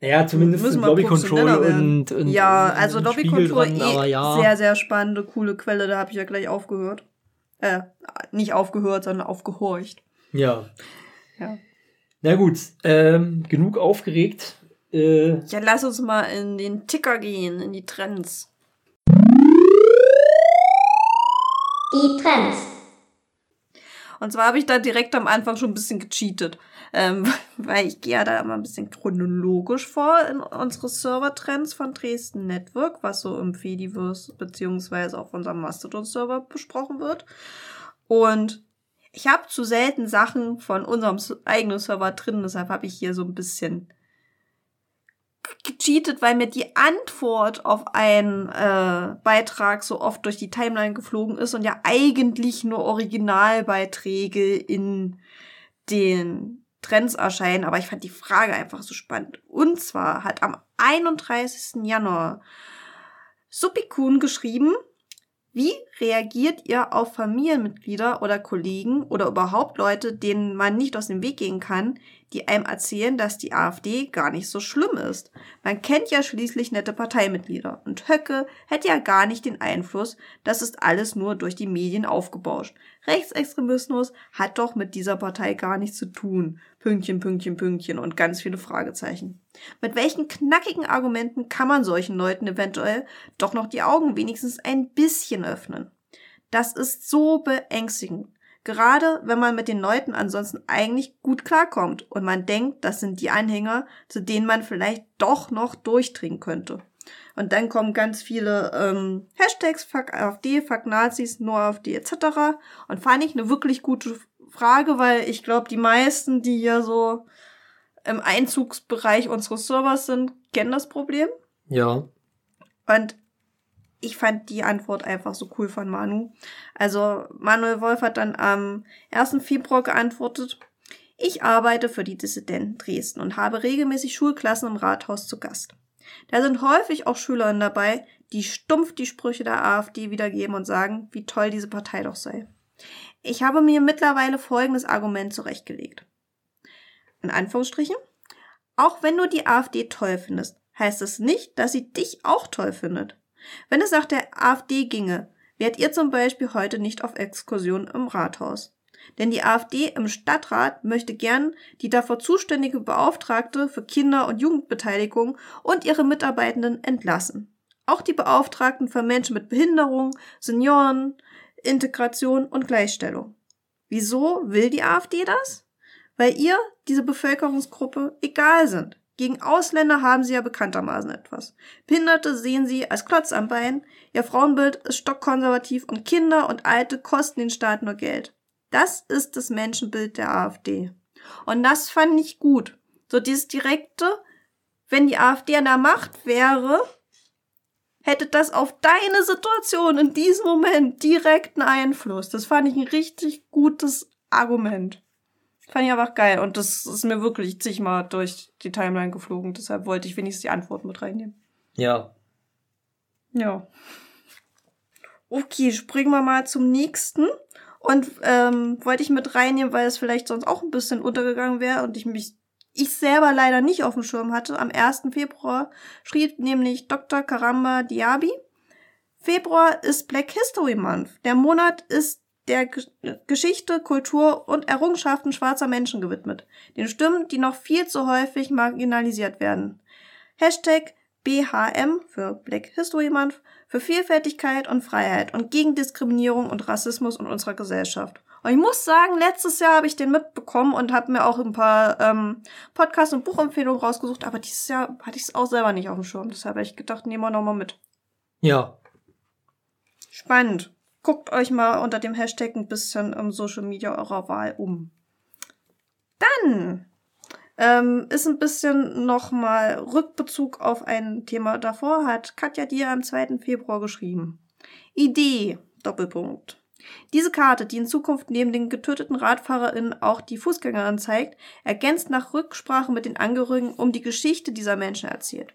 Ja, zumindest Müssen sind wir Lobby Control und, und ja, und, also Lobby Spiegel Control dran, eh aber ja. sehr, sehr spannende, coole Quelle, da habe ich ja gleich aufgehört. Äh, nicht aufgehört, sondern aufgehorcht. Ja. Ja. Na gut, ähm, genug aufgeregt. Äh, Ja, lass uns mal in den Ticker gehen, in die Trends. Die Trends. Und zwar habe ich da direkt am Anfang schon ein bisschen gecheatet. Ähm, weil ich gehe ja da immer ein bisschen chronologisch vor in unsere Server-Trends von Dresden Network, was so im Fediverse beziehungsweise auf unserem Mastodon-Server besprochen wird. Und ich habe zu selten Sachen von unserem eigenen Server drin, deshalb habe ich hier so ein bisschen gecheatet, weil mir die Antwort auf einen äh, Beitrag so oft durch die Timeline geflogen ist und ja eigentlich nur Originalbeiträge in den Trends erscheinen, aber ich fand die Frage einfach so spannend. Und zwar hat am 31. Januar Supikun geschrieben, wie reagiert ihr auf Familienmitglieder oder Kollegen oder überhaupt Leute, denen man nicht aus dem Weg gehen kann, die einem erzählen, dass die AfD gar nicht so schlimm ist? Man kennt ja schließlich nette Parteimitglieder und Höcke hätte ja gar nicht den Einfluss, das ist alles nur durch die Medien aufgebauscht. Rechtsextremismus hat doch mit dieser Partei gar nichts zu tun. Pünktchen, Pünktchen, Pünktchen und ganz viele Fragezeichen. Mit welchen knackigen Argumenten kann man solchen Leuten eventuell doch noch die Augen wenigstens ein bisschen öffnen? Das ist so beängstigend. Gerade wenn man mit den Leuten ansonsten eigentlich gut klarkommt und man denkt, das sind die Anhänger, zu denen man vielleicht doch noch durchdringen könnte. Und dann kommen ganz viele ähm, Hashtags, fuck AfD, fuck Nazis, nur AfD etc. Und fand ich eine wirklich gute Frage, weil ich glaube, die meisten, die hier so im Einzugsbereich unseres Servers sind, kennen das Problem. Ja. Und ich fand die Antwort einfach so cool von Manu. Also Manuel Wolf hat dann am 1. Februar geantwortet, ich arbeite für die Dissidenten Dresden und habe regelmäßig Schulklassen im Rathaus zu Gast. Da sind häufig auch Schülerinnen dabei, die stumpf die Sprüche der AfD wiedergeben und sagen, wie toll diese Partei doch sei. Ich habe mir mittlerweile folgendes Argument zurechtgelegt. In Anführungsstrichen. Auch wenn du die AfD toll findest, heißt es nicht, dass sie dich auch toll findet. Wenn es nach der AfD ginge, wärt ihr zum Beispiel heute nicht auf Exkursion im Rathaus. Denn die AfD im Stadtrat möchte gern die davor zuständige Beauftragte für Kinder- und Jugendbeteiligung und ihre Mitarbeitenden entlassen. Auch die Beauftragten für Menschen mit Behinderung, Senioren, Integration und Gleichstellung. Wieso will die AfD das? Weil ihr diese Bevölkerungsgruppe egal sind. Gegen Ausländer haben sie ja bekanntermaßen etwas. Behinderte sehen sie als Klotz am Bein, ihr Frauenbild ist stockkonservativ und Kinder und Alte kosten den Staat nur Geld. Das ist das Menschenbild der AfD. Und das fand ich gut. So dieses direkte, wenn die AfD an der Macht wäre, hätte das auf deine Situation in diesem Moment direkten Einfluss. Das fand ich ein richtig gutes Argument. Fand ich einfach geil. Und das ist mir wirklich zigmal durch die Timeline geflogen. Deshalb wollte ich wenigstens die Antwort mit reinnehmen. Ja. Ja. Okay, springen wir mal zum nächsten. Und ähm, wollte ich mit reinnehmen, weil es vielleicht sonst auch ein bisschen untergegangen wäre und ich mich ich selber leider nicht auf dem Schirm hatte. Am 1. Februar schrieb nämlich Dr. Karamba Diaby. Februar ist Black History Month. Der Monat ist der Geschichte, Kultur und Errungenschaften schwarzer Menschen gewidmet. Den Stimmen, die noch viel zu häufig marginalisiert werden. Hashtag BHM für Black History Month für Vielfältigkeit und Freiheit und gegen Diskriminierung und Rassismus in unserer Gesellschaft. Und ich muss sagen, letztes Jahr habe ich den mitbekommen und habe mir auch ein paar ähm, Podcast- und Buchempfehlungen rausgesucht, aber dieses Jahr hatte ich es auch selber nicht auf dem Schirm. Deshalb habe ich gedacht, nehmen wir nochmal mit. Ja. Spannend guckt euch mal unter dem Hashtag ein bisschen im Social Media eurer Wahl um. Dann ähm, ist ein bisschen nochmal Rückbezug auf ein Thema davor, hat Katja dir am 2. Februar geschrieben. Idee, Doppelpunkt. Diese Karte, die in Zukunft neben den getöteten RadfahrerInnen auch die Fußgänger anzeigt, ergänzt nach Rücksprache mit den Angehörigen um die Geschichte dieser Menschen erzählt.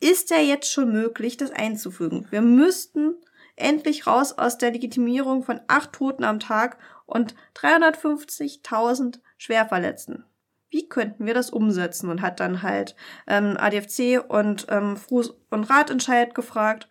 Ist ja jetzt schon möglich, das einzufügen. Wir müssten endlich raus aus der Legitimierung von acht Toten am Tag und 350.000 Schwerverletzten. Wie könnten wir das umsetzen? Und hat dann halt ähm, ADFC und ähm, Fuß- und Ratentscheid gefragt.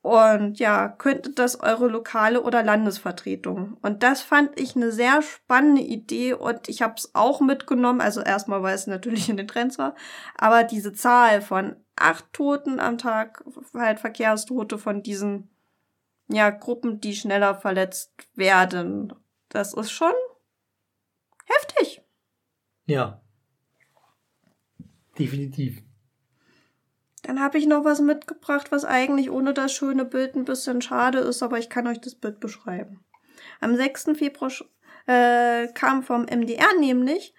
Und ja, könnte das eure lokale oder Landesvertretung? Und das fand ich eine sehr spannende Idee und ich habe es auch mitgenommen. Also erstmal, weil es natürlich in den Trends war, aber diese Zahl von acht Toten am Tag, halt Verkehrstote von diesen ja, Gruppen, die schneller verletzt werden. Das ist schon heftig. Ja. Definitiv. Dann habe ich noch was mitgebracht, was eigentlich ohne das schöne Bild ein bisschen schade ist, aber ich kann euch das Bild beschreiben. Am 6. Februar äh, kam vom MDR nämlich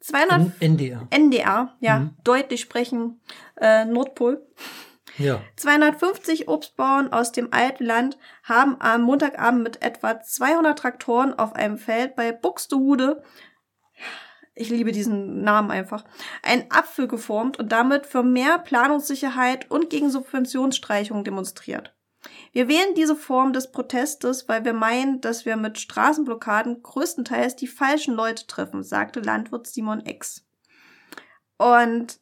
200 NDR. NDR, ja, Mhm. deutlich sprechen, äh, Nordpol. Ja. 250 Obstbauern aus dem alten Land haben am Montagabend mit etwa 200 Traktoren auf einem Feld bei Buxtehude, ich liebe diesen Namen einfach, einen Apfel geformt und damit für mehr Planungssicherheit und gegen Subventionsstreichungen demonstriert. Wir wählen diese Form des Protestes, weil wir meinen, dass wir mit Straßenblockaden größtenteils die falschen Leute treffen, sagte Landwirt Simon X. Und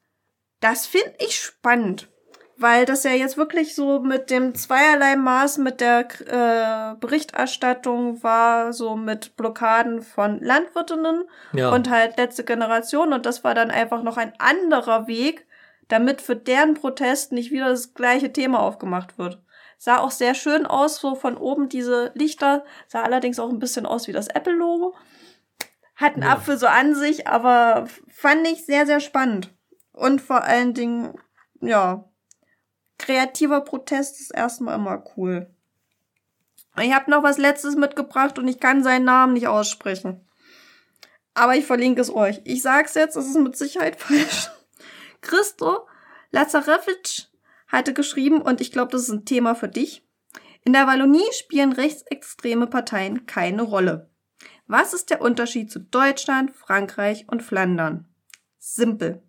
das finde ich spannend, weil das ja jetzt wirklich so mit dem zweierlei Maß mit der äh, Berichterstattung war, so mit Blockaden von Landwirtinnen Ja. und halt letzte Generation und das war dann einfach noch ein anderer Weg, damit für deren Protest nicht wieder das gleiche Thema aufgemacht wird. Sah auch sehr schön aus, so von oben diese Lichter, sah allerdings auch ein bisschen aus wie das Apple-Logo. Hat einen Ja. Apfel so an sich, aber fand ich sehr, sehr spannend. Und vor allen Dingen, ja, kreativer Protest ist erstmal immer cool. Ich habe noch was Letztes mitgebracht und ich kann seinen Namen nicht aussprechen. Aber ich verlinke es euch. Ich sag's jetzt, es ist mit Sicherheit falsch. Christo Lazarevich hatte geschrieben, und ich glaube, das ist ein Thema für dich. In der Wallonie spielen rechtsextreme Parteien keine Rolle. Was ist der Unterschied zu Deutschland, Frankreich und Flandern? Simpel.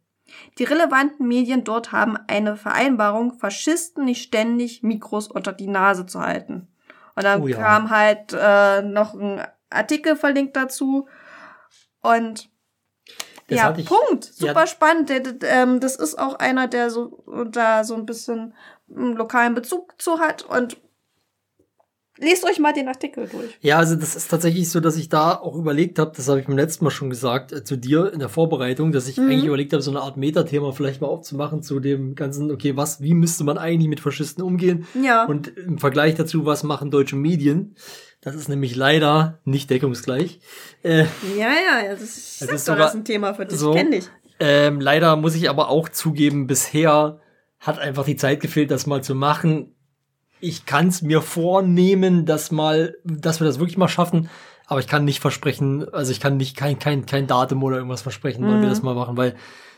Die relevanten Medien dort haben eine Vereinbarung, Faschisten nicht ständig Mikros unter die Nase zu halten. Und dann Oh ja. kam halt äh, noch ein Artikel verlinkt dazu. Und Das ja, ich- Punkt. ja. Super spannend. Der, der, ähm, das ist auch einer, der so da so ein bisschen einen lokalen Bezug zu hat. Und lest euch mal den Artikel durch. Ja, also das ist tatsächlich so, dass ich da auch überlegt habe, das habe ich beim letzten Mal schon gesagt, äh, zu dir in der Vorbereitung, dass ich Mhm. eigentlich überlegt habe, so eine Art Metathema vielleicht mal aufzumachen zu dem ganzen, okay, was, wie müsste man eigentlich mit Faschisten umgehen? Ja. Und im Vergleich dazu, was machen deutsche Medien? Das ist nämlich leider nicht deckungsgleich. Äh, ja, ja, das ist, Das ist sogar das ein Thema für dich. so- Ich kenn dich. ähm, leider muss ich aber auch zugeben, bisher hat einfach die Zeit gefehlt, das mal zu machen. Ich kann es mir vornehmen, dass mal, dass wir das wirklich mal schaffen, aber ich kann nicht versprechen, also ich kann nicht kein kein kein Datum oder irgendwas versprechen, wann wir Mhm. das mal machen, weil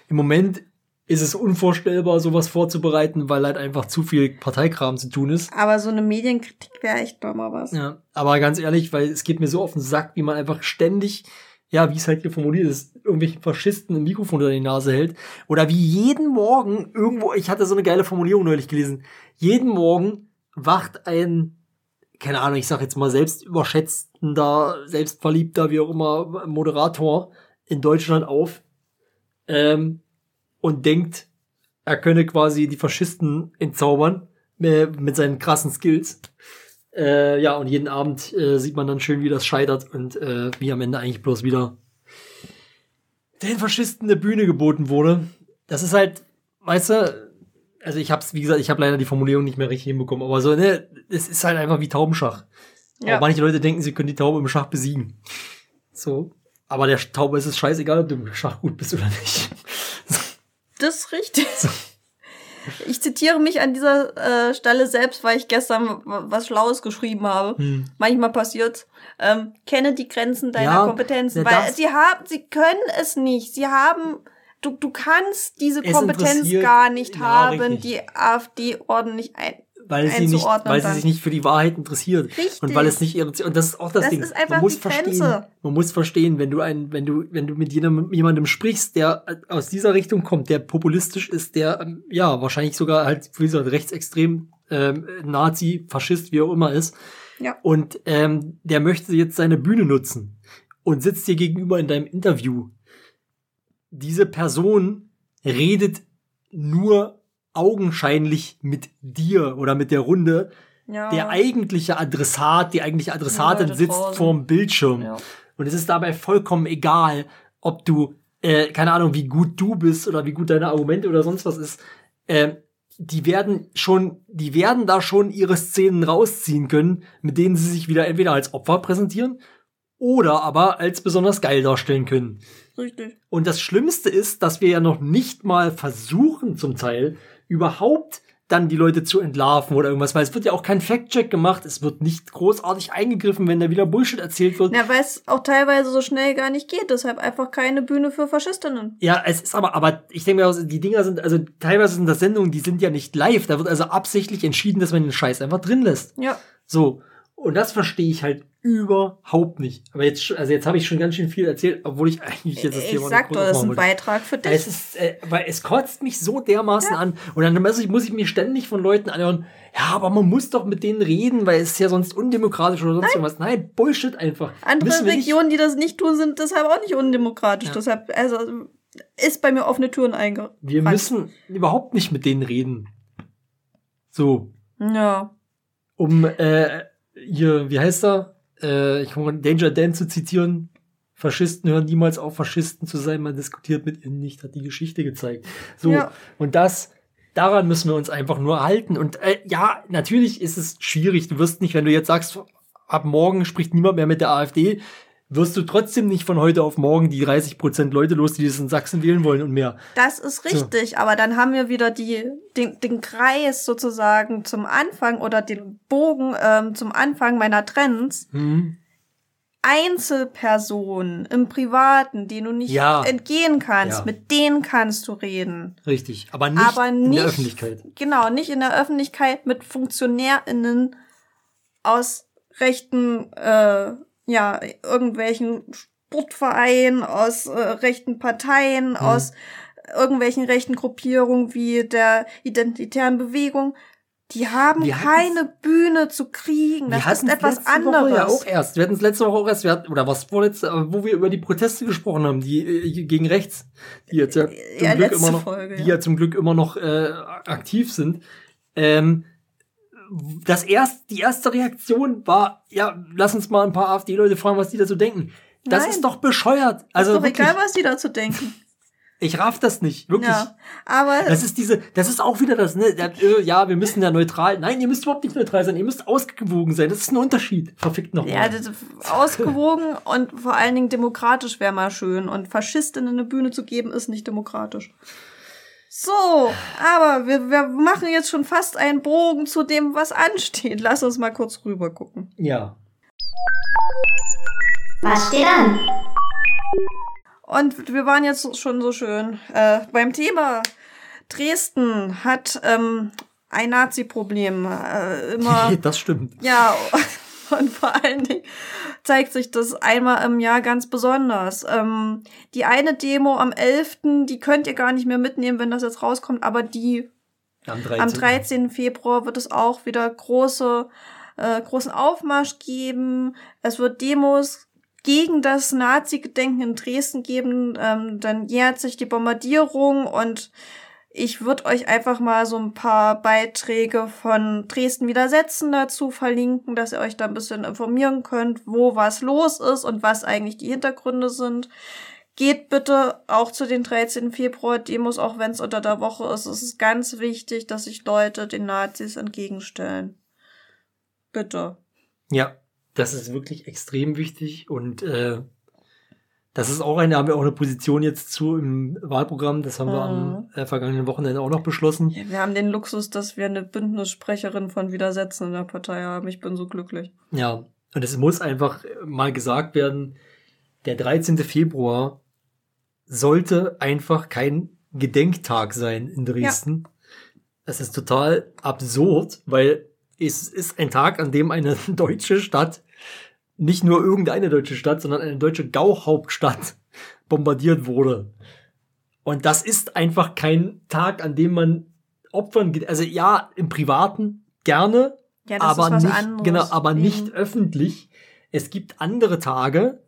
im Moment ist es unvorstellbar, sowas vorzubereiten, weil halt einfach zu viel Parteikram zu tun ist. Aber so eine Medienkritik wäre echt doch mal was. Ja, aber ganz ehrlich, weil es geht mir so auf den Sack, wie man einfach ständig, ja, wie es halt hier formuliert ist, irgendwelchen Faschisten ein Mikrofon unter die Nase hält. Oder wie jeden Morgen irgendwo, ich hatte so eine geile Formulierung neulich gelesen, jeden Morgen wacht ein, keine Ahnung, ich sag jetzt mal selbst überschätzender, selbstverliebter, wie auch immer, Moderator in Deutschland auf ähm, und denkt, er könne quasi die Faschisten entzaubern äh, mit seinen krassen Skills. Äh, ja, und jeden Abend äh, sieht man dann schön, wie das scheitert und äh, wie am Ende eigentlich bloß wieder den Faschisten eine Bühne geboten wurde. Das ist halt, weißt du, also ich hab's, wie gesagt, ich habe leider die Formulierung nicht mehr richtig hinbekommen, aber so, ne, es ist halt einfach wie Taubenschach. Ja. Aber manche Leute denken, sie können die Taube im Schach besiegen. So. Aber der Taube ist es scheißegal, ob du im Schach gut bist oder nicht. Das ist richtig. Ich zitiere mich an dieser äh, Stelle selbst, weil ich gestern was Schlaues geschrieben habe. Hm. Manchmal passiert. Ähm, kenne die Grenzen deiner Ja, Kompetenzen, na, weil sie haben, sie können es nicht. Sie haben, du, du kannst diese Es Kompetenz gar nicht ja, haben, richtig. die AfD ordentlich ein. weil sie nicht, weil sie sich nicht für die Wahrheit interessiert. Richtig. Und weil es nicht ihre, und das ist auch das, Das Ding. ist einfach man muss verstehen, man muss verstehen, wenn du ein, wenn du, wenn du mit jemandem, jemandem sprichst, der aus dieser Richtung kommt, der populistisch ist, der, ähm, ja, wahrscheinlich sogar halt, wie gesagt, rechtsextrem, ähm, Nazi, Faschist, wie auch immer ist. Ja. Und, ähm, der möchte jetzt seine Bühne nutzen und sitzt dir gegenüber in deinem Interview. Diese Person redet nur augenscheinlich mit dir oder mit der Runde. Ja. Der eigentliche Adressat, die eigentliche Adressatin Leute sitzt draußen. vorm Bildschirm. Ja. Und es ist dabei vollkommen egal, ob du, äh, keine Ahnung, wie gut du bist oder wie gut deine Argumente oder sonst was ist. Ähm, die werden schon, die werden da schon ihre Szenen rausziehen können, mit denen sie sich wieder entweder als Opfer präsentieren oder aber als besonders geil darstellen können. Richtig. Und das Schlimmste ist, dass wir ja noch nicht mal versuchen, zum Teil überhaupt dann die Leute zu entlarven oder irgendwas, weil es wird ja auch kein Fact-Check gemacht, es wird nicht großartig eingegriffen, wenn da wieder Bullshit erzählt wird. Ja, weil es auch teilweise so schnell gar nicht geht. Deshalb einfach keine Bühne für Faschistinnen. Ja, es ist aber, aber ich denke mir, die Dinger sind, also teilweise sind das Sendungen, die sind ja nicht live, da wird also absichtlich entschieden, dass man den Scheiß einfach drin lässt. Ja. So. Und das verstehe ich halt überhaupt nicht. Aber jetzt, also jetzt habe ich schon ganz schön viel erzählt, obwohl ich eigentlich jetzt das Ich Thema sag nicht doch, das ist ein wollte. Beitrag für dich. Es ist, äh, weil es kotzt mich so dermaßen an. Und dann muss ich, muss ich mir ständig von Leuten anhören, ja, aber man muss doch mit denen reden, weil es ist ja sonst undemokratisch oder sonst irgendwas. Nein, Bullshit einfach. Andere Regionen, die das nicht tun, sind deshalb auch nicht undemokratisch. Ja. Deshalb, also, ist bei mir offene Türen eingerannt. Wir müssen überhaupt nicht mit denen reden. So, Ja. um äh, hier, wie heißt er? Äh, ich komme Danger Dan zu zitieren. Faschisten hören niemals auf, Faschisten zu sein. Man diskutiert mit ihnen nicht, hat die Geschichte gezeigt. So, Ja. und das, daran müssen wir uns einfach nur halten. Und äh, ja, natürlich ist es schwierig. Du wirst nicht, wenn du jetzt sagst, ab morgen spricht niemand mehr mit der AfD, wirst du trotzdem nicht von heute auf morgen die 30 Prozent Leute los, die das in Sachsen wählen wollen und mehr. Das ist richtig, aber dann haben wir wieder die, den, den Kreis sozusagen zum Anfang oder den Bogen ähm, zum Anfang meiner Trends. Hm. Einzelpersonen im Privaten, denen du nicht Ja. entgehen kannst, Ja. mit denen kannst du reden. Richtig, aber nicht, aber nicht in der Öffentlichkeit. Genau, nicht in der Öffentlichkeit mit FunktionärInnen aus rechten, äh, ja, irgendwelchen Sportvereinen, aus äh, rechten Parteien, Mhm. aus irgendwelchen rechten Gruppierungen wie der identitären Bewegung. Die haben Wir keine Bühne zu kriegen. Das wir ist hatten etwas letzte anderes. Woche ja auch erst. Wir hatten es letzte Woche auch erst, wir hatten, oder was vorletzte, aber wo wir über die Proteste gesprochen haben, die äh, gegen rechts, die jetzt ja zum Ja, Glück immer noch, Folge, die ja. ja zum Glück immer noch äh, aktiv sind. Ähm, das erst, die erste Reaktion war, ja, lass uns mal ein paar AfD-Leute fragen, was die dazu denken. Das Nein. ist doch bescheuert. Also ist doch wirklich, egal, was die dazu denken. ich raff das nicht, wirklich. Ja, aber Das ist diese, das ist auch wieder das, ne, äh, ja, wir müssen ja neutral. Nein, ihr müsst überhaupt nicht neutral sein, ihr müsst ausgewogen sein. Das ist ein Unterschied. Verfickt nochmal. Ja, das, ausgewogen und vor allen Dingen demokratisch wäre mal schön. Und Faschistinnen eine Bühne zu geben, ist nicht demokratisch. So, aber wir, wir machen jetzt schon fast einen Bogen zu dem, was ansteht. Lass uns mal kurz rüber gucken. ja. Was steht an? Und wir waren jetzt schon so schön äh, beim Thema. Dresden hat ähm, ein Nazi-Problem. Äh, immer das stimmt. Ja, und vor allen Dingen zeigt sich das einmal im Jahr ganz besonders. Ähm, die eine Demo am 11., die könnt ihr gar nicht mehr mitnehmen, wenn das jetzt rauskommt, aber die Am 13. am 13. Februar wird es auch wieder große, äh, großen Aufmarsch geben. Es wird Demos gegen das Nazi-Gedenken in Dresden geben. Ähm, dann jährt sich die Bombardierung und ich würde euch einfach mal so ein paar Beiträge von Dresden Widersetzen dazu verlinken, dass ihr euch da ein bisschen informieren könnt, wo was los ist und was eigentlich die Hintergründe sind. Geht bitte auch zu den 13. Februar Demos, auch wenn es unter der Woche ist. Es ist ganz wichtig, dass sich Leute den Nazis entgegenstellen. Bitte. Ja, das ist wirklich extrem wichtig und äh, das ist auch eine, haben wir auch eine Position jetzt zu im Wahlprogramm, das haben wir am äh, vergangenen Wochenende auch noch beschlossen. Ja, wir haben den Luxus, dass wir eine Bündnissprecherin von Widersetzen in der Partei haben. Ich bin so glücklich. Ja, und es muss einfach mal gesagt werden, der 13. Februar sollte einfach kein Gedenktag sein in Dresden. Es ist total absurd, weil es ist ein Tag, an dem eine deutsche Stadt, nicht nur irgendeine deutsche Stadt, sondern eine deutsche Gauhauptstadt bombardiert wurde. Und das ist einfach kein Tag, an dem man Opfern, geht. also ja, im Privaten gerne, Ja, aber nicht, anderes. genau, aber nicht öffentlich. Es gibt andere Tage,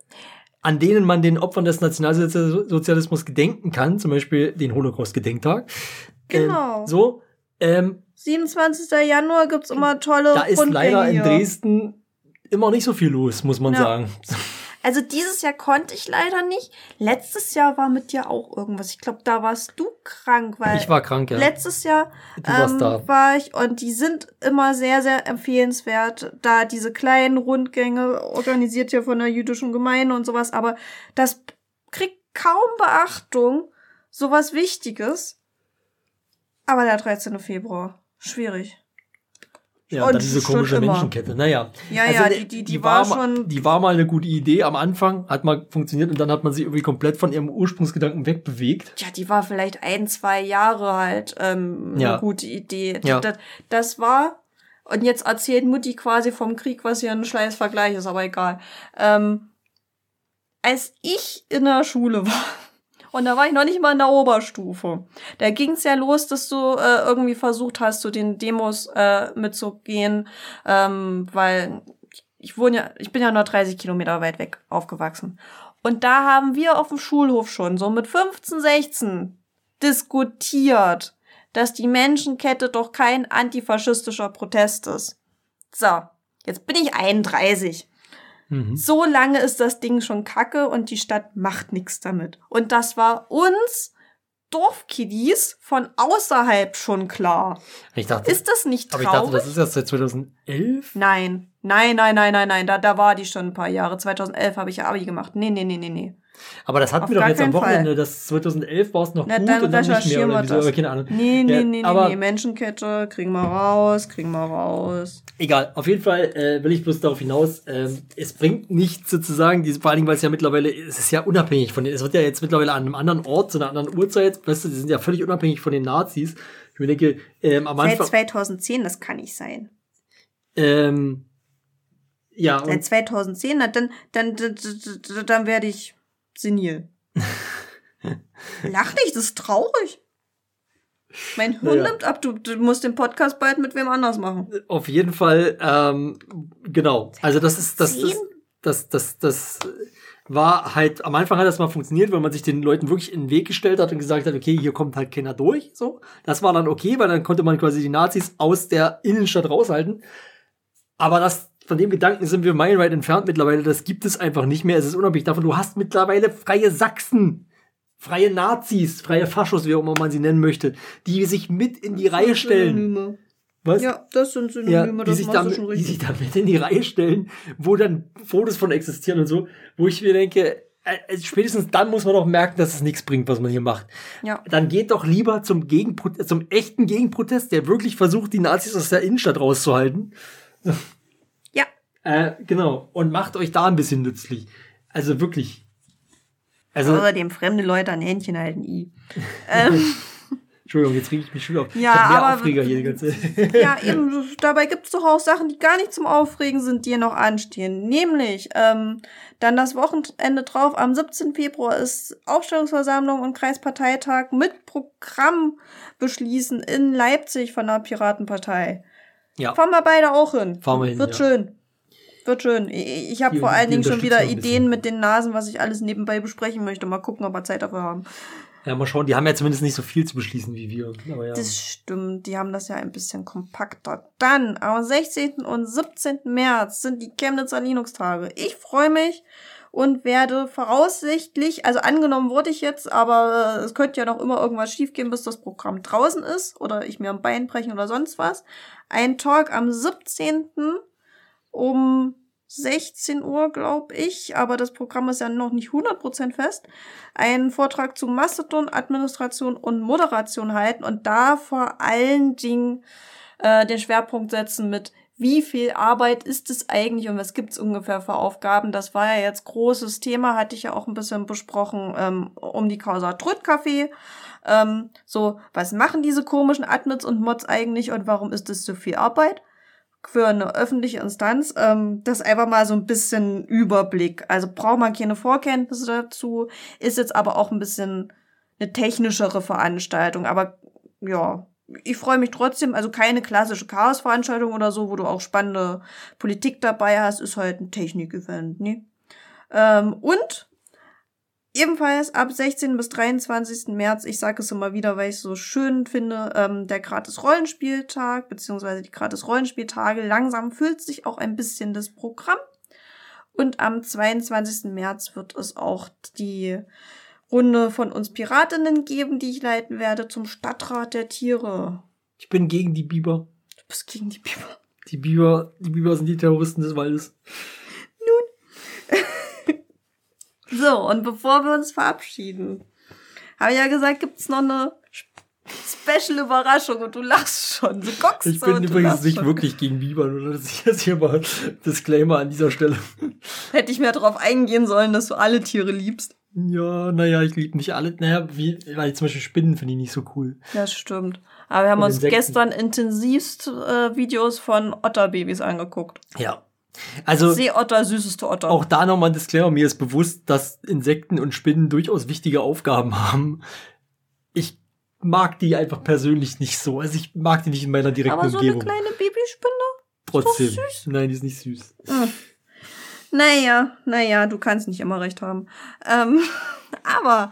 an denen man den Opfern des Nationalsozialismus gedenken kann, zum Beispiel den Holocaust-Gedenktag. Genau. Ähm, so, ähm, 27. Januar gibt's immer tolle da ist leider in. Dresden immer nicht so viel los, muss man Ja. sagen. Also dieses Jahr konnte ich leider nicht. Letztes Jahr war mit dir auch irgendwas. Ich glaube, da warst du krank, weil Ich war krank, ja. letztes Jahr ähm, war ich und die sind immer sehr, sehr empfehlenswert, da diese kleinen Rundgänge organisiert hier von der jüdischen Gemeinde und sowas, aber das kriegt kaum Beachtung, sowas Wichtiges. Aber der 13. Februar, schwierig. Ja, Und dann diese komische. Menschenkette. Naja. Ja, Also ja, die- die, die, die, war, war schon. Die war mal eine gute Idee am Anfang, hat mal funktioniert und dann hat man sich irgendwie komplett von ihrem Ursprungsgedanken wegbewegt. Ja, die war vielleicht ein, zwei Jahre halt ähm, Ja. eine gute Idee. Ja. Das, das war, und jetzt erzählt Mutti quasi vom Krieg, was hier ein scheiß Vergleich ist, aber egal. Ähm, als ich in der Schule war, und da war ich noch nicht mal in der Oberstufe, da ging es ja los, dass du äh, irgendwie versucht hast, zu den Demos äh, mitzugehen, ähm, weil ich wohne ja, ich bin ja nur 30 Kilometer weit weg aufgewachsen. Und da haben wir auf dem Schulhof schon so mit 15, 16 diskutiert, dass die Menschenkette doch kein antifaschistischer Protest ist. So, jetzt bin ich 31. Mhm. So lange ist das Ding schon kacke und die Stadt macht nichts damit. Und das war uns Dorfkiddies von außerhalb schon klar. Ich dachte, Ist das nicht aber traurig? ich dachte, das ist erst seit 2011. nein, nein, nein, nein, nein, nein, da, da war die schon ein paar Jahre. 2011 habe ich ja Abi gemacht. Nee, nee, nee, nee, nee. Aber das hatten Auf wir doch jetzt am keinen Fall. Wochenende. Das 2011 war es noch Na, gut dann und dann nicht mehr oder wieso, keine Ahnung. Nee, nee, Ja, nee, aber nee. Menschenkette, kriegen wir raus, kriegen wir raus. egal. Auf jeden Fall äh, will ich bloß darauf hinaus. Ähm, es bringt nichts sozusagen, diese, vor allen Dingen, weil es ja mittlerweile, es ist ja unabhängig von es wird ja jetzt mittlerweile an einem anderen Ort, zu einer anderen Uhrzeit, weißt du, die sind ja völlig unabhängig von den Nazis. Ich mir denke, ähm, am Seit Anfang, 2010, das kann nicht sein. ähm, ja, Seit und 2010, na, dann, dann, dann, dann werde ich senil. Lach nicht, das ist traurig. Mein Hirn Naja. nimmt ab, du, du musst den Podcast bald mit wem anders machen. auf jeden Fall, ähm, genau. Also das ist, das, das, das, das, das war halt, am Anfang hat das mal funktioniert, weil man sich den Leuten wirklich in den Weg gestellt hat und gesagt hat, okay, hier kommt halt keiner durch, so. Das war dann okay, weil dann konnte man quasi die Nazis aus der Innenstadt raushalten. Aber das, von dem Gedanken sind wir meilenweit entfernt mittlerweile. Das gibt es einfach nicht mehr. Es ist unabhängig davon. Du hast mittlerweile freie Sachsen. Freie Nazis, freie Faschos, wie auch immer man sie nennen möchte, die sich mit in die Reihe stellen. Synonyme. Was? Ja, das sind Ja, Synonyme, die das sich, damit, die sich damit in die Reihe stellen, wo dann Fotos von existieren und so, wo ich mir denke, äh, äh, spätestens dann muss man doch merken, dass es nichts bringt, was man hier macht. Ja. Dann geht doch lieber zum Gegenprotest, zum echten Gegenprotest, der wirklich versucht, die Nazis aus der Innenstadt rauszuhalten. Äh, genau. Und macht euch da ein bisschen nützlich. Also wirklich. Also, Außerdem fremde Leute an Händchen halten, i. ähm, Entschuldigung, jetzt reg ich mich schon auf. Ja, ich hab mehr aber- Aufreger hier die ganze ja, eben, dabei gibt's doch auch Sachen, die gar nicht zum Aufregen sind, die hier noch anstehen. Nämlich, ähm, dann das Wochenende drauf, am 17. Februar ist Aufstellungsversammlung und Kreisparteitag mit Programm beschließen in Leipzig von der Piratenpartei. Ja. Fahren wir beide auch hin. Fahren wir hin, Wird ja. schön. Wird schön. Ich, habe vor allen Dingen schon wieder. Ideen mit den Nasen, was ich alles nebenbei besprechen möchte. Mal gucken, ob wir Zeit dafür haben. Ja, mal schauen, die haben ja zumindest nicht so viel zu beschließen wie wir. Ja. Das stimmt, die haben das ja ein bisschen kompakter. Dann, am 16. und 17. März sind die Chemnitzer Linux-Tage. Ich freue mich und werde voraussichtlich, also angenommen wurde ich jetzt, aber äh, es könnte ja noch immer irgendwas schiefgehen, bis das Programm draußen ist oder ich mir am Bein brechen oder sonst was. Ein Talk am 17. um 16 Uhr, glaube ich, aber das Programm ist ja noch nicht 100% fest, einen Vortrag zu Mastodon, Administration und Moderation halten und da vor allen Dingen äh, den Schwerpunkt setzen mit, wie viel Arbeit ist es eigentlich und was gibt's ungefähr für Aufgaben? Das war ja jetzt großes Thema, hatte ich ja auch ein bisschen besprochen ähm, um die Causa Trödcafé. Ähm, so, was machen diese komischen Admins und Mods eigentlich und warum ist es so viel Arbeit? Für eine öffentliche Instanz, ähm, das einfach mal so ein bisschen Überblick. Also braucht man keine Vorkenntnisse dazu, ist jetzt aber auch ein bisschen eine technischere Veranstaltung. Aber ja, ich freue mich trotzdem, also keine klassische Chaos-Veranstaltung oder so, wo du auch spannende Politik dabei hast, ist halt ein Technik-Event, ne? Ähm, und ebenfalls ab 16. bis 23. März, ich sage es immer wieder, weil ich es so schön finde, ähm, der Gratis-Rollenspieltag, beziehungsweise die Gratis-Rollenspieltage. Langsam füllt sich auch ein bisschen das Programm. Und am 22. März wird es auch die Runde von uns Piratinnen geben, die ich leiten werde zum Stadtrat der Tiere. Ich bin gegen die Biber. Du bist gegen die Biber. Die Biber, die Biber sind die Terroristen des Waldes. So, und bevor wir uns verabschieden, habe ich ja gesagt, gibt's noch eine Special Überraschung und du lachst schon. Du guckst Ich so bin übrigens nicht schon. wirklich gegen Biber, nur dass ich jetzt hier mal Disclaimer an dieser Stelle. Hätte ich mehr darauf eingehen sollen, dass du alle Tiere liebst. Ja, naja, ich liebe nicht alle. Naja, wie, weil zum Beispiel Spinnen finde ich nicht so cool. Das stimmt. Aber wir haben Und uns Insekten. gestern intensivst äh, Videos von Otterbabys angeguckt. Ja. Also, Seeotter, süßeste Otter. auch da nochmal ein Disclaimer. Mir ist bewusst, dass Insekten und Spinnen durchaus wichtige Aufgaben haben. Ich mag die einfach persönlich nicht so. Also ich mag die nicht in meiner direkten Aber so eine Umgebung. kleine Babyspinne? Trotzdem. süß. Nein, die ist nicht süß. Hm. Naja, naja, du kannst nicht immer recht haben. Ähm, aber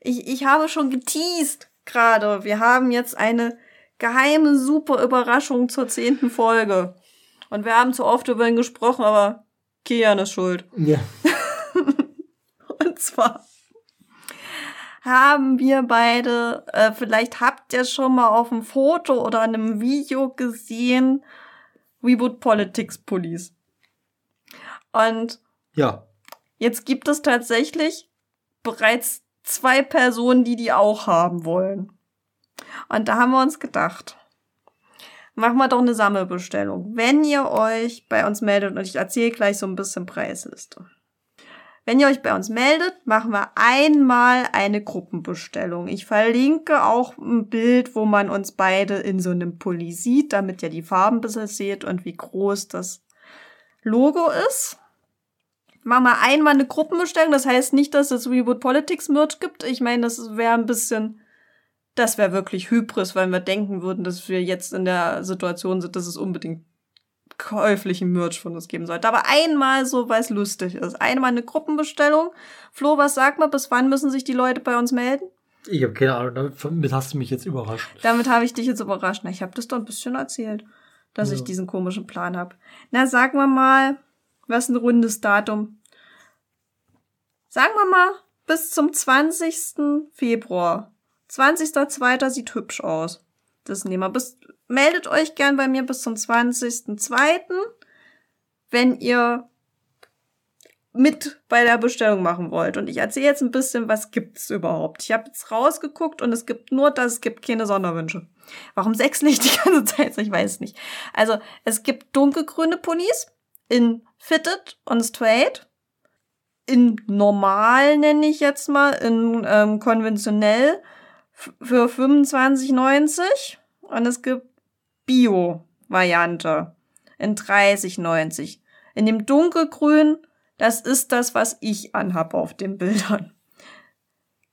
ich, ich habe schon geteased gerade. Wir haben jetzt eine geheime, super Überraschung zur zehnten Folge. Und wir haben zu oft über ihn gesprochen, aber Kian ist schuld. Ja. Und zwar haben wir beide, äh, vielleicht habt ihr schon mal auf einem Foto oder einem Video gesehen, We Would Politics Police. Und Ja. jetzt gibt es tatsächlich bereits zwei Personen, die die auch haben wollen. Und da haben wir uns gedacht, machen wir doch eine Sammelbestellung. Wenn ihr euch bei uns meldet, und ich erzähle gleich so ein bisschen Preisliste. Wenn ihr euch bei uns meldet, machen wir einmal eine Gruppenbestellung. Ich verlinke auch ein Bild, wo man uns beide in so einem Pulli sieht, damit ihr die Farben bisschen seht und wie groß das Logo ist. Machen wir einmal eine Gruppenbestellung. Das heißt nicht, dass es Reboot Politics Merch gibt. Ich meine, das wäre ein bisschen, das wäre wirklich Hybris, weil wir denken würden, dass wir jetzt in der Situation sind, dass es unbedingt käuflichen Merch von uns geben sollte. Aber einmal so, weil es lustig ist. Einmal eine Gruppenbestellung. Flo, was sag mal, bis wann müssen sich die Leute bei uns melden? Ich habe keine Ahnung, damit hast du mich jetzt überrascht. Damit habe ich dich jetzt überrascht. Na, ich habe das doch ein bisschen erzählt, dass Ja. ich diesen komischen Plan habe. Na, sagen wir mal, was ein rundes Datum. Sagen wir mal, bis zum 20. Februar. 20.02. sieht hübsch aus. Das nehmen wir. Bis, meldet euch gern bei mir bis zum 20.02., wenn ihr mit bei der Bestellung machen wollt. Und ich erzähle jetzt ein bisschen, was gibt's überhaupt. Ich habe jetzt rausgeguckt und es gibt nur das, es gibt keine Sonderwünsche. Warum sechs nicht die ganze Zeit? Ich weiß nicht. Also, es gibt dunkelgrüne Pullis in Fitted und Straight. In normal nenne ich jetzt mal, in ähm, konventionell für 25,90. Und es gibt Bio-Variante in 30,90. In dem dunkelgrün, das ist das, was ich anhab auf den Bildern.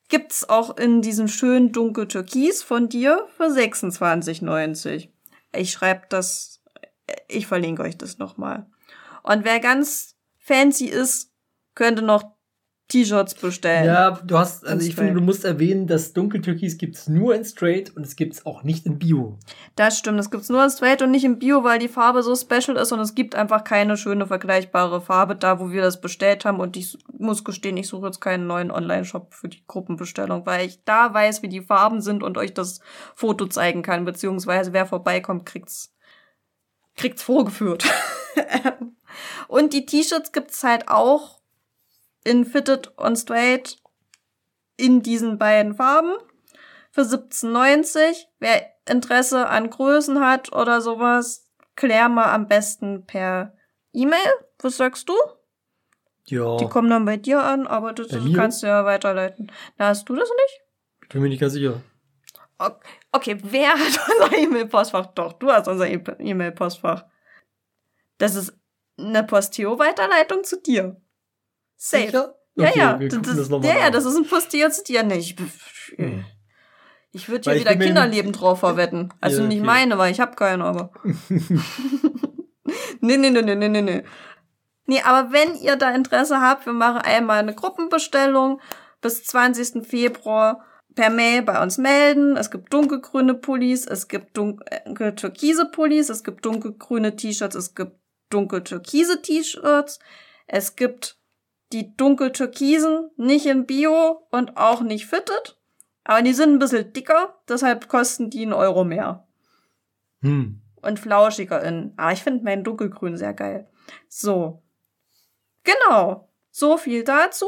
Gibt's auch in diesem schönen dunkel Türkis von dir für 26,90. Ich schreibe das, ich verlinke euch das nochmal. Und wer ganz fancy ist, könnte noch T-Shirts bestellen. Ja, du hast, also In ich finde, du musst erwähnen, dass Dunkeltürkis gibt's nur in Straight und es gibt's auch nicht in Bio. Das stimmt, das gibt's nur in Straight und nicht im Bio, weil die Farbe so special ist und es gibt einfach keine schöne vergleichbare Farbe da, wo wir das bestellt haben und ich muss gestehen, ich suche jetzt keinen neuen Online-Shop für die Gruppenbestellung, weil ich da weiß, wie die Farben sind und euch das Foto zeigen kann, beziehungsweise wer vorbeikommt, kriegt's, kriegt's vorgeführt. und die T-Shirts gibt's halt auch in Fitted und Straight in diesen beiden Farben für 17,90. Wer Interesse an Größen hat oder sowas, klär mal am besten per E-Mail. Was sagst du? Ja, Die kommen dann bei dir an, aber das kannst du ja weiterleiten. Na, hast du das nicht? ich bin mir nicht ganz sicher. Ok- Okay, wer hat unser E-Mail-Postfach? Doch, du hast unser E-Mail-Postfach. Das ist eine Posteo-Weiterleitung zu dir. Safe. Sicher? Ja, Okay, ja. wir Das, das, ja, ja, das ist ein Posteo zu dir nicht. Hm. Ich würde hier ich wieder Kinderleben drauf verwetten. Also Ja, nicht okay. meine, weil ich habe keine, aber. nee, nee, nee, nee, nee, nee, nee. Nee, aber wenn ihr da Interesse habt, wir machen einmal eine Gruppenbestellung bis 20. Februar per Mail bei uns melden. Es gibt dunkelgrüne Pullis, es gibt dunkel türkise Pullis, es gibt dunkelgrüne T-Shirts, es gibt dunkel türkise T-Shirts, es gibt die dunkel türkisen, nicht in Bio und auch nicht fitted. Aber die sind ein bisschen dicker, deshalb kosten die einen Euro mehr. Hm. Und flauschiger in. Aber ich finde meinen dunkelgrün sehr geil. So. Genau. So viel dazu.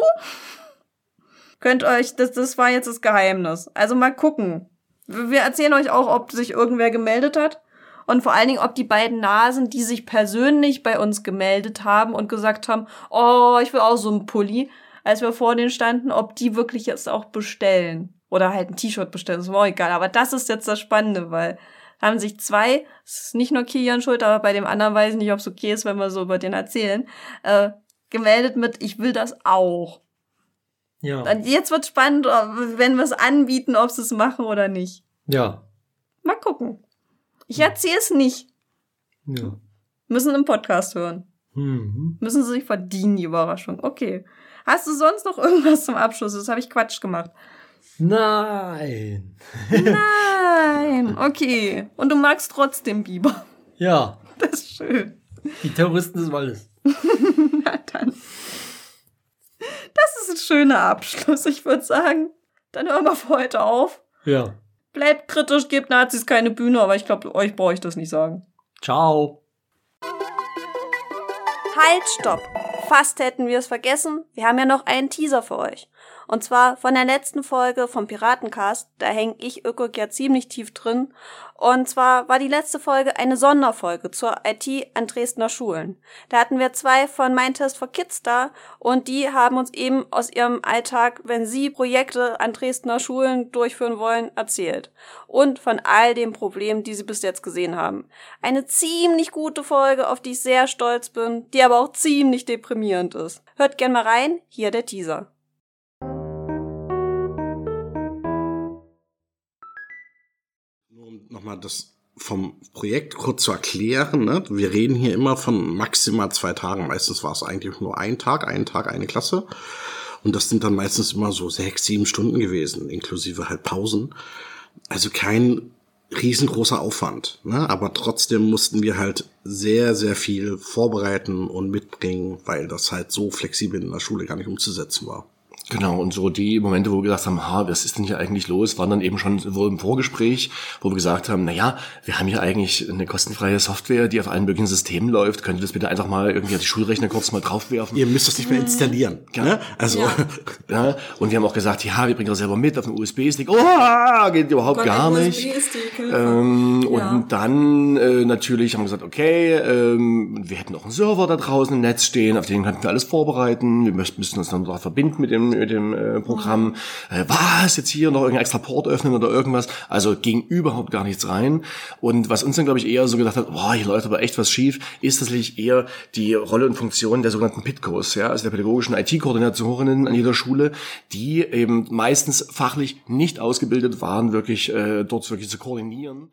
Könnt euch, das, das war jetzt das Geheimnis. Also mal gucken. Wir erzählen euch auch, ob sich irgendwer gemeldet hat. Und vor allen Dingen, ob die beiden Nasen, die sich persönlich bei uns gemeldet haben und gesagt haben, oh, ich will auch so einen Pulli, als wir vor denen standen, ob die wirklich jetzt auch bestellen. Oder halt ein T-Shirt bestellen, ist mir auch egal. Aber das ist jetzt das Spannende, weil haben sich zwei, es ist nicht nur Kilian schuld, aber bei dem anderen weiß ich nicht, ob es okay ist, wenn wir so über den erzählen, äh, gemeldet mit, ich will das auch. Ja. Und jetzt wird spannend, wenn wir es anbieten, ob sie es machen oder nicht. Ja. Mal gucken. Ich erzähle es nicht. Ja. Müssen im Podcast hören. Mhm. Müssen sie sich verdienen, die Überraschung. Okay. Hast du sonst noch irgendwas zum Abschluss? Das habe ich Quatsch gemacht. Nein. Nein. Okay. Und du magst trotzdem Biber. Ja. Das ist schön. Die Terroristen des Waldes. Na dann. Das ist ein schöner Abschluss. Ich würde sagen, Dann hören wir für heute auf. Ja. Bleibt kritisch, gebt Nazis keine Bühne, aber ich glaube, euch brauche ich das nicht sagen. Ciao. Halt, stopp. Fast hätten wir es vergessen. Wir haben ja noch einen Teaser für euch. Und zwar von der letzten Folge vom Piratencast. Da hänge ich Ökok ja ziemlich tief drin. Und zwar war die letzte Folge eine Sonderfolge zur IT an Dresdner Schulen. Da hatten wir zwei von Mein Test for Kids da und die haben uns eben aus ihrem Alltag, wenn sie Projekte an Dresdner Schulen durchführen wollen, erzählt. Und von all den Problemen, die sie bis jetzt gesehen haben. Eine ziemlich gute Folge, auf die ich sehr stolz bin, die aber auch ziemlich deprimierend ist. Hört gern mal rein, hier der Teaser. Nochmal das vom Projekt kurz zu erklären, ne? wir reden hier immer von maximal zwei Tagen. Meistens war es eigentlich nur ein Tag, ein Tag, eine Klasse. Und das sind dann meistens immer so sechs, sieben Stunden gewesen, inklusive halt Pausen. Also kein riesengroßer Aufwand. Ne? Aber trotzdem mussten wir halt sehr, sehr viel vorbereiten und mitbringen, weil das halt so flexibel in der Schule gar nicht umzusetzen war. Genau, und so die Momente, wo wir gesagt haben, ha, was ist denn hier eigentlich los, waren dann eben schon so im Vorgespräch, wo wir gesagt haben, na ja, wir haben hier eigentlich eine kostenfreie Software, die auf allen möglichen Systemen läuft. Könnt ihr das bitte einfach mal irgendwie auf die Schulrechner kurz mal draufwerfen? Ihr müsst das nicht mehr installieren. Ne? Also Ja, und wir haben auch gesagt, ja, wir bringen das selber mit auf einen USB-Stick. Oh, geht überhaupt gar nicht. Ähm, Ja. Und dann äh, natürlich haben wir gesagt, okay, ähm, wir hätten auch einen Server da draußen im Netz stehen, auf den könnten wir alles vorbereiten. Wir müssen müssen uns dann da verbinden mit dem, mit dem äh, Programm. Äh, was, jetzt hier noch irgendein extra Port öffnen oder irgendwas? Also ging überhaupt gar nichts rein. Und was uns dann, glaube ich, eher so gedacht hat, boah, hier läuft aber echt was schief, ist tatsächlich eher die Rolle und Funktion der sogenannten PITCOs, ja, also der pädagogischen IT-Koordinatorinnen an jeder Schule, die eben meistens fachlich nicht ausgebildet waren, wirklich äh, dort wirklich zu koordinieren.